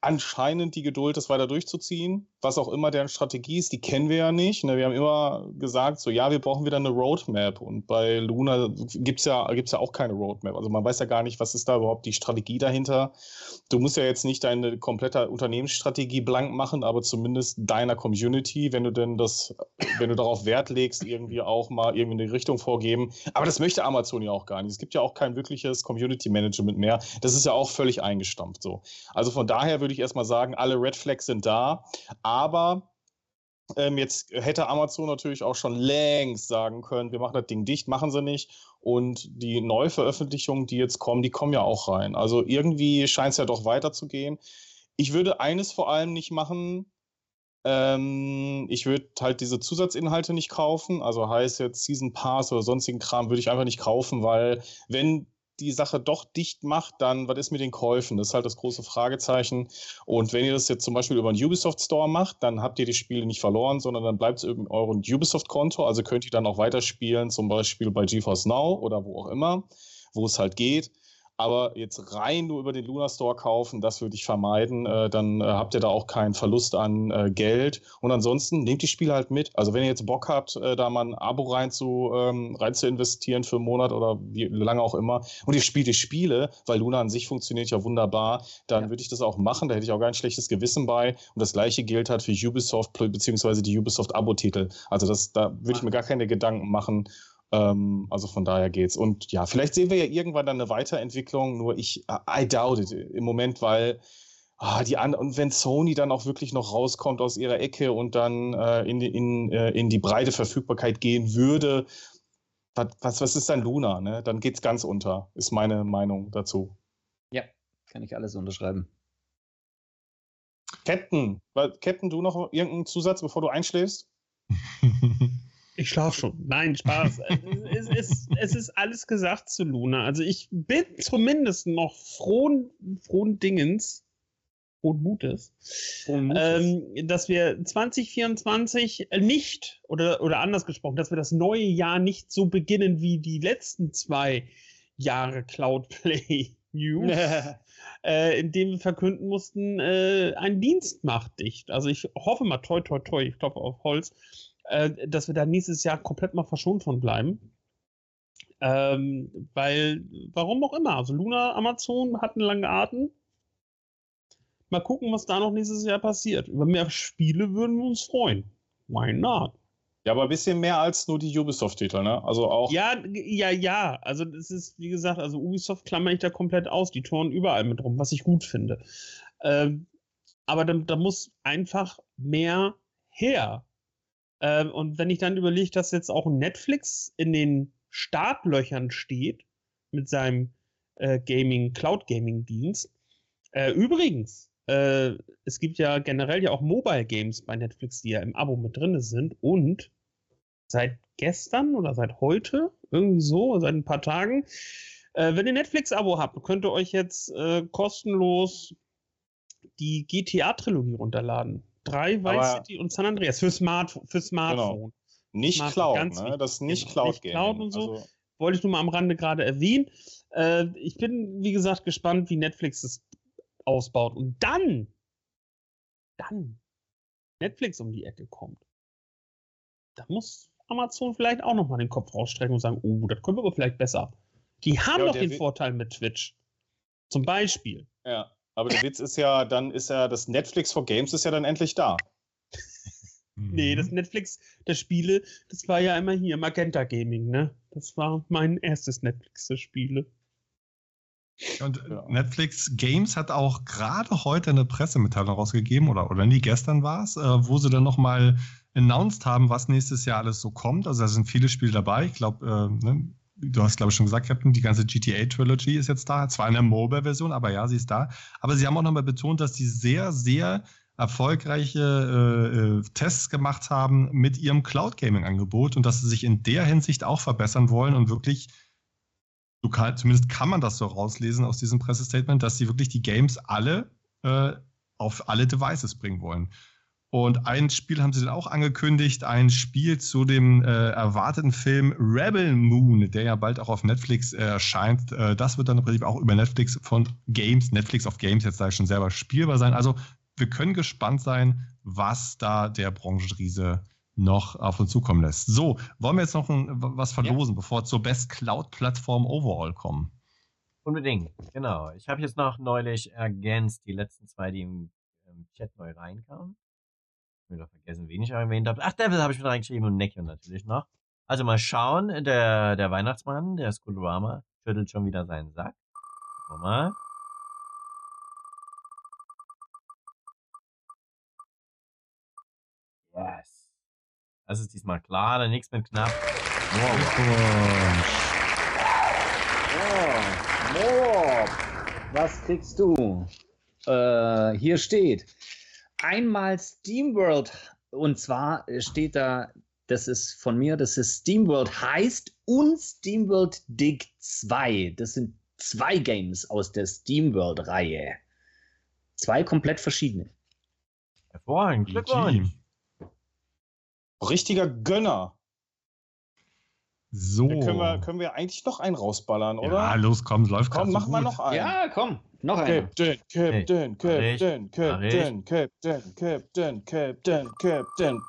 anscheinend die Geduld, das weiter durchzuziehen. Was auch immer deren Strategie ist, die kennen wir ja nicht. Ne? Wir haben immer gesagt, so ja, wir brauchen wieder eine Roadmap. Und bei Luna gibt es ja, gibt's ja auch keine Roadmap. Also man weiß ja gar nicht, was ist da überhaupt die Strategie dahinter. Du musst ja jetzt nicht deine komplette Unternehmensstrategie blank machen, aber zumindest deiner Community, wenn du denn das, wenn du darauf Wert legst, irgendwie auch mal irgendwie eine Richtung vorgeben. Aber das möchte Amazon ja auch gar nicht. Es gibt ja auch kein wirkliches Community Management mehr. Das ist ja auch völlig eingestampft so. Also von daher würde ich erstmal sagen, alle Red Flags sind da. Aber ähm, jetzt hätte Amazon natürlich auch schon längst sagen können, wir machen das Ding dicht, machen sie nicht. Und die Neuveröffentlichungen, die jetzt kommen, die kommen ja auch rein. Also irgendwie scheint es ja doch weiterzugehen. Ich würde eines vor allem nicht machen. Ähm, ich würde halt diese Zusatzinhalte nicht kaufen. Also heißt jetzt Season Pass oder sonstigen Kram würde ich einfach nicht kaufen, weil wenn die Sache doch dicht macht, dann was ist mit den Käufen? Das ist halt das große Fragezeichen. Und wenn ihr das jetzt zum Beispiel über einen Ubisoft Store macht, dann habt ihr die Spiele nicht verloren, sondern dann bleibt es in eurem Ubisoft-Konto. Also könnt ihr dann auch weiterspielen, zum Beispiel bei GeForce Now oder wo auch immer, wo es halt geht. Aber jetzt rein nur über den Luna Store kaufen, das würde ich vermeiden. Äh, dann äh, habt ihr da auch keinen Verlust an äh, Geld. Und ansonsten nehmt die Spiele halt mit. Also wenn ihr jetzt Bock habt, äh, da mal ein Abo rein zu, ähm, rein zu investieren für einen Monat oder wie lange auch immer und ihr spielt die Spiele, weil Luna an sich funktioniert ja wunderbar, dann ja. würde ich das auch machen. Da hätte ich auch gar ein schlechtes Gewissen bei. Und das gleiche gilt halt für Ubisoft beziehungsweise die Ubisoft Abo-Titel. Also das, da würde ich mir gar keine Gedanken machen. Ähm, also von daher geht's. Und ja, vielleicht sehen wir ja irgendwann dann eine Weiterentwicklung, nur ich, I doubt it im Moment, weil ah, die an und wenn Sony dann auch wirklich noch rauskommt aus ihrer Ecke und dann äh, in, in, äh, in die breite Verfügbarkeit gehen würde, was, was ist dann Luna? Ne? Dann geht's ganz unter, ist meine Meinung dazu. Ja, kann ich alles unterschreiben. Captain, Captain, du noch irgendeinen Zusatz, bevor du einschläfst? <laughs> Ich schlafe schon. Nein, Spaß. es, es, es, ist alles gesagt zu Luna. Also ich bin zumindest noch frohen, frohen Dingens, frohen Mutes, frohen Mutes. Ähm, dass wir 2024 nicht, oder, oder anders gesprochen, dass wir das neue Jahr nicht so beginnen wie die letzten zwei Jahre Cloudplay <laughs> News. <laughs> äh, in dem wir verkünden mussten, äh, ein Dienst macht dicht. Also ich hoffe mal, toi, toi, toi, ich klopfe auf Holz, äh, dass wir da nächstes Jahr komplett mal verschont von bleiben. Ähm, weil, warum auch immer, also Luna, Amazon hatten lange Atem. Mal gucken, was da noch nächstes Jahr passiert. Über mehr Spiele würden wir uns freuen. Why not? Ja, aber ein bisschen mehr als nur die Ubisoft-Titel, ne? Also auch. Ja, ja, ja. Also das ist, wie gesagt, also Ubisoft klammer ich da komplett aus. Die touren überall mit rum, was ich gut finde. Ähm, aber da, da muss einfach mehr her. Ähm, und wenn ich dann überlege, dass jetzt auch Netflix in den Startlöchern steht mit seinem äh, Gaming, Cloud Gaming Dienst. Äh, übrigens, äh, es gibt ja generell ja auch Mobile Games bei Netflix, die ja im Abo mit drin sind und seit gestern oder seit heute, irgendwie so, seit ein paar Tagen, äh, wenn ihr Netflix-Abo habt, könnt ihr euch jetzt äh, kostenlos die GTA-Trilogie runterladen. 3, Vice City und San Andreas für, Smart, für Smartphone. Nicht Smart- Cloud, ne? Das ist nicht Genau, Cloud nicht Gaming. Cloud und so. Also, Wollte ich nur mal am Rande gerade erwähnen. Äh, ich bin, wie gesagt, gespannt, wie Netflix es ausbaut. Und dann, dann Netflix um die Ecke kommt. Da muss Amazon vielleicht auch nochmal den Kopf rausstrecken und sagen, oh, das können wir aber vielleicht besser. Die haben Ja, doch den Vorteil mit Twitch. Zum Beispiel. ja. Aber der Witz ist ja, dann ist ja das Netflix for Games ist ja dann endlich da. <laughs> Nee, Mhm. das Netflix der Spiele, das war ja immer hier Magenta Gaming, ne? Das war mein erstes Netflix der Spiele. Und Ja. Netflix Games hat auch gerade heute eine Pressemitteilung rausgegeben, oder, oder nie gestern war es, äh, wo sie dann nochmal announced haben, was nächstes Jahr alles so kommt. Also da sind viele Spiele dabei. Ich glaube, äh, ne, du hast, glaube ich, schon gesagt, Captain, die ganze GTA-Trilogy ist jetzt da. Zwar in der Mobile-Version, aber ja, sie ist da. Aber sie haben auch nochmal betont, dass die sehr, sehr erfolgreiche äh, äh, Tests gemacht haben mit ihrem Cloud-Gaming-Angebot und dass sie sich in der Hinsicht auch verbessern wollen und wirklich du kann, zumindest kann man das so rauslesen aus diesem Pressestatement, dass sie wirklich die Games alle äh, auf alle Devices bringen wollen. Und ein Spiel haben sie dann auch angekündigt, ein Spiel zu dem äh, erwarteten Film Rebel Moon, der ja bald auch auf Netflix erscheint. Äh, das wird dann im Prinzip auch über Netflix von Games, Netflix of Games jetzt sage ich schon selber spielbar sein. Also wir können gespannt sein, was da der Branchenriese noch auf uns zukommen lässt. So, wollen wir jetzt noch ein, was verlosen, bevor wir zur Best Cloud Plattform Overall kommen? Unbedingt, genau. Ich habe jetzt noch neulich ergänzt, die letzten zwei, die im, im Chat neu reinkamen. Habe wieder vergessen, wen ich erwähnt habe. Ach, Devil habe ich mit reingeschrieben und Neckio natürlich noch. Also mal schauen, der, der Weihnachtsmann, der Skulorama, schüttelt schon wieder seinen Sack. Gucken wir mal. Yes. Das ist diesmal klar, dann nichts mit knapp. Wow. Oh, Mob, was kriegst du? Äh, hier steht einmal SteamWorld und zwar steht da, das ist von mir, das ist SteamWorld heißt und SteamWorld Dig 2. Das sind zwei Games aus der SteamWorld-Reihe. Zwei komplett verschiedene. Hervorragend. Glückwunsch. Richtiger Gönner. So. Da können wir, können wir eigentlich noch einen rausballern, oder? Ja, los, komm, läuft Komm, grad so mach mal noch einen. Ja, komm, noch einer. Captain, Captain, Hey, Captain. Captain, Captain, Captain, Captain, Captain.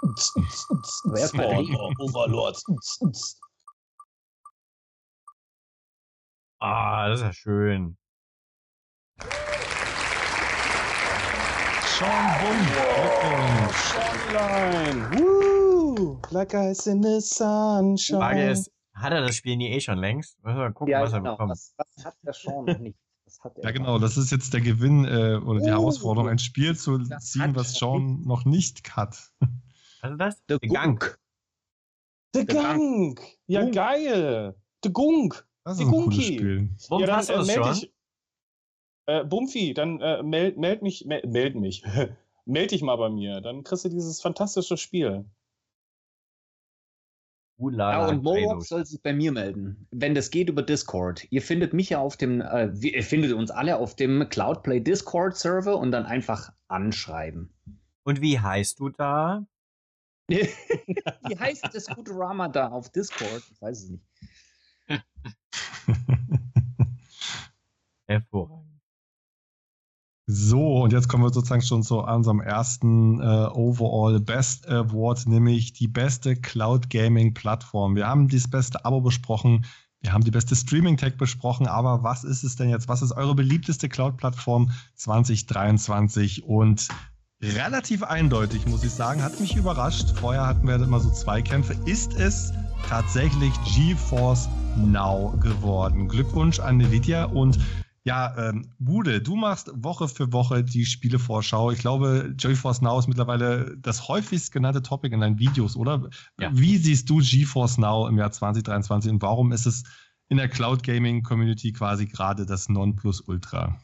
Aber erstmal trinken. Spoiler, Overlords. Ah, das ist ja schön. Sean Bumm. Glückwunsch. Sunshine. Woo! Black eyes in the Die Frage sunshine. ist, hat er das Spiel nie eh schon längst? Müssen wir mal gucken, Ja, was er genau. bekommt. Was, was hat der Sean noch nicht? Hat er Ja, genau, das ist jetzt der Gewinn äh, oder die Oh. Herausforderung, ein Spiel zu ziehen, was Sean noch nicht hat. Was ist das? Der Der Gang. Gunk. The Der Gunk. Ja, Gunk. geil. The Gunk. Das Die ist ein cooles Gunki. Spiel. Warum ja, dann äh, das meld dich. Äh, Bumfi, dann äh, meld, meld mich, meld, meld mich. <laughs> meld dich mal bei mir. Dann kriegst du dieses fantastische Spiel. Ulala, Ja, und Kratos. soll sich bei mir melden, wenn das geht über Discord. Ihr findet mich ja auf dem, äh, ihr findet uns alle auf dem Cloudplay Discord Server und dann einfach anschreiben. Und wie heißt du da? <laughs> Wie heißt das gute Rama da auf Discord? Ich weiß es nicht. <laughs> Hervorragend. So, und jetzt kommen wir sozusagen schon zu unserem ersten äh, Overall Best Award, nämlich die beste Cloud Gaming Plattform. Wir haben das beste Abo besprochen, wir haben die beste Streaming Tech besprochen, aber was ist es denn jetzt? Was ist eure beliebteste Cloud Plattform 2023? Und relativ eindeutig, muss ich sagen, hat mich überrascht. Vorher hatten wir immer so zwei Kämpfe. Ist es tatsächlich GeForce Now geworden? Glückwunsch an Nvidia und ja, ähm, Bude, du machst Woche für Woche die Spielevorschau. Ich glaube, GeForce Now ist mittlerweile das häufigst genannte Topic in deinen Videos, oder? Ja. Wie siehst du GeForce Now im Jahr 2023 und warum ist es in der Cloud Gaming Community quasi gerade das Nonplusultra?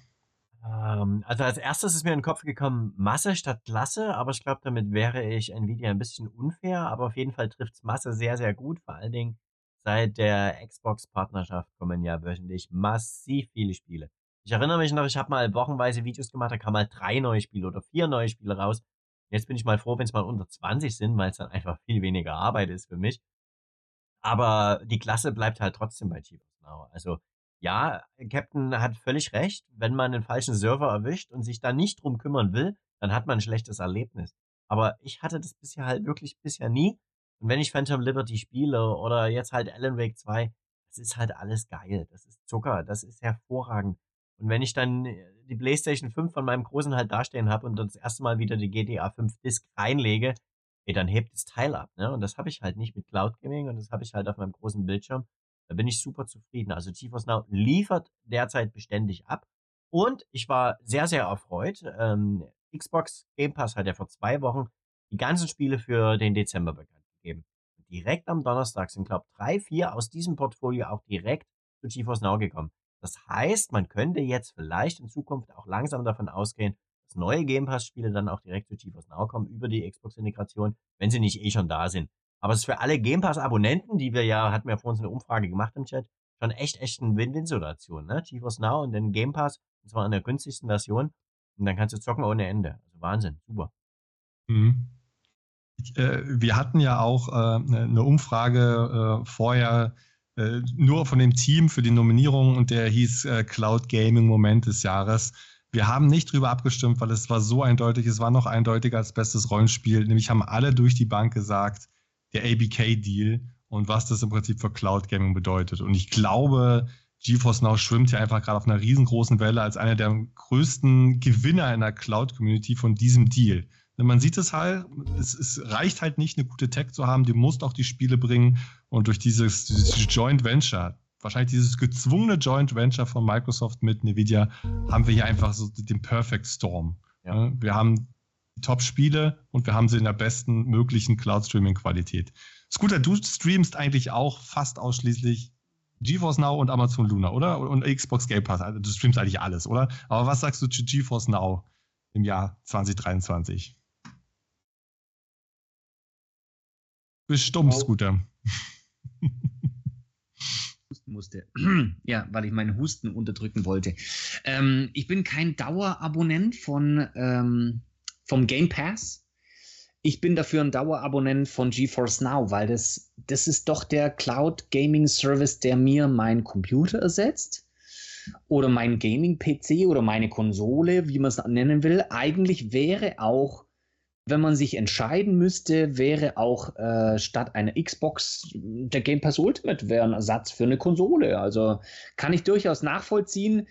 Ähm, also als erstes ist mir in den Kopf gekommen, Masse statt Klasse, aber ich glaube, damit wäre ich Nvidia ein bisschen unfair, aber auf jeden Fall trifft es Masse sehr, sehr gut. Vor allen Dingen seit der Xbox-Partnerschaft kommen ja wöchentlich massiv viele Spiele. Ich erinnere mich noch, ich habe mal wochenweise Videos gemacht, da kamen mal drei neue Spiele oder vier neue Spiele raus. Jetzt bin ich mal froh, wenn es mal unter 20 sind, weil es dann einfach viel weniger Arbeit ist für mich. Aber die Klasse bleibt halt trotzdem bei GeForce Now. Also ja, Captain hat völlig recht. Wenn man den falschen Server erwischt und sich da nicht drum kümmern will, dann hat man ein schlechtes Erlebnis. Aber ich hatte das bisher halt wirklich bisher nie. Und wenn ich Phantom Liberty spiele oder jetzt halt Alan Wake 2, das ist halt alles geil. Das ist Zucker, das ist hervorragend. Und wenn ich dann äh, die PlayStation 5 von meinem Großen halt dastehen habe und das erste Mal wieder die GTA 5 Disc reinlege, ey, dann hebt das Teil ab, ne? Und das habe ich halt nicht mit Cloud Gaming und das habe ich halt auf meinem großen Bildschirm. Da bin ich super zufrieden. Also GeForce Now liefert derzeit beständig ab. Und ich war sehr, sehr erfreut. Ähm, Xbox Game Pass hat ja vor zwei Wochen die ganzen Spiele für den Dezember bekannt gegeben. Und direkt am Donnerstag sind, glaube ich, drei, vier aus diesem Portfolio auch direkt zu GeForce Now gekommen. Das heißt, man könnte jetzt vielleicht in Zukunft auch langsam davon ausgehen, dass neue Game Pass-Spiele dann auch direkt zu GeForce Now kommen über die Xbox-Integration, wenn sie nicht eh schon da sind. Aber es ist für alle Game Pass-Abonnenten, die wir ja, hatten wir vor uns eine Umfrage gemacht im Chat, schon echt, echt eine Win-Win-Situation, ne? GeForce Now und dann Game Pass, und zwar in der günstigsten Version. Und dann kannst du zocken ohne Ende. Also Wahnsinn, super. Mhm. Äh, wir hatten ja auch äh, eine ne Umfrage äh, vorher nur von dem Team für die Nominierung und der hieß Cloud Gaming Moment des Jahres. Wir haben nicht drüber abgestimmt, weil es war so eindeutig, es war noch eindeutiger als bestes Rollenspiel. Nämlich haben alle durch die Bank gesagt, der ABK-Deal und was das im Prinzip für Cloud Gaming bedeutet. Und ich glaube, GeForce Now schwimmt ja einfach gerade auf einer riesengroßen Welle als einer der größten Gewinner in der Cloud-Community von diesem Deal. Man sieht es halt, es, es, reicht halt nicht, eine gute Tech zu haben, die muss auch die Spiele bringen. Und durch dieses, dieses Joint Venture, wahrscheinlich dieses gezwungene Joint Venture von Microsoft mit Nvidia, haben wir hier einfach so den Perfect Storm. Ja. Wir haben Top-Spiele und wir haben sie in der besten möglichen Cloud-Streaming-Qualität. Scooter, du streamst eigentlich auch fast ausschließlich GeForce Now und Amazon Luna, oder? Und Xbox Game Pass. Also du streamst eigentlich alles, oder? Aber was sagst du zu GeForce Now im Jahr 2023? Bist stumm, oh. Scooter. Husten musste. <clears throat> ja, weil ich meinen Husten unterdrücken wollte. Ähm, ich bin kein Dauerabonnent von ähm, vom Game Pass. Ich bin dafür ein Dauerabonnent von GeForce Now, weil das, das ist doch der Cloud Gaming Service, der mir meinen Computer ersetzt oder mein Gaming-PC oder meine Konsole, wie man es nennen will. Eigentlich wäre auch, wenn man sich entscheiden müsste, wäre auch äh, statt einer Xbox der Game Pass Ultimate wäre ein Ersatz für eine Konsole. Also kann ich durchaus nachvollziehen.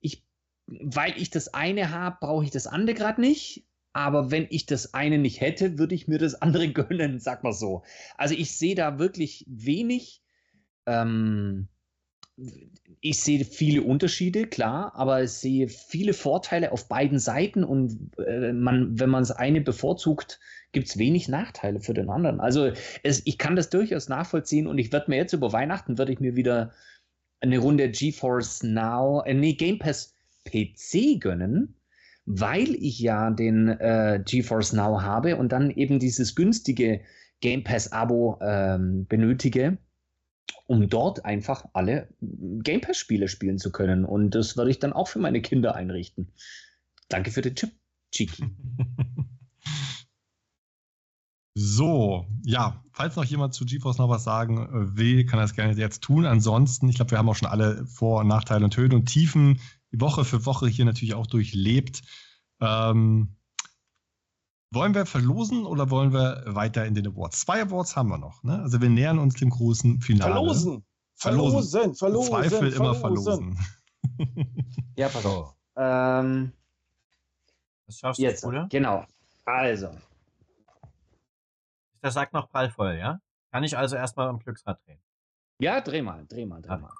Ich, weil ich das eine habe, brauche ich das andere gerade nicht. Aber wenn ich das eine nicht hätte, würde ich mir das andere <laughs> gönnen, sag mal so. Also ich sehe da wirklich wenig. Ähm, ich sehe viele Unterschiede, klar, aber ich sehe viele Vorteile auf beiden Seiten und äh, man, wenn man das eine bevorzugt, gibt es wenig Nachteile für den anderen. Also es, ich kann das durchaus nachvollziehen und ich werde mir jetzt über Weihnachten, würde ich mir wieder eine Runde GeForce Now, äh, nee, Game Pass PC gönnen weil ich ja den äh, GeForce Now habe und dann eben dieses günstige Game Pass-Abo ähm, benötige, um dort einfach alle Game Pass-Spiele spielen zu können. Und das werde ich dann auch für meine Kinder einrichten. Danke für den Chip, Chiki. <laughs> So, ja, falls noch jemand zu GeForce noch was sagen will, kann er das gerne jetzt tun. Ansonsten, ich glaube, wir haben auch schon alle Vor- und Nachteile und Höhen und Tiefen Woche für Woche hier natürlich auch durchlebt. Ähm, wollen wir verlosen oder wollen wir weiter in den Awards? Zwei Awards haben wir noch. Ne? Also wir nähern uns dem großen Finale. Verlosen! Verlosen! Verlosen! Zweifel verlosen. immer verlosen. <laughs> ja, pass auf. Ähm, das schaffst jetzt, du, oder? Genau. Also. Ist der Sack noch prallvoll, ja? Kann ich also erstmal am Glücksrad drehen? Ja, dreh mal, dreh mal, dreh mal.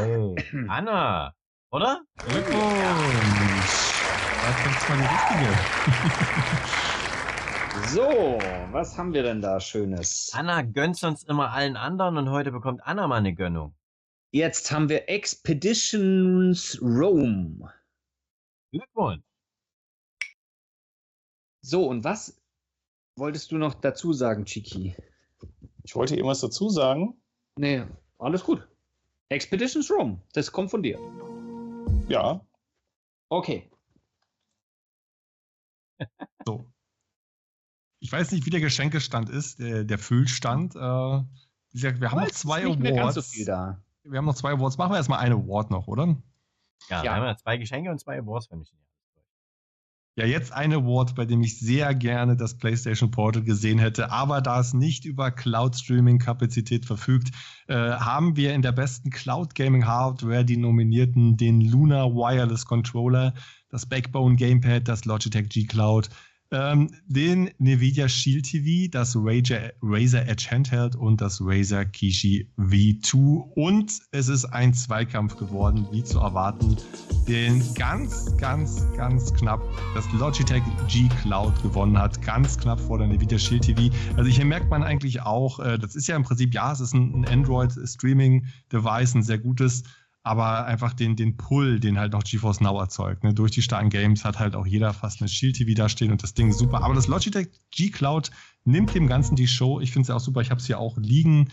Oh, Anna, oder? Glückwunsch! Das ist mal die richtige. so, was haben wir denn da Schönes? Anna gönnt sonst immer allen anderen und heute bekommt Anna mal eine Gönnung. Jetzt haben wir Expeditions Rome. Glückwunsch. So, und was wolltest du noch dazu sagen, Chiki? Ich wollte irgendwas dazu sagen. Nee, alles gut. Expeditions Rome, das kommt von dir. Ja. Okay. <laughs> So. Ich weiß nicht, wie der Geschenkestand ist, der, der Füllstand. Äh, wie gesagt, wir haben noch ist zwei nicht mehr ganz Awards. so viel da. Wir haben noch zwei Awards. Machen wir erstmal eine Award noch, oder? Ja, Ja. wir haben ja zwei Geschenke und zwei Awards, wenn ich nicht Ja, jetzt ein Award, bei dem ich sehr gerne das PlayStation Portal gesehen hätte, aber da es nicht über Cloud-Streaming-Kapazität verfügt, äh, haben wir in der besten Cloud-Gaming-Hardware die Nominierten den Luna Wireless Controller, das Backbone Gamepad, das Logitech G Cloud, ähm, den Nvidia Shield TV, das Razer, Razer Edge Handheld und das Razer Kishi V2. Und es ist ein Zweikampf geworden, wie zu erwarten, den ganz, ganz, ganz knapp das Logitech G Cloud gewonnen hat. Ganz knapp vor der Nvidia Shield TV. Also hier merkt man eigentlich auch, äh, das ist ja im Prinzip, ja, es ist ein, Android-Streaming-Device, ein sehr gutes, aber einfach den, den Pull, den halt noch GeForce Now erzeugt. Ne? Durch die starken Games hat halt auch jeder fast eine Shield TV da stehen und das Ding ist super. Aber das Logitech G Cloud nimmt dem Ganzen die Show. Ich finde es ja auch super. Ich habe es hier auch liegen,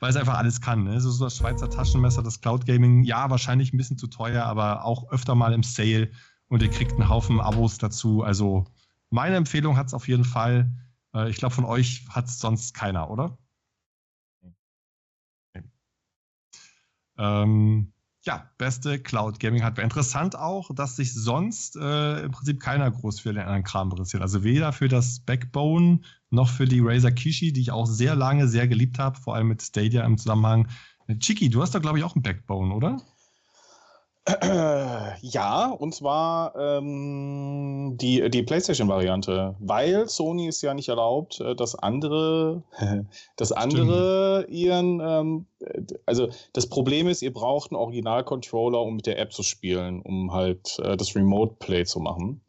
weil es einfach alles kann. Ne? Es ist so das Schweizer Taschenmesser, das Cloud Gaming. Ja, wahrscheinlich ein bisschen zu teuer, aber auch öfter mal im Sale und ihr kriegt einen Haufen Abos dazu. Also meine Empfehlung hat es auf jeden Fall. Äh, ich glaube, von euch hat es sonst keiner, oder? Okay. Ähm, ja, beste Cloud Gaming Hardware. Interessant auch, dass sich sonst äh, im Prinzip keiner groß für den anderen Kram interessiert. Also weder für das Backbone noch für die Razer Kishi, die ich auch sehr lange sehr geliebt habe, vor allem mit Stadia im Zusammenhang. Chiki, du hast da glaube ich auch ein Backbone, oder? Ja, und zwar ähm, die, die PlayStation-Variante, weil Sony ist ja nicht erlaubt, äh, dass andere, <laughs> dass andere ihren, ähm, äh, also das Problem ist, ihr braucht einen Original-Controller, um mit der App zu spielen, um halt äh, das Remote-Play zu machen.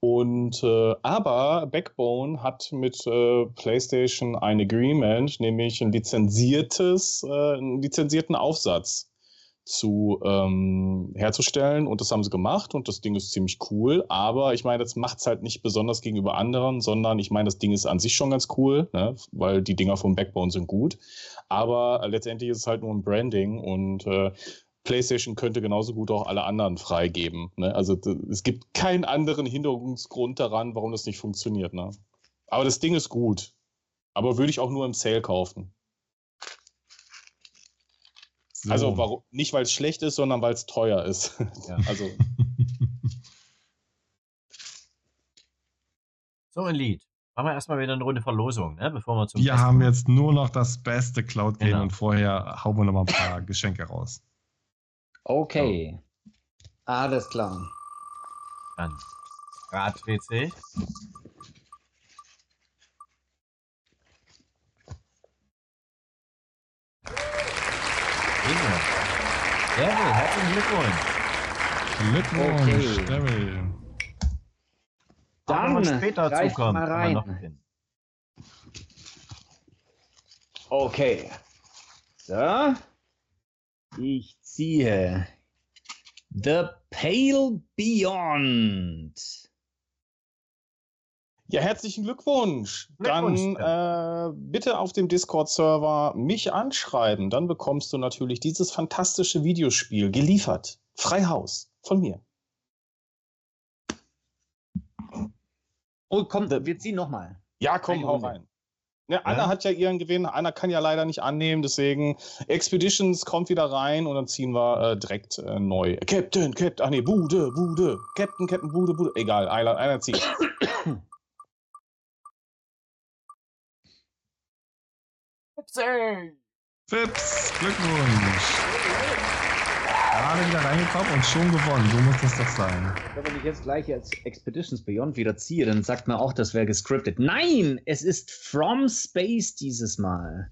Und äh, aber Backbone hat mit äh, PlayStation ein Agreement, nämlich ein lizenziertes, äh, einen lizenzierten Aufsatz zu ähm, herzustellen und das haben sie gemacht und das Ding ist ziemlich cool, aber ich meine, das macht es halt nicht besonders gegenüber anderen, sondern ich meine, das Ding ist an sich schon ganz cool, ne? weil die Dinger vom Backbone sind gut, aber letztendlich ist es halt nur ein Branding und äh, PlayStation könnte genauso gut auch alle anderen freigeben. Ne? Also es gibt keinen anderen Hinderungsgrund daran, warum das nicht funktioniert. Ne? Aber das Ding ist gut. Aber würde ich auch nur im Sale kaufen. So. Also warum, nicht, weil es schlecht ist, sondern weil es teuer ist. <laughs> Ja. Also <laughs> So, ein Lied. Machen wir erstmal wieder eine Runde Verlosung, ne? bevor wir zum Wir Besten haben kommen. jetzt nur noch das beste Cloud Game Genau. und vorher hauen wir noch mal ein paar <laughs> Geschenke raus. Okay. Alles klar. Dann Rad dreht sich. Inge. Devil, herzlichen Glückwunsch. Glückwunsch, Okay. Devil. Dann später zukommen. mal rein. Okay. So. Ich ziehe The Pale Beyond. Ja, herzlichen Glückwunsch. Dann Glückwunsch, äh, bitte auf dem Discord-Server mich anschreiben. Dann bekommst du natürlich dieses fantastische Videospiel geliefert. Frei Haus von mir. Oh, komm, wir ziehen nochmal. Ja, komm, hau rein. Ne, Anna Ja? hat ja ihren Gewinn. Anna kann ja leider nicht annehmen, deswegen Expeditions kommt wieder rein und dann ziehen wir äh, direkt äh, neu. Captain, Captain, ach nee, Bude, Bude. Captain, Captain, Bude, Bude. Egal, einer, einer zieht. Fips, Glückwunsch. Gerade wieder reingekommen und schon gewonnen. So muss das doch sein. Wenn ich jetzt gleich als Expeditions Beyond wieder ziehe, dann sagt man auch, das wäre gescriptet. Nein, es ist From Space dieses Mal.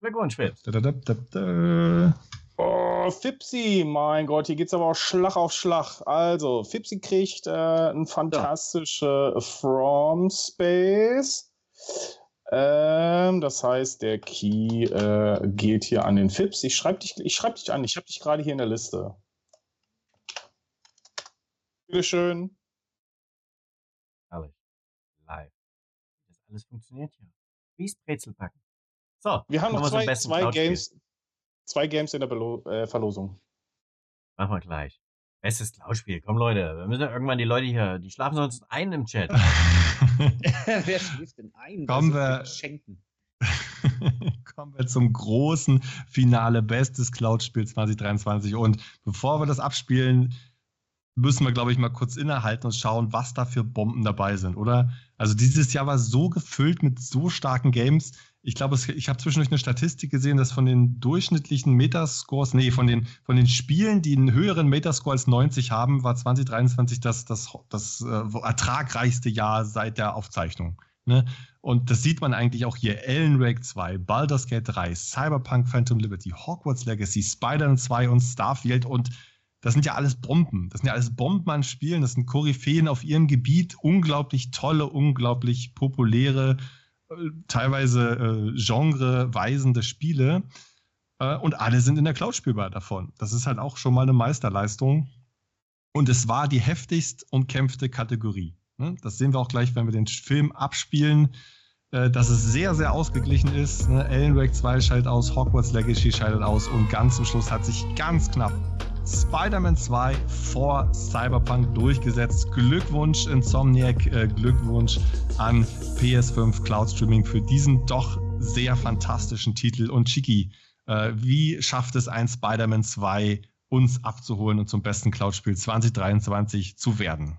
Glückwunsch, da, da, da, da. Oh, Fipsi, mein Gott, hier geht's aber auch Schlag auf Schlag. Also, Fipsi kriegt äh, ein fantastische From Space. Ähm, das heißt, der Key äh, geht hier an den Fips. Ich schreibe dich, ich schreib dich an, ich habe dich gerade hier in der Liste. Bitteschön. Herrlich. Live. Das alles funktioniert hier. Wie Brezel packen. So, Wir haben noch zwei, zwei. Games. Zwei Games in der Belo äh, Verlosung. Machen wir gleich. Bestes Cloud-Spiel. Komm, Leute. Wir müssen ja irgendwann die Leute hier, die schlafen sonst ein im Chat. <laughs> <laughs> Wer schläft denn ein? Kommen wir- Schenken. <laughs> Kommen wir zum großen Finale, bestes Cloud-Spiel 2023. Und bevor wir das abspielen, müssen wir, glaube ich, mal kurz innehalten und schauen, was da für Bomben dabei sind, oder? Also dieses Jahr war so gefüllt mit so starken Games. Ich glaube, ich habe zwischendurch eine Statistik gesehen, dass von den durchschnittlichen Metascores, nee, von den, von den Spielen, die einen höheren Metascore als 90 haben, war 2023 das, das, das äh, ertragreichste Jahr seit der Aufzeichnung. Ne? Und das sieht man eigentlich auch hier. Alan Wake 2, Baldur's Gate 3, Cyberpunk Phantom Liberty, Hogwarts Legacy, Spider-Man 2 und Starfield. Und das sind ja alles Bomben. Das sind ja alles Bomben an Spielen. Das sind Koryphäen auf ihrem Gebiet. Unglaublich tolle, unglaublich populäre, äh, teilweise äh, genreweisende Spiele. Äh, und alle sind in der Cloud spielbar davon. Das ist halt auch schon mal eine Meisterleistung. Und es war die heftigst umkämpfte Kategorie. Ne? Das sehen wir auch gleich, wenn wir den Film abspielen, äh, dass es sehr, sehr ausgeglichen ist. Ne? Alan Wake 2 scheidet aus, Hogwarts Legacy scheidet aus und ganz zum Schluss hat sich ganz knapp Spider-Man 2 vor Cyberpunk durchgesetzt. Glückwunsch Insomniac, äh, Glückwunsch an PS5 Cloud Streaming für diesen doch sehr fantastischen Titel. Und Chiki, äh, wie schafft es ein Spider-Man 2 uns abzuholen und zum besten Cloud-Spiel 2023 zu werden?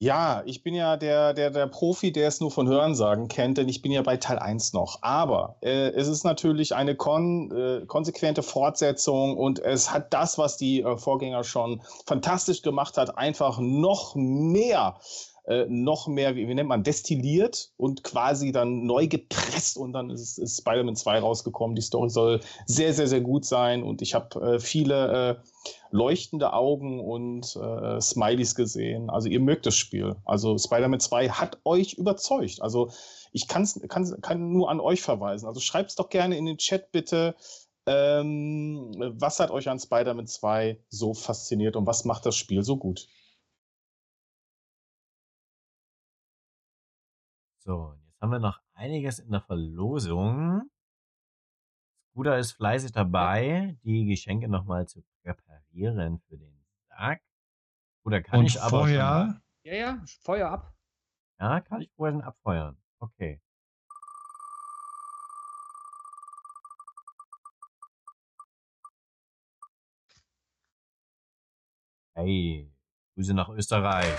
Ja, ich bin ja der, der, der Profi, der es nur von Hörensagen kennt, denn ich bin ja bei Teil 1 noch. Aber äh, es ist natürlich eine kon äh, konsequente Fortsetzung und es hat das, was die äh, Vorgänger schon fantastisch gemacht hat, einfach noch mehr, äh, noch mehr, wie, wie nennt man, destilliert und quasi dann neu gepresst und dann ist, ist Spider-Man 2 rausgekommen. Die Story soll sehr, sehr, sehr gut sein und ich habe äh, viele äh, leuchtende Augen und äh, Smileys gesehen. Also ihr mögt das Spiel. Also Spider-Man 2 hat euch überzeugt. Also ich kann's, kann, kann nur an euch verweisen. Also schreibt es doch gerne in den Chat bitte. Ähm, was hat euch an Spider-Man 2 so fasziniert und was macht das Spiel so gut? So, und jetzt haben wir noch einiges in der Verlosung. Scooter ist fleißig dabei, die Geschenke nochmal zu präparieren für den Tag. Oder kann und ich aber vorher, Ja, ja, Feuer ab. schon, ja, kann ich vorher schon abfeuern. Okay. Hey, Grüße nach Österreich.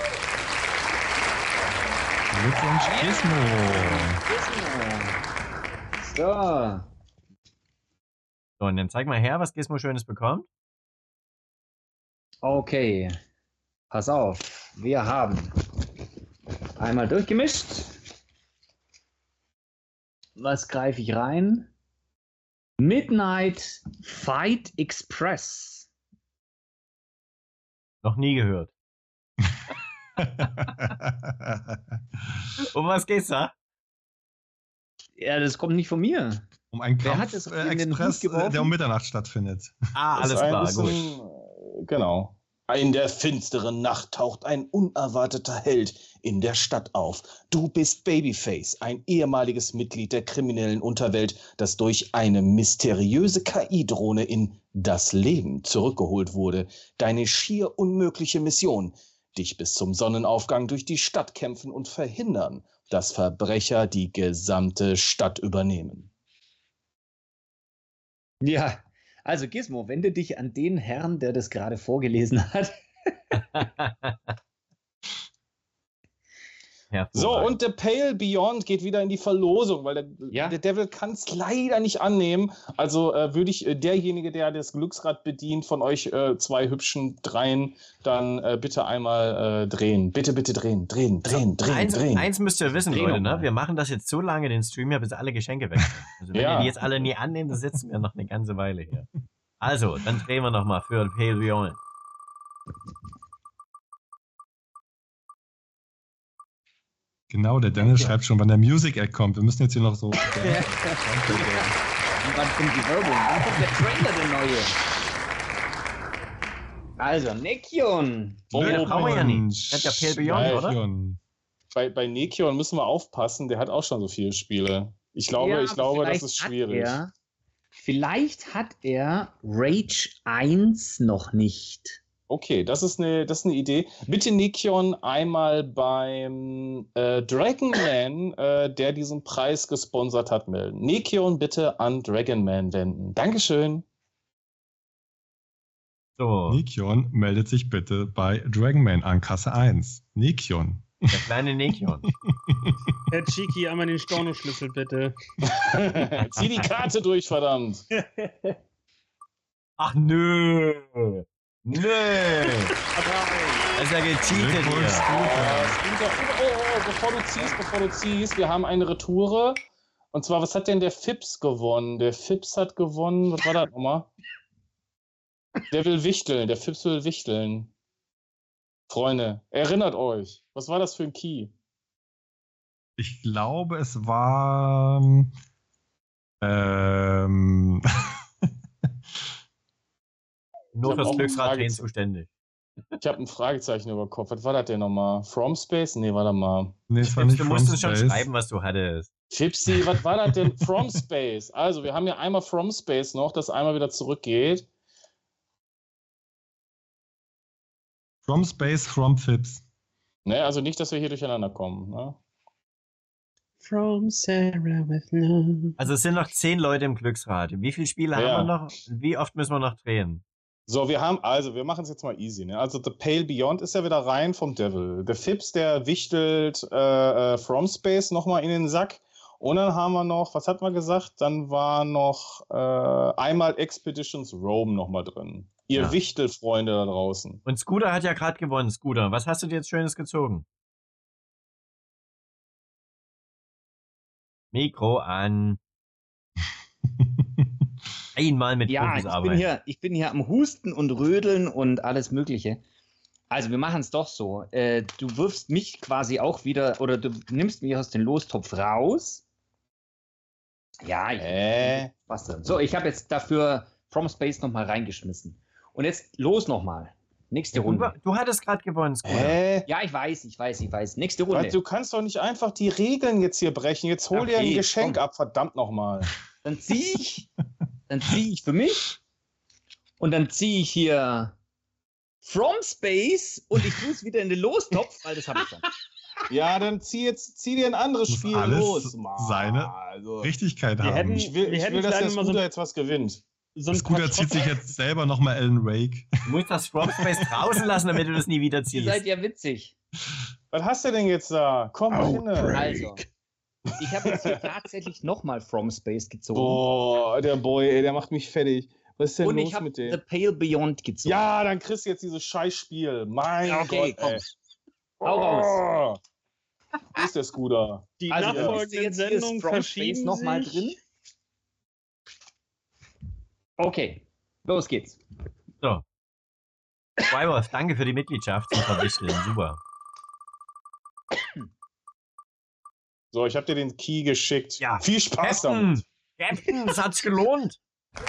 Glückwunsch Gizmo. So. So, und dann zeig mal her, was Gizmo Schönes bekommt. Okay. Pass auf. Wir haben einmal durchgemischt. Was greife ich rein? Midnight Fight Express. Noch nie gehört. <laughs> Um was geht's da? Ja, das kommt nicht von mir. um einen Wer Kampf hat es äh, Express, äh, der um Mitternacht stattfindet. Ah, alles klar, bisschen, gut. äh, Genau. In der finsteren Nacht taucht ein unerwarteter Held in der Stadt auf. Du bist Babyface, ein ehemaliges Mitglied der kriminellen Unterwelt, das durch eine mysteriöse KI-Drohne in das Leben zurückgeholt wurde. Deine schier unmögliche Mission, dich bis zum Sonnenaufgang durch die Stadt kämpfen und verhindern, dass Verbrecher die gesamte Stadt übernehmen. Ja, also Gizmo, wende dich an den Herrn, der das gerade vorgelesen hat. <laughs> So, und The Pale Beyond geht wieder in die Verlosung, weil der, Ja. der Devil kann es leider nicht annehmen. Also äh, würde ich äh, derjenige, der das Glücksrad bedient, von euch äh, zwei hübschen Dreien, dann äh, bitte einmal äh, drehen. Bitte, bitte drehen, drehen, drehen, drehen, eins, drehen. eins müsst ihr wissen, Leute, ne? Wir machen das jetzt so lange, den Stream ja, bis alle Geschenke weg sind. Also wenn Ja. ihr die jetzt alle nie annehmt, dann sitzen wir noch eine ganze Weile hier. Also, dann drehen wir nochmal für Pale Beyond. Genau, der Dennis Okay. schreibt schon, wann der Music Act kommt. Wir müssen jetzt hier noch so. <laughs> Und wann kommt die Werbung? Wann kommt der Trailer, der neue? Also, Nekion. Oh, Nee, das brauchen wir ja nicht. Hat ja Pale Beyond, oder? Nekion. Bei, bei Nekion müssen wir aufpassen, der hat auch schon so viele Spiele. Ich glaube, Ja, ich glaube, das ist hat schwierig. Er, Vielleicht hat er Rage 1 noch nicht. Okay, das ist eine, das ist eine Idee. Bitte Nikion einmal beim äh, Dragonman, äh, der diesen Preis gesponsert hat, melden. Nikion bitte an Dragonman wenden. Dankeschön. So, Nikion meldet sich bitte bei Dragonman an Kasse 1. Nikion. der kleine Nekion. <laughs> Herr Chiki, einmal den Stornoschlüssel bitte. <laughs> Zieh die Karte durch, verdammt. Ach nö. Nö. Das ist ja gecheatet hier. Oh, oh, oh, bevor du ziehst, bevor du ziehst, wir haben eine Retoure. Und zwar, was hat denn der Fips gewonnen? Der Fips hat gewonnen, was war das nochmal? Der will wichteln, der Fips will wichteln. Freunde, erinnert euch, was war das für ein Key? Ich glaube, es war. Ähm, <laughs> Nur fürs Glücksrad zu- zuständig. Ich habe ein Fragezeichen über Kopf. Was war das denn nochmal? From Space? Nee, warte mal. nee, war nicht du musstest schon schreiben, was du hattest. Fipsi, was war das denn? From Space. Also, wir haben ja einmal From Space noch, das einmal wieder zurückgeht. From Space, From Fips. Ne, also nicht, dass wir hier durcheinander kommen. Ne? From Sarah with love. Also es sind noch zehn Leute im Glücksrad. Wie viele Spiele Ja. haben wir noch? Wie oft müssen wir noch drehen? So, wir haben, also, wir machen es jetzt mal easy. Ne? Also, The Pale Beyond ist ja wieder rein vom Devil. Der Fips, der wichtelt äh, äh, From Space nochmal in den Sack. Und dann haben wir noch, was hat man gesagt? Dann war noch äh, einmal Expeditions Rome nochmal drin. Ihr Ja. Wichtelfreunde da draußen. Und Scooter hat ja gerade gewonnen. Scooter, was hast du dir jetzt Schönes gezogen? Mikro an. <laughs> Einmal mit Ja, Profis ich bin, arbeiten. hier, ich bin hier am Husten und Rödeln und alles Mögliche. Also, wir machen es doch so. Äh, du wirfst mich quasi auch wieder, oder du nimmst mich aus dem Lostopf raus. Ja, ich, Äh, was denn? So, ich habe jetzt dafür From Space nochmal reingeschmissen. Und jetzt los nochmal. Nächste du, Runde. war- du hattest gerade gewonnen, Scooter. Ja, ich weiß, ich weiß, ich weiß. Nächste Runde. Weil Du kannst doch nicht einfach die Regeln jetzt hier brechen. Jetzt hol dir ein Okay, Geschenk komm. ab, verdammt nochmal. Dann ziehe ich, dann ziehe ich für mich und dann ziehe ich hier From Space und ich tue es wieder in den Lostopf, weil das habe ich schon. <laughs> Ja, dann zieh jetzt, zieh dir ein anderes Muss Spiel alles los. Mann. seine Also, Richtigkeit haben. hätten- ich will, Wir ich will dass der so Scooter ein- jetzt was gewinnt. So ein Scooter zieht sich jetzt selber nochmal Alan Wake. Du musst das From Space draußen lassen, damit du das nie wieder Ihr ziehst. seid ja witzig. Was hast du denn jetzt da? Komm mal hin. Also, ich habe jetzt hier tatsächlich nochmal From Space gezogen. Boah, der Boy, ey, der macht mich fertig. Was ist denn und los ich habe mit The dem? Pale Beyond gezogen. Ja, dann kriegst du jetzt dieses Scheißspiel. Mein Ja, okay, Gott, komm. ey. Hau raus. Oh. Wo ist der Scooter? Die Also, nachfolgenden jetzt, Sendungen From Space verschieben noch mal sich. drin. Okay, los geht's. So. Weiberf, danke für die Mitgliedschaft. Super. <coughs> So, ich habe dir den Key geschickt. Ja. Viel Spaß Captain, damit. Captain, es hat sich gelohnt. <laughs>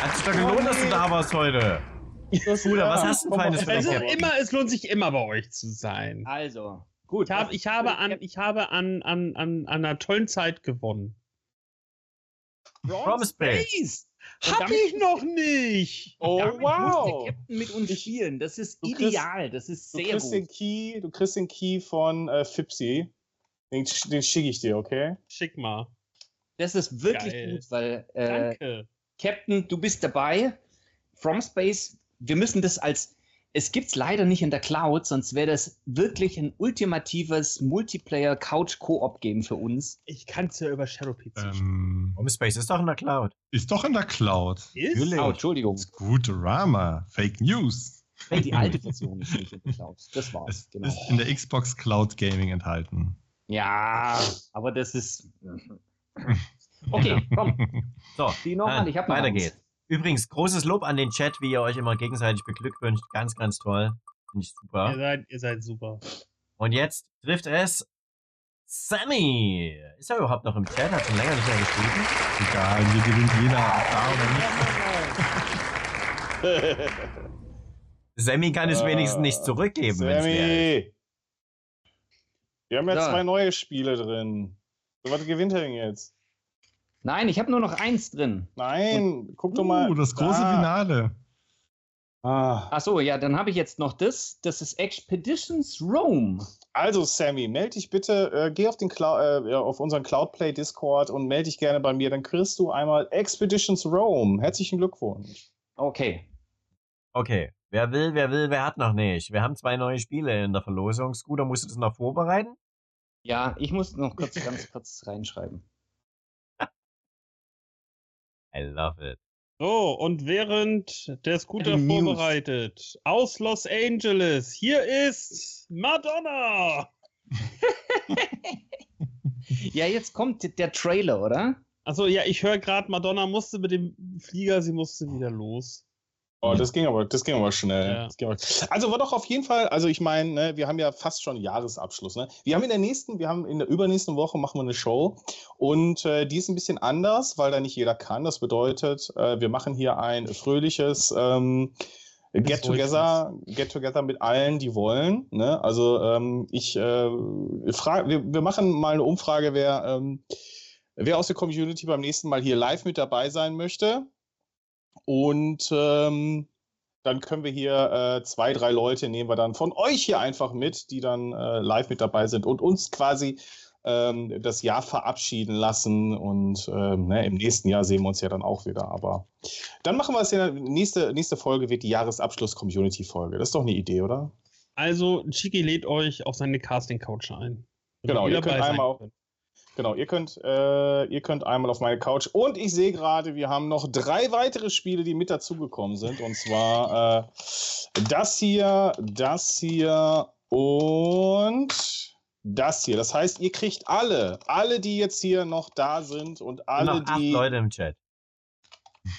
Hat sich doch gelohnt, dass du da warst heute. Scooter, was hast du Feines für Es, dich ist gewonnen? immer, es lohnt sich immer bei euch zu sein. Also, gut. Ich, hab, ich habe, an, ich habe an, an, an, an einer tollen Zeit gewonnen. From Space. Und Hab damit ich noch nicht! Oh, Damit muss wow. der Captain mit uns Ich- spielen. Das ist du kriegst- ideal. Das ist Du sehr den gut. Key, du kriegst den Key von äh, Fipsi. Den, den schicke ich dir, okay? Schick mal. Das ist wirklich Geil. gut, weil äh, Danke. Captain, du bist dabei. From Space, wir müssen das als. Es gibt's leider nicht in der Cloud, sonst wäre das wirklich ein ultimatives Multiplayer-Couch-Koop-Game für uns. Ich kann es ja über Shadow PC spielen. Ähm, Space ist doch in der Cloud. ist doch in der Cloud. Ist? natürlich. Oh, Entschuldigung. Scooterama. Fake News. Nee, die alte Version ist nicht in der Cloud. Das war's. Es Genau. ist in der Xbox Cloud Gaming enthalten. Ja, aber das ist. <laughs> Okay, komm. So, Die nochmal, ich hab noch weiter geht's. Übrigens, großes Lob an den Chat, wie ihr euch immer gegenseitig beglückwünscht. Ganz, ganz toll. Finde ich Ihr super. seid, ihr seid super. Und jetzt trifft es Sammy. Ist er überhaupt noch im Chat? Hat schon länger nicht mehr geschrieben. Egal, hier gewinnt jeder da oder nicht. Sammy kann es wenigstens nicht zurückgeben. Sammy! Wir haben ja So. zwei neue Spiele drin. So, was gewinnt er denn jetzt? Nein, ich habe nur noch eins drin. Nein, guck doch mal. Uh, das große da. Finale. Ah. Ach so, ja, dann habe ich jetzt noch das. Das ist Expeditions Rome. Also, Sammy, melde dich bitte, äh, geh auf, den Clou- äh, auf unseren Cloudplay Discord und melde dich gerne bei mir. Dann kriegst du einmal Expeditions Rome. Herzlichen Glückwunsch. Okay. Okay. Wer will, wer will, wer hat noch nicht? Wir haben zwei neue Spiele in der Verlosung. Scooter, musst du das noch vorbereiten? Ja, ich muss noch kurz ganz kurz reinschreiben. I love it. So, und während der Scooter News. vorbereitet, aus Los Angeles, hier ist Madonna. <laughs> Ja, jetzt kommt der Trailer, oder? Also ja, ich höre gerade, Madonna musste mit dem Flieger, sie musste wieder los. Oh, das ging aber, das ging aber schnell. Ja. Ging aber, also war doch auf jeden Fall, also ich meine, ne, wir haben ja fast schon Jahresabschluss. Ne? Wir haben in der nächsten, wir haben in der übernächsten Woche machen wir eine Show und äh, die ist ein bisschen anders, weil da nicht jeder kann. Das bedeutet, äh, wir machen hier ein fröhliches ähm, Get Together, Get Together mit allen, die wollen. Ne? Also ähm, ich äh, frage, wir, wir machen mal eine Umfrage, wer, ähm, wer aus der Community beim nächsten Mal hier live mit dabei sein möchte. Und ähm, dann können wir hier äh, zwei, drei Leute nehmen wir dann von euch hier einfach mit, die dann äh, live mit dabei sind und uns quasi ähm, das Jahr verabschieden lassen. Und ähm, ne, im nächsten Jahr sehen wir uns ja dann auch wieder. Aber dann machen wir es ja. Nächste, nächste Folge wird die Jahresabschluss-Community-Folge. Das ist doch eine Idee, oder? Also, Chiki lädt euch auf seine Casting-Couch ein. Genau, ihr könnt einmal könnt. Genau, ihr könnt, äh, ihr könnt einmal auf meine Couch. Und ich sehe gerade, wir haben noch drei weitere Spiele, die mit dazugekommen sind. Und zwar äh, das hier, das hier und das hier. Das heißt, ihr kriegt alle, alle, die jetzt hier noch da sind und Und alle, noch acht die. Leute im Chat.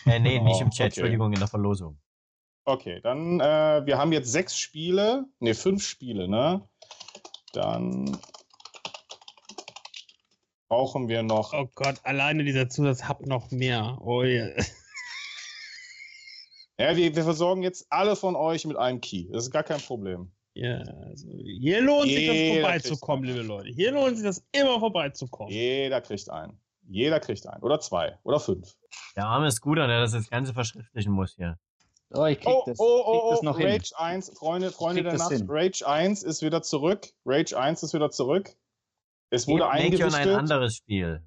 Äh, nee, <laughs> nicht im Oh, Chat, okay. Entschuldigung, in der Verlosung. Okay, dann, äh, wir haben jetzt sechs Spiele, ne, fünf Spiele, ne? Dann brauchen wir noch. Oh Gott, alleine dieser Zusatz habt noch mehr. Oh ja. Ja, wir, wir versorgen jetzt alle von euch mit einem Key. Das ist gar kein Problem. ja also hier lohnt sich das Jeder vorbeizukommen, liebe Leute. Hier lohnt sich das immer vorbeizukommen. Jeder kriegt einen. Jeder kriegt einen. Oder zwei. Oder fünf. Der arme Scooter, der das das Ganze verschriftlichen muss hier. Oh, ich krieg Oh, das, oh, krieg oh, das oh, noch hin. Rage 1, Freunde, Freunde der das Nacht. hin. Rage 1 ist wieder zurück. Rage 1 ist wieder zurück. Es wurde Denke an ein anderes Spiel.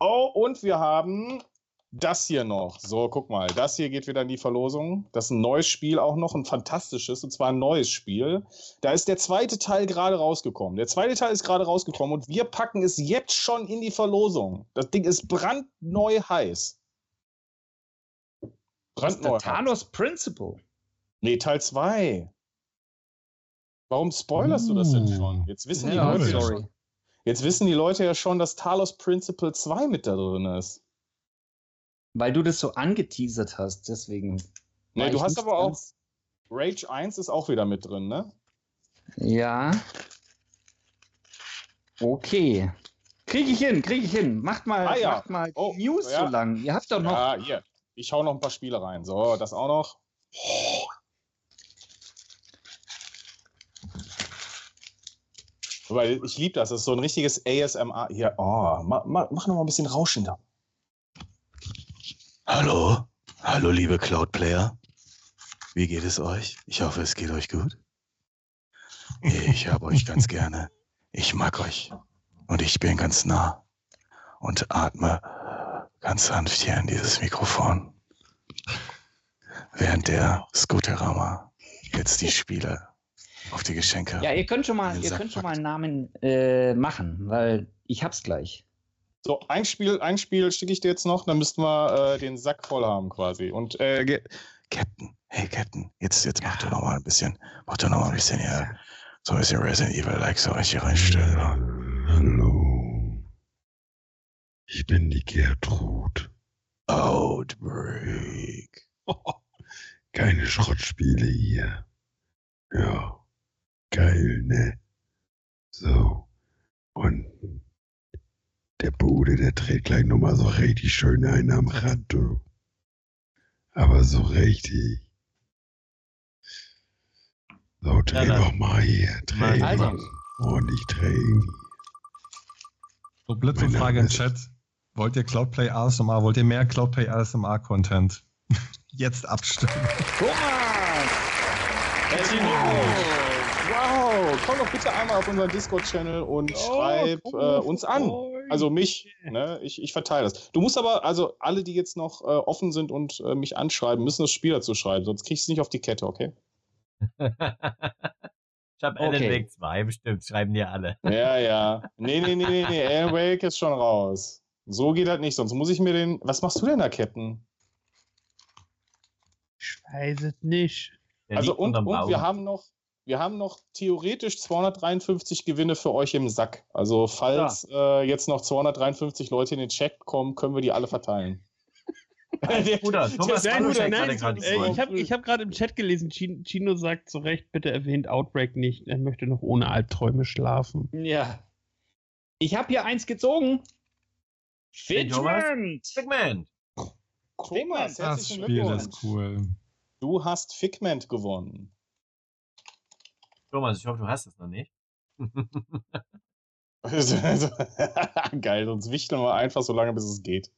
Oh, und wir haben das hier noch. So, guck mal. Das hier geht wieder in die Verlosung. Das ist ein neues Spiel auch noch, ein fantastisches, und zwar ein neues Spiel. Da ist der zweite Teil gerade rausgekommen. Der zweite Teil ist gerade rausgekommen und wir packen es jetzt schon in die Verlosung. Das Ding ist brandneu heiß. Das ist Brandneu. Talos Principle. Nee, Teil 2. Warum spoilerst du das denn Uh. schon? Jetzt wissen, die Ja, Leute ja sorry. Jetzt wissen die Leute ja schon, dass Talos Principle 2 mit da drin ist. Weil du das so angeteasert hast, deswegen. Nee, du hast aber auch. Rage 1 ist auch wieder mit drin, ne? Ja. Okay. Krieg ich hin, krieg ich hin. Macht mal, Ah, ja. macht mal Oh, News ja. so lang. Ihr habt doch noch. Ja, hier. Ich hau noch ein paar Spiele rein. So, das auch noch. Weil ich liebe das. Das ist so ein richtiges ASMR. Hier, oh, ma, ma, mach noch mal ein bisschen rauschender. Hallo, hallo liebe Cloud-Player. Wie geht es euch? Ich hoffe, es geht euch gut. Ich habe euch ganz <laughs> gerne. Ich mag euch. Und ich bin ganz nah. Und atme ganz sanft hier in dieses Mikrofon. Während der Scooterama jetzt die Spiele auf die Geschenke. Ja, ihr könnt schon mal, ihr könnt schon mal einen Namen äh, machen, weil ich hab's gleich. So, ein Spiel, ein Spiel schicke ich dir jetzt noch, dann müssten wir äh, den Sack voll haben quasi. Und äh, ge- Captain, hey Captain, jetzt, jetzt mach doch noch mal ein bisschen, mach doch noch mal ein bisschen hier, so ein bisschen Resident Evil like so euch hier reinstellen. Hallo. Ich bin die Gertrud. Outbreak. <laughs> Keine Schrottspiele hier. Ja. Geil, ne? So. Und der Bude, der dreht gleich nochmal so richtig schön einen am Rad, du. Aber so richtig. So, dreh dann- doch mal hier. Dreh Mal- Also, mal. Und ich dreh ihn. So, Blitzumfrage im Chat. Wollt ihr Cloudplay ASMR? Wollt ihr mehr Cloudplay ASMR-Content? <laughs> Jetzt abstimmen. Thomas! Herzlichen Glückwunsch! Wow! Komm doch bitte einmal auf unseren Discord-Channel und schreib äh, uns an. Also mich, ne? ich, ich verteile das. Du musst aber, also alle, die jetzt noch äh, offen sind und äh, mich anschreiben, müssen das Spiel dazu schreiben, sonst kriegst du es nicht auf die Kette, okay? <laughs> ich habe Alan Okay. Wake 2 bestimmt, schreiben dir alle. Ja, ja. Nee, nee, nee, nee, nee. Alan Wake ist schon raus. So geht das nicht, sonst muss ich mir den. Was machst du denn da, Captain? Ich weiß es nicht. Der also und, und Baum. wir haben noch. Wir haben noch theoretisch 253 Gewinne für euch im Sack. Also falls äh, jetzt noch 253 Leute in den Chat kommen, können wir die alle verteilen. Der- Bruder, Thomas der- nein, ich habe ich hab gerade im Chat gelesen, Chino, sagt zu Recht, bitte erwähnt Outbreak nicht. Er möchte noch ohne Albträume schlafen. Ja. Ich habe hier eins gezogen. Figment! Segment. Thomas, Das herzlichen Spiel Glückwunsch. ist cool. Du hast Figment gewonnen. Thomas, ich hoffe, du hast es noch nicht. <laughs> <laughs> Geil, sonst wichteln wir einfach so lange, bis es geht.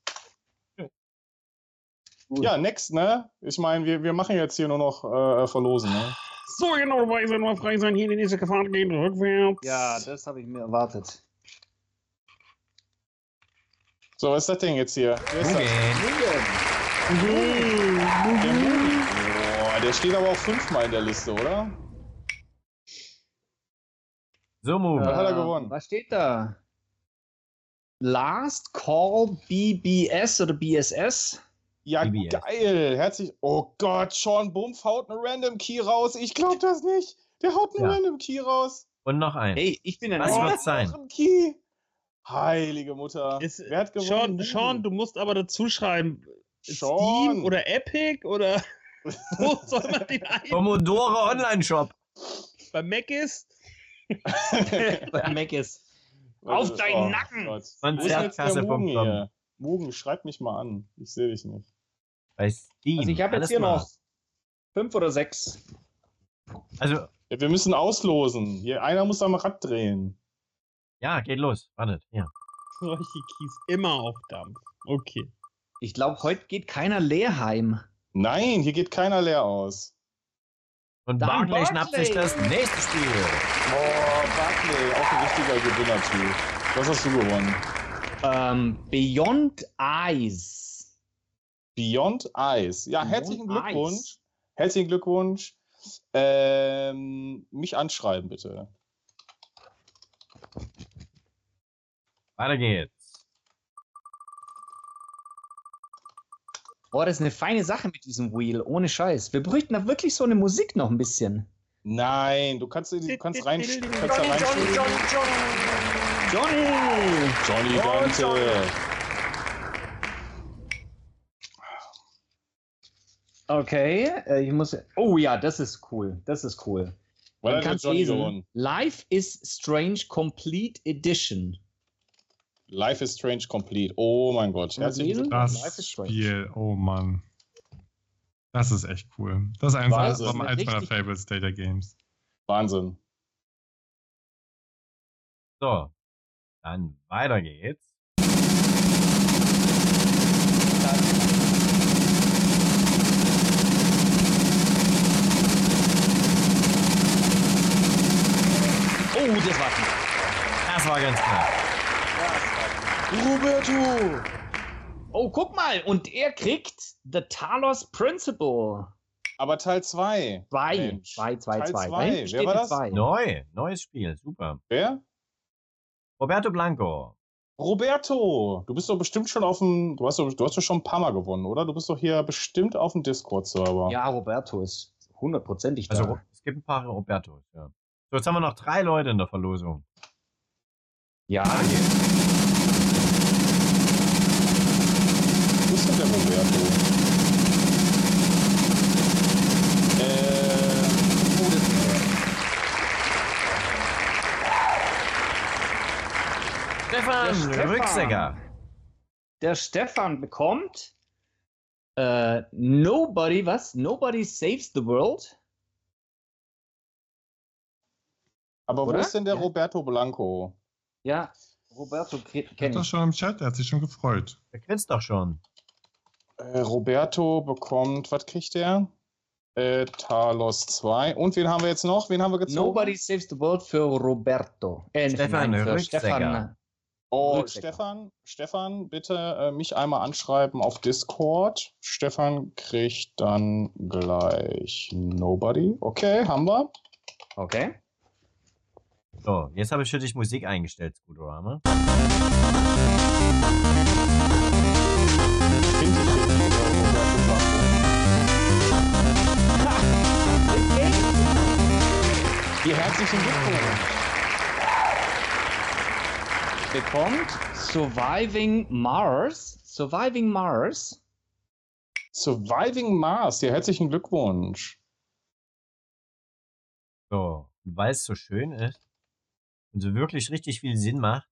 Ja, next, ne? Ich meine, wir, wir machen jetzt hier nur noch äh, Verlosen, ne? So, genau, frei sein, nur frei sein. Hier die nächste Fahrt geht rückwärts. Ja, das habe ich mir erwartet. So, was ist das denn jetzt hier? Wer ist das? Okay. Der. Boah, der steht aber auch fünfmal in der Liste, oder? So, Move. Ja. hat er Ähm, gewonnen. Was steht da? Last Call BBS oder BSS? Ja, BBS. geil. Herzlich. Oh Gott, Sean Bumpf haut einen Random Key raus. Ich glaub das nicht. Der haut einen Ja. Random Key raus. Und noch ein. Hey, ich bin ein Was oh, wird's sein? Key. Heilige Mutter. Ist, Wer hat gewonnen? Sean, Sean, du musst aber dazu schreiben, Sean. Steam oder Epic oder <laughs> wo soll man den ein? Commodore Online-Shop. Bei Mac ist? <laughs> bei Mac ist. Auf deinen Nacken! Oh Gott. Wo ist jetzt der Konzertkasse.com. Mugen hier? Mugen, schreib mich mal an. Ich sehe dich nicht. Bei Steam. Also ich habe jetzt hier klar. noch fünf oder sechs. Also, Ja, wir müssen auslosen. Hier, einer muss am Rad drehen. ja, geht los. Wartet. Ja. <laughs> Solche Keys immer auf Dampf. Okay. Ich glaube, heute geht keiner leer heim. Nein, hier geht keiner leer aus. Und Dann Barclay Barclay. schnappt sich das nächste Spiel. Boah, Barclay, auch ein richtiger Gewinnertyp. Was hast du gewonnen? Ähm, Beyond Eyes. Beyond Eyes. Ja, Beyond herzlichen Glückwunsch. Eyes. Herzlichen Glückwunsch. Ähm, mich anschreiben, bitte. Weiter geht's. Boah, das ist eine feine Sache mit diesem Wheel, ohne Scheiß. Wir bräuchten da wirklich so eine Musik noch ein bisschen. Nein, du kannst, du kannst rein. Johnny, Kannst da reinspielen. Johnny! Johnny Dante. Okay, äh, ich muss. Oh ja, das ist cool. Das ist cool. Weil Man hat kann Johnny lesen. Life is Strange Complete Edition. Life is Strange Complete. Oh mein Gott. Glückwunsch. Life Das is Strange. Spiel, oh Mann. Das ist echt cool. Das ist einfach eins meiner Favorites Data Games. Wahnsinn. So. Dann weiter geht's. Oh, das war knapp. Das war ganz klar. Roberto! Oh, guck mal. Und er kriegt The Talos Principle. Aber Teil 2. Zwei. Mensch. Zwei, zwei, Teil zwei. zwei. Da hinten Wer steht war das? Zwei. Neu. Neues Spiel. Super. Wer? Roberto Blanco. Roberto! Du bist doch bestimmt schon auf dem. Du hast doch, du hast doch schon ein paar Mal gewonnen, oder? Du bist doch hier bestimmt auf dem Discord-Server. Ja, Roberto ist hundertprozentig da. Also, es gibt ein paar Robertos, ja. So, jetzt haben wir noch drei Leute in der Verlosung. ja, Weiter geht's. Wo ist denn der Roberto? Äh, oh, das Stefan, Der Stefan. Rücksäcker. der Stefan bekommt äh, Nobody, was? Nobody saves the world? aber wo Oder? ist denn der Ja. Roberto Blanco? Ja. Roberto Er kenne ist doch schon im Chat, er hat sich schon gefreut. Der grinst doch schon. Äh, Roberto bekommt, was kriegt der? Äh, Talos 2. Und wen haben wir jetzt noch? Wen haben wir gezogen? Nobody Saves the World für Roberto. Äh, Stefan nein, für. Stefan. Oh. Stefan, Stefan, bitte äh, mich einmal anschreiben auf Discord. Stefan kriegt dann gleich Nobody. Okay, haben wir. Okay. So, jetzt habe ich für dich Musik eingestellt, Scooterama. Finde Hier herzlichen Glückwunsch. Bekommt Surviving Mars. Surviving Mars. Surviving Mars, hier herzlichen Glückwunsch. So, und weil es so schön ist und so wirklich richtig viel Sinn macht,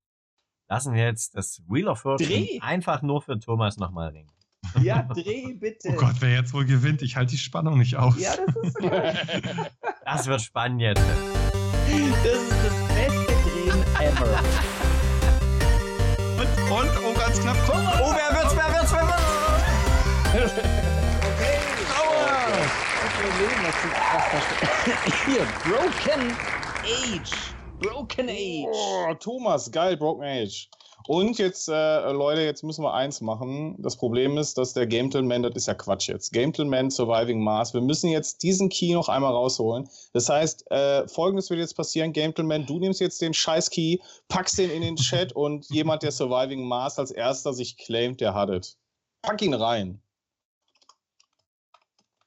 lassen wir jetzt das Wheel of Fortune Dreh. einfach nur für Thomas nochmal ringen. Ja, dreh bitte. Oh Gott, wer jetzt wohl gewinnt? Ich halte die Spannung nicht aus. Ja, das ist, Das wird spannend jetzt. das ist das beste Drehen ever. Und, und, oh, ganz knapp, komm! Oh, wer wird's, wer wird's, wer wird's? Okay. Was, steht. Hier, Broken Age. Broken Age. Oh, Thomas, geil, Broken Age. Und jetzt, äh, Leute, jetzt müssen wir eins machen. Das Problem ist, dass der Gametelman, das ist ja Quatsch jetzt. Gametelman Surviving Mars. Wir müssen jetzt diesen Key noch einmal rausholen. Das heißt, äh, folgendes wird jetzt passieren. Gametelman, du nimmst jetzt den scheiß Key, packst den in den Chat <laughs> und jemand, der Surviving Mars als erster sich claimt, der hat es. Pack ihn rein.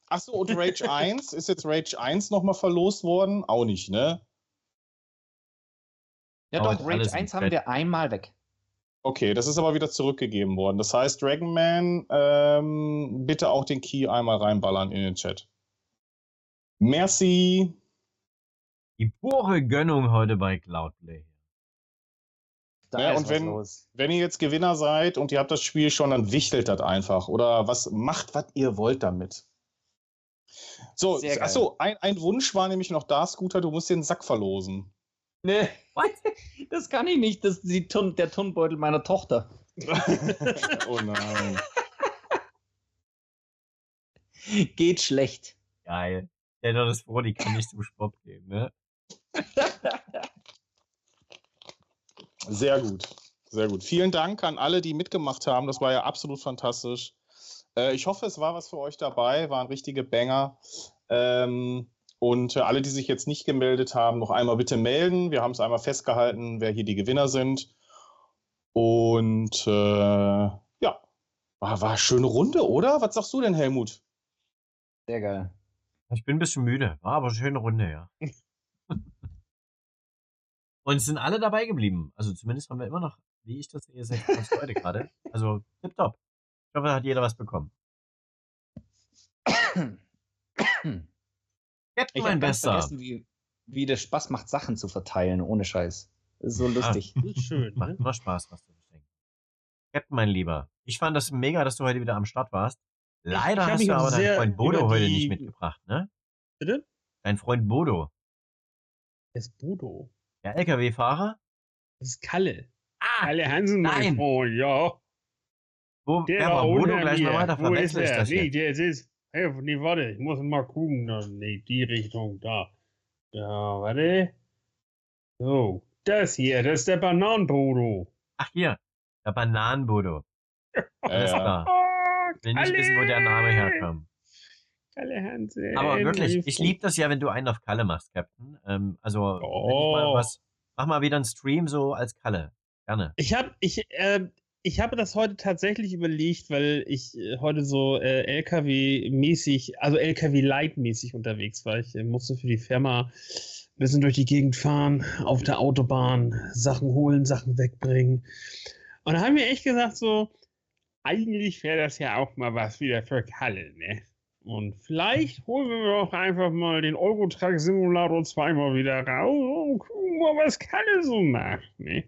Achso, und Rage <laughs> 1, ist jetzt Rage 1 nochmal verlost worden? Auch nicht, ne? Ja, doch, Rage im 1 haben wir einmal weg. Okay, das ist aber wieder zurückgegeben worden. Das heißt, Dragonman, ähm, bitte auch den Key einmal reinballern in den Chat. Merci. Die pure Gönnung heute bei Cloudplay. Da Ja, ist und was wenn- los. Wenn ihr jetzt Gewinner seid und ihr habt das Spiel schon, dann wichtelt das einfach. Oder was macht, was ihr wollt damit. So, achso, ein, ein Wunsch war nämlich noch da, Scooter, du musst den Sack verlosen. Nee, What? <laughs> das kann ich nicht. Das ist die Turn, der Turnbeutel meiner Tochter. <laughs> oh nein. Geht schlecht. Geil. Der doch das froh, die kann nicht zum Sport gehen, ne? <laughs> Sehr gut. Sehr gut. Vielen Dank an alle, die mitgemacht haben. Das war ja absolut fantastisch. Äh, ich hoffe, es war was für euch dabei, waren richtige Banger. Ähm, und äh, alle, die sich jetzt nicht gemeldet haben, noch einmal bitte melden. Wir haben es einmal festgehalten, wer hier die Gewinner sind. Und äh, ja, war, war eine schöne Runde, oder? Was sagst du denn, Helmut? Sehr geil. Ich bin ein bisschen müde. War aber eine schöne Runde, ja. <laughs> Und es sind alle dabei geblieben. Also zumindest haben wir immer noch, wie ich das sehe, 26 Leute gerade. Also tipptopp. Ich hoffe, da hat jeder was bekommen. <coughs> <coughs> Captain, Ich mein Bester. vergessen, wie, wie das Spaß macht, Sachen zu verteilen, ohne Scheiß. So lustig. Das <laughs> ist schön. Macht Ne? immer Spaß, was du beschenkst. Captain, mein Lieber. Ich fand das mega, dass du heute wieder am Start warst. Leider hast du aber deinen Freund Bodo heute die- nicht mitgebracht, ne? Bitte? Dein Freund Bodo. Das ist Bodo. Der LKW-Fahrer? Das ist Kalle. Ah! Kalle Hansen, nein. mein Freund, ja. Wo, Der war Bodo gleich mal weiter? Wo ist Verwechsel ich der? das Nee, der ist. Hey, nee, warte, ich muss mal gucken. Nee, die Richtung da. Ja, warte. So, das hier, das ist der Bananenbodo. Ach, hier. Der Bananenbodo. <laughs> Alles ja. klar. Will nicht wissen, wo der Name herkam. Kalle Hansen. Aber wirklich, ich liebe das ja, wenn du einen auf Kalle machst, Captain. Ähm, also, wenn ich Oh. mal was, mach mal wieder einen Stream so als Kalle. Gerne. Ich habe ich, äh, ich habe das heute tatsächlich überlegt, weil ich äh, heute so äh, LKW-mäßig, also LKW-Light-mäßig unterwegs war. Ich äh, musste für die Firma ein bisschen durch die Gegend fahren, auf der Autobahn, Sachen holen, Sachen wegbringen. Und da haben wir echt gesagt, so, eigentlich wäre das ja auch mal was wieder für Kalle, ne? Und vielleicht holen wir doch einfach mal den Eurotruck Simulator zweimal wieder raus und gucken mal, was Kalle so macht, ne?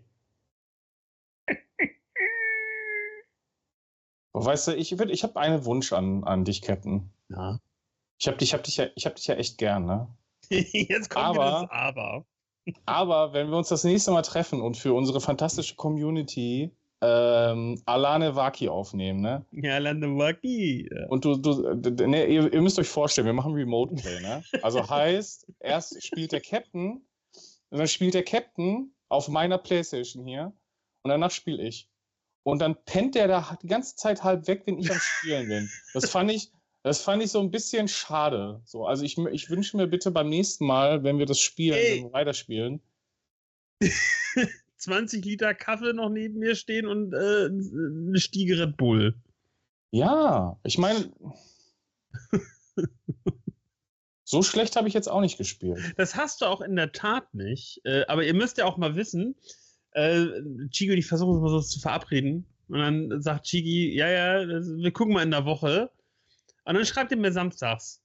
Aber Weißt du, ich, würd- ich habe einen Wunsch an, an dich, Captain. Ja. Ich habe dich, hab dich, ja, ich hab dich ja echt gern, ne? <laughs> Jetzt kommt Aber- das Aber. <laughs> Aber wenn wir uns das nächste Mal treffen und für unsere fantastische Community ähm, Alane Waki aufnehmen, ne? Ja, Landewaki. Und du, du ne, ihr, ihr, müsst euch vorstellen, wir machen Remote Play, ne? Also heißt, erst spielt der Captain, und dann spielt der Captain auf meiner Playstation hier und danach spiele ich. Und dann pennt der da die ganze Zeit halb weg, wenn ich am Spielen bin. Das fand ich, das fand ich so ein bisschen schade. So, also ich, ich wünsche mir bitte beim nächsten Mal, wenn wir das spielen, wenn wir weiterspielen. <laughs> 20 Liter Kaffee noch neben mir stehen und äh, eine Stiege Red Bull. Ja, ich meine, <laughs> so schlecht habe ich jetzt auch nicht gespielt. Das hast du auch in der Tat nicht. Äh, aber ihr müsst ja auch mal wissen, äh, Chigo, ich versuche mal so zu verabreden. Und dann sagt Chigi, ja, ja, wir gucken mal in der Woche. Und dann schreibt ihr mir samstags,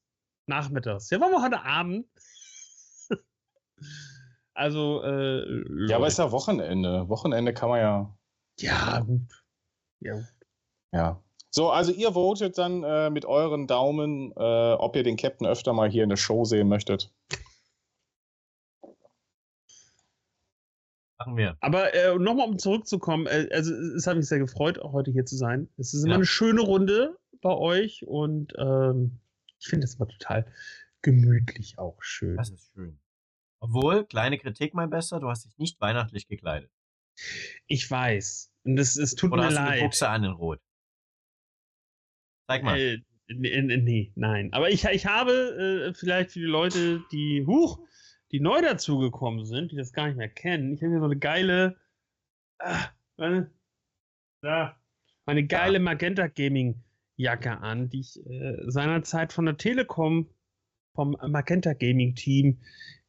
nachmittags. Ja, wollen wir heute Abend? <laughs> also, äh, Ja, aber ist ja Wochenende. Wochenende kann man ja. Ja, gut. Ja. Ja. So, also ihr votet dann äh, mit euren Daumen, äh, ob ihr den Captain öfter mal hier in der Show sehen möchtet. Machen wir. Aber äh, nochmal, um zurückzukommen, äh, also es hat mich sehr gefreut, auch heute hier zu sein. Es ist immer ja. eine schöne Runde bei euch und ähm, ich finde es mal total gemütlich auch schön. Das ist schön. Obwohl, kleine Kritik, mein Bester, du hast dich nicht weihnachtlich gekleidet. Ich weiß. Und es, es tut Oder mir hast leid. Du die Buchse an in Rot. Zeig mal. Äh, nee, nee, nein. Aber ich, ich habe äh, vielleicht für die Leute, die, huch, die neu dazugekommen sind, die das gar nicht mehr kennen, ich habe hier so eine geile, ah, meine, da, meine geile Magenta Gaming Jacke an, die ich äh, seinerzeit von der Telekom vom Magenta Gaming Team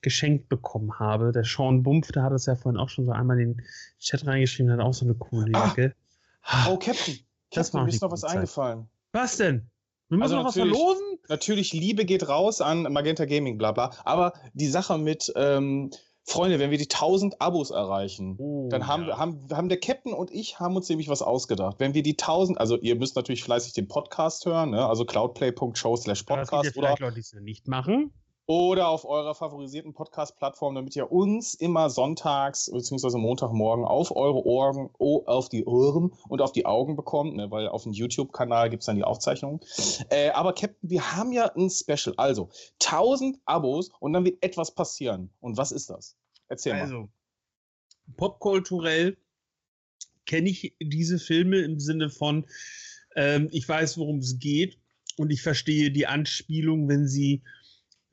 geschenkt bekommen habe. Der Sean Bumpf, der hat es ja vorhin auch schon so einmal in den Chat reingeschrieben, hat auch so eine coole Jacke. Ah. Oh, Captain. Das Captain, mir ist noch was Zeit. eingefallen. Was denn? Wir müssen also noch was verlosen? Natürlich, Liebe geht raus an Magenta Gaming, bla bla. Aber die Sache mit, ähm, Freunde, wenn wir die 1000 Abos erreichen, oh, dann haben, ja. haben, haben der Captain und ich haben uns nämlich was ausgedacht. Wenn wir die 1000, also ihr müsst natürlich fleißig den Podcast hören, ne? also cloudplay.show slash podcast. Oder Leute, die es nicht machen oder auf eurer favorisierten Podcast-Plattform, damit ihr uns immer sonntags bzw. Montagmorgen auf eure Ohren, auf die Ohren und auf die Augen bekommt, ne, weil auf dem YouTube-Kanal gibt es dann die Aufzeichnung. Äh, aber Captain, wir haben ja ein Special. Also 1000 Abos und dann wird etwas passieren. Und was ist das? Erzähl mal. Also, popkulturell kenne ich diese Filme im Sinne von, ähm, ich weiß, worum es geht und ich verstehe die Anspielung, wenn sie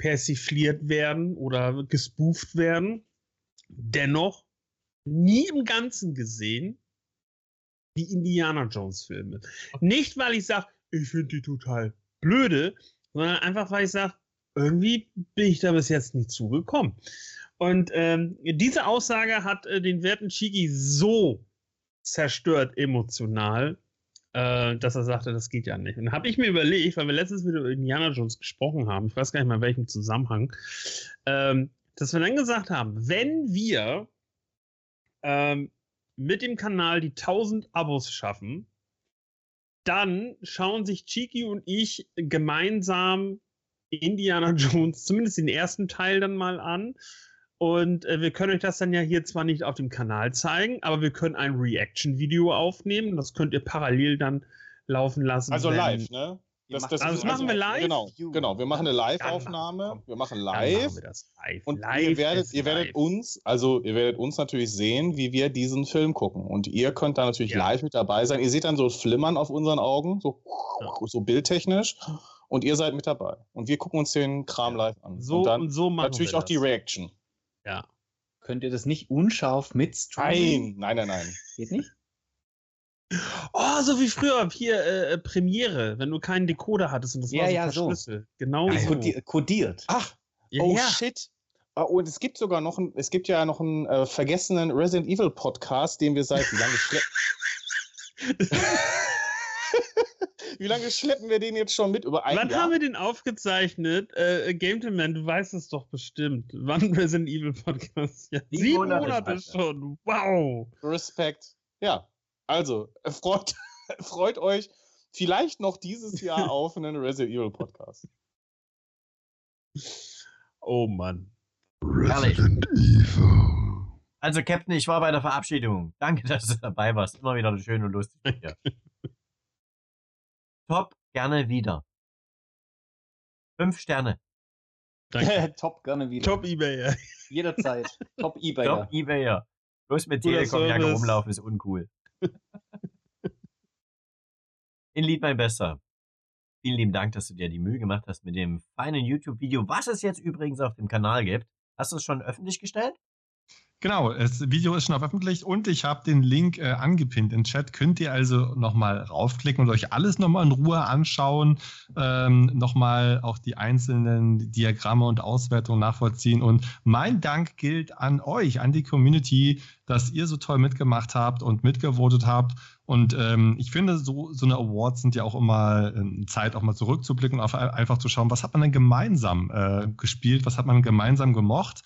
persifliert werden oder gespooft werden. Dennoch nie im Ganzen gesehen die Indiana Jones Filme. Nicht, weil ich sage, ich finde die total blöde, sondern einfach, weil ich sage, irgendwie bin ich da bis jetzt nicht zugekommen. Und ähm, diese Aussage hat äh, den werten Chigi so zerstört emotional, äh, dass er sagte, das geht ja nicht. Und habe ich mir überlegt, weil wir letztens wieder über Indiana Jones gesprochen haben, ich weiß gar nicht mal in welchem Zusammenhang, ähm, dass wir dann gesagt haben, wenn wir ähm, mit dem Kanal die 1000 Abos schaffen, dann schauen sich Chiki und ich gemeinsam Indiana Jones, zumindest den ersten Teil dann mal an und äh, wir können euch das dann ja hier zwar nicht auf dem Kanal zeigen, aber wir können ein Reaction-Video aufnehmen. Das könnt ihr parallel dann laufen lassen. Also live, ne? Das, das, also das machen wir live? Genau, genau. Wir machen eine Live-Aufnahme. Wir machen live. Wir live. Und live ihr werdet, ihr werdet live. uns, also ihr werdet uns natürlich sehen, wie wir diesen Film gucken. Und ihr könnt da natürlich ja. live mit dabei sein. Ihr seht dann so Flimmern auf unseren Augen, so, ja. so bildtechnisch. Und ihr seid mit dabei. Und wir gucken uns den Kram live an. So und dann und so machen natürlich auch die Reaction. Ja. Könnt ihr das nicht unscharf mit streamen? Nein, nein, nein, nein. <laughs> Geht nicht? Oh, so wie früher hier äh, Premiere, wenn du keinen Decoder hattest und das ja, war so ja, verschlüsselt. So. Genau ja, so. Kodiert. Ach, ja, oh ja. shit. Oh, und es gibt sogar noch ein, es gibt ja noch einen äh, vergessenen Resident Evil Podcast, den wir seit <laughs> lange schleppen. <laughs> Wie lange schleppen wir den jetzt schon mit? Über ein Wann Jahr? haben wir den aufgezeichnet? Äh, Game Man, du weißt es doch bestimmt. Wann <laughs> Resident Evil Podcast? Ja, sieben, sieben Monate, Monate schon. Wow. Respekt. Ja, also äh, freut, <laughs> freut euch vielleicht noch dieses Jahr <laughs> auf einen Resident Evil Podcast. Oh Mann. Resident Evil. Also, Captain, ich war bei der Verabschiedung. Danke, dass du dabei warst. Immer wieder schön und lustig mit dir. Top, gerne wieder. Fünf Sterne. Danke. <laughs> Top gerne wieder. Top Ebay. ja. Jederzeit. Top <laughs> Ebay. Top Ebayer. Bloß mit Telekom-Jacke rumlaufen ist uncool. <laughs> In Lied mein Bester. Vielen lieben Dank, dass du dir die Mühe gemacht hast mit dem feinen YouTube-Video, was es jetzt übrigens auf dem Kanal gibt. Hast du es schon öffentlich gestellt? Genau, das Video ist schon veröffentlicht und ich habe den Link äh, angepinnt im Chat. Könnt ihr also nochmal raufklicken und euch alles nochmal in Ruhe anschauen, ähm, nochmal auch die einzelnen Diagramme und Auswertungen nachvollziehen. Und mein Dank gilt an euch, an die Community, dass ihr so toll mitgemacht habt und mitgevotet habt. Und ähm, ich finde, so, so eine Awards sind ja auch immer äh, Zeit, auch mal zurückzublicken und auf, einfach zu schauen, was hat man denn gemeinsam äh, gespielt, was hat man gemeinsam gemocht.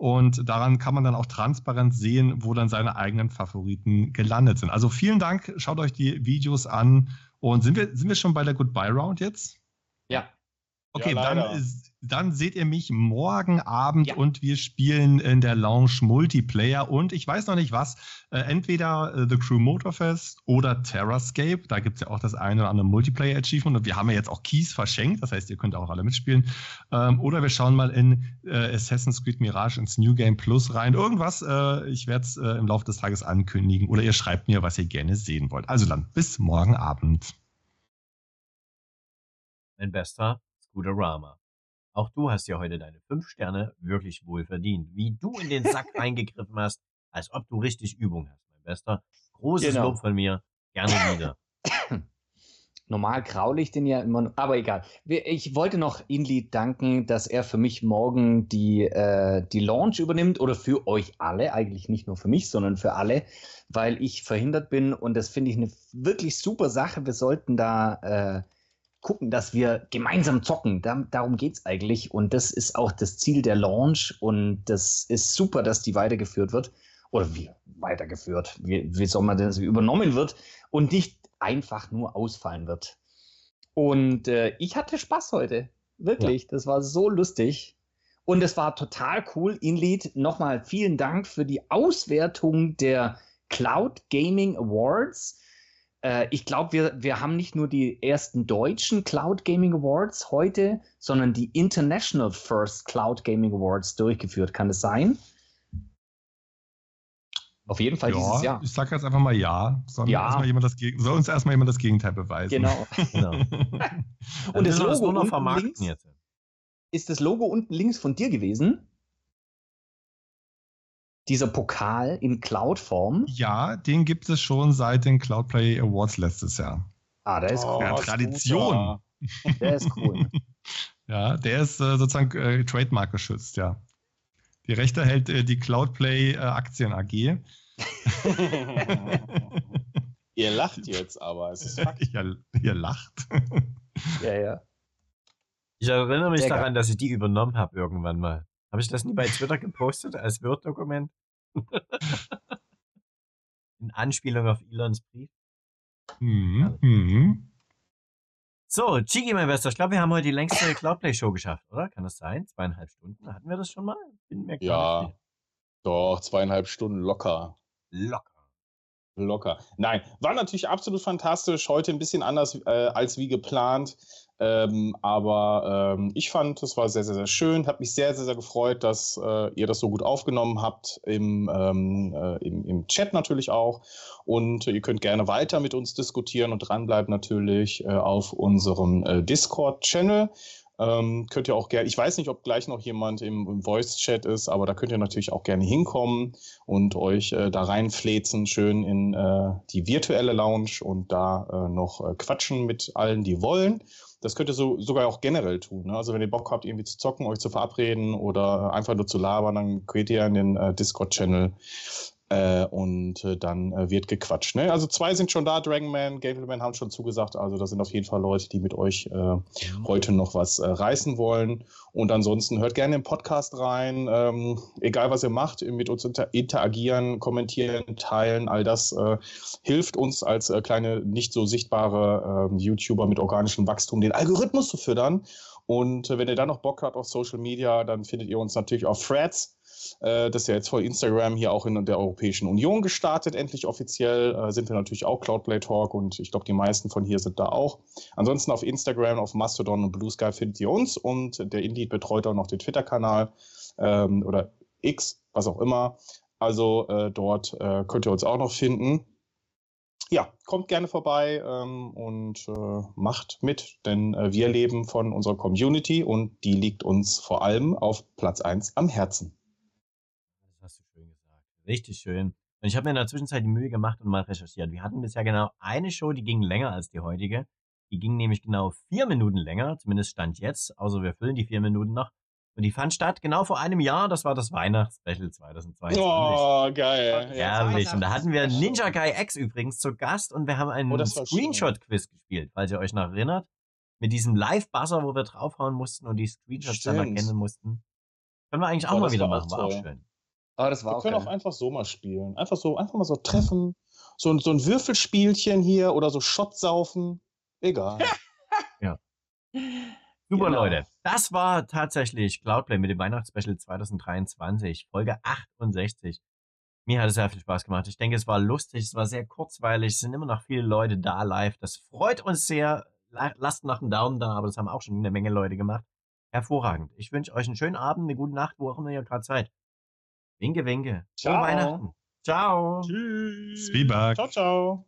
Und daran kann man dann auch transparent sehen, wo dann seine eigenen Favoriten gelandet sind. Also vielen Dank, schaut euch die Videos an. Und sind wir, sind wir schon bei der Goodbye Round jetzt? Ja. Okay, Ja, dann, ist- dann seht ihr mich morgen Abend Ja. und wir spielen in der Lounge Multiplayer und ich weiß noch nicht was, äh, entweder äh, The Crew Motorfest oder Terrascape, da gibt es ja auch das eine oder andere Multiplayer-Achievement und wir haben ja jetzt auch Keys verschenkt, das heißt, ihr könnt auch alle mitspielen. Ähm, oder wir schauen mal in äh, Assassin's Creed Mirage ins New Game Plus rein. Irgendwas, äh, ich werde es äh, im Laufe des Tages ankündigen oder ihr schreibt mir, was ihr gerne sehen wollt. Also dann, bis morgen Abend. Mein bester Scooterama. Auch du hast ja heute deine fünf Sterne wirklich wohl verdient. Wie du in den Sack <laughs> reingegriffen hast, als ob du richtig Übung hast, mein bester. Großes Genau. Lob von mir. Gerne wieder. <coughs> Normal kraule ich den ja immer, aber egal. Ich wollte noch Inli danken, dass er für mich morgen die, äh, die Launch übernimmt oder für euch alle, eigentlich nicht nur für mich, sondern für alle, weil ich verhindert bin und das finde ich eine wirklich super Sache. Wir sollten da äh, gucken, dass wir gemeinsam zocken. Da, darum geht es eigentlich und das ist auch das Ziel der Launch und das ist super, dass die weitergeführt wird oder wie weitergeführt, wie, wie soll man denn, wie übernommen wird und nicht einfach nur ausfallen wird. Und äh, ich hatte Spaß heute. Wirklich. Das war so lustig. Und es war total cool. Inlead, nochmal vielen Dank für die Auswertung der Cloud Gaming Awards. Äh, ich glaube, wir, wir haben nicht nur die ersten deutschen Cloud Gaming Awards heute, sondern die International First Cloud Gaming Awards durchgeführt. Kann es sein? Auf jeden Fall dieses Jahr. ich sage jetzt einfach mal ja. Soll, Ja. erstmal jemand das, soll uns erstmal jemand das Gegenteil beweisen. Genau. Genau. <laughs> Und das Logo nur noch unten vermarkten links? jetzt. ist das Logo unten links von dir gewesen? Dieser Pokal in Cloud-Form. Ja, den gibt es schon seit den Cloudplay Awards letztes Jahr. Ah, der ist cool. Ja, Tradition. Scooter. <laughs> Der ist cool. <laughs> Ja, der ist äh, sozusagen äh, Trademark geschützt, ja. Die Rechte hält äh, die Cloudplay äh, Aktien AG. <laughs> Ihr lacht jetzt aber, es ist Fakt. ihr, ihr lacht. ja, ja. Ich erinnere mich Sehr daran, dass ich die übernommen habe irgendwann mal. Habe ich das nie bei Twitter gepostet als Word-Dokument? In Anspielung auf Elons Brief. Mhm. Mhm. So, Chigi, mein Bester, ich glaube, wir haben heute die längste Cloudplay-Show geschafft, oder? Kann das sein? Zweieinhalb Stunden? Hatten wir das schon mal? Bin mir Ja, doch, zweieinhalb Stunden locker. Locker. Locker. Nein, war natürlich absolut fantastisch. Heute ein bisschen anders äh, als wie geplant. Ähm, aber ähm, ich fand, es war sehr, sehr, sehr schön. Hat mich sehr, sehr, sehr gefreut, dass äh, ihr das so gut aufgenommen habt. Im, ähm, äh, im, Im Chat natürlich auch. Und äh, ihr könnt gerne weiter mit uns diskutieren und dranbleiben natürlich äh, auf unserem äh, Discord-Channel. Ähm, könnt ihr auch gerne, ich weiß nicht, ob gleich noch jemand im, im Voice-Chat ist, aber da könnt ihr natürlich auch gerne hinkommen und euch äh, da reinflezen, schön in die virtuelle Lounge und da noch quatschen mit allen, die wollen. Das könnt ihr so, sogar auch generell tun. Ne? Also wenn ihr Bock habt, irgendwie zu zocken, euch zu verabreden oder einfach nur zu labern, dann geht ihr in den äh, Discord-Channel äh, und äh, dann äh, wird gequatscht. Ne? Also zwei sind schon da, Dragonman, Gableman haben schon zugesagt. Also da sind auf jeden Fall Leute, die mit euch äh, heute noch was äh, reißen wollen. Und ansonsten hört gerne im Podcast rein. Ähm, egal was ihr macht, mit uns inter interagieren, kommentieren, teilen, all das äh, hilft uns als kleine, nicht so sichtbare ähm, YouTuber mit organischem Wachstum, den Algorithmus zu füttern. Und äh, wenn ihr da noch Bock habt auf Social Media, dann findet ihr uns natürlich auf Threads. Äh, das ist ja jetzt vor Instagram hier auch in der Europäischen Union gestartet, endlich offiziell. Äh, sind wir natürlich auch Cloudplay Talk und ich glaube, die meisten von hier sind da auch. Ansonsten auf Instagram, auf Mastodon und Blue Sky findet ihr uns und der Indeed betreut auch noch den Twitter-Kanal ähm, oder X, was auch immer. Also dort könnt ihr uns auch noch finden. Ja, kommt gerne vorbei ähm, und äh, macht mit, denn äh, wir leben von unserer Community und die liegt uns vor allem auf Platz 1 am Herzen. Das hast du schön gesagt. Richtig schön. Und ich habe mir in der Zwischenzeit die Mühe gemacht und mal recherchiert. Wir hatten bisher genau eine Show, die ging länger als die heutige. Die ging nämlich genau vier Minuten länger, zumindest stand jetzt, außer wir füllen die vier Minuten noch. Und die fand statt genau vor einem Jahr. Das war das Weihnachtsspecial 2022. Oh, geil. Herrlich. Und da hatten wir Ninja Guy X übrigens zu Gast und wir haben einen Oh. Screenshot-Quiz gespielt, falls ihr euch noch erinnert. Mit diesem Live-Buzzer, wo wir draufhauen mussten und die Screenshots dann Stimmt. erkennen mussten. Können wir eigentlich auch Oh, mal wieder war auch machen. War auch schön. Aber das war Wir auch können auch geil. einfach so mal spielen. Einfach so, einfach mal so treffen. So, ein- so ein Würfelspielchen hier oder so Shot saufen. Egal. <laughs> Super, Genau. Leute. Das war tatsächlich Cloudplay mit dem Weihnachtsspecial 2023, Folge 68. Mir hat es sehr viel Spaß gemacht. Ich denke, es war lustig, es war sehr kurzweilig, es sind immer noch viele Leute da live. Das freut uns sehr. La- Lasst noch einen Daumen da, aber das haben auch schon eine Menge Leute gemacht. Hervorragend. Ich wünsche euch einen schönen Abend, eine gute Nacht, wo auch immer ihr gerade seid. Winke, winke. Frohe Ciao. Weihnachten. Ciao. Tschüss. Zwieback. ciao, ciao.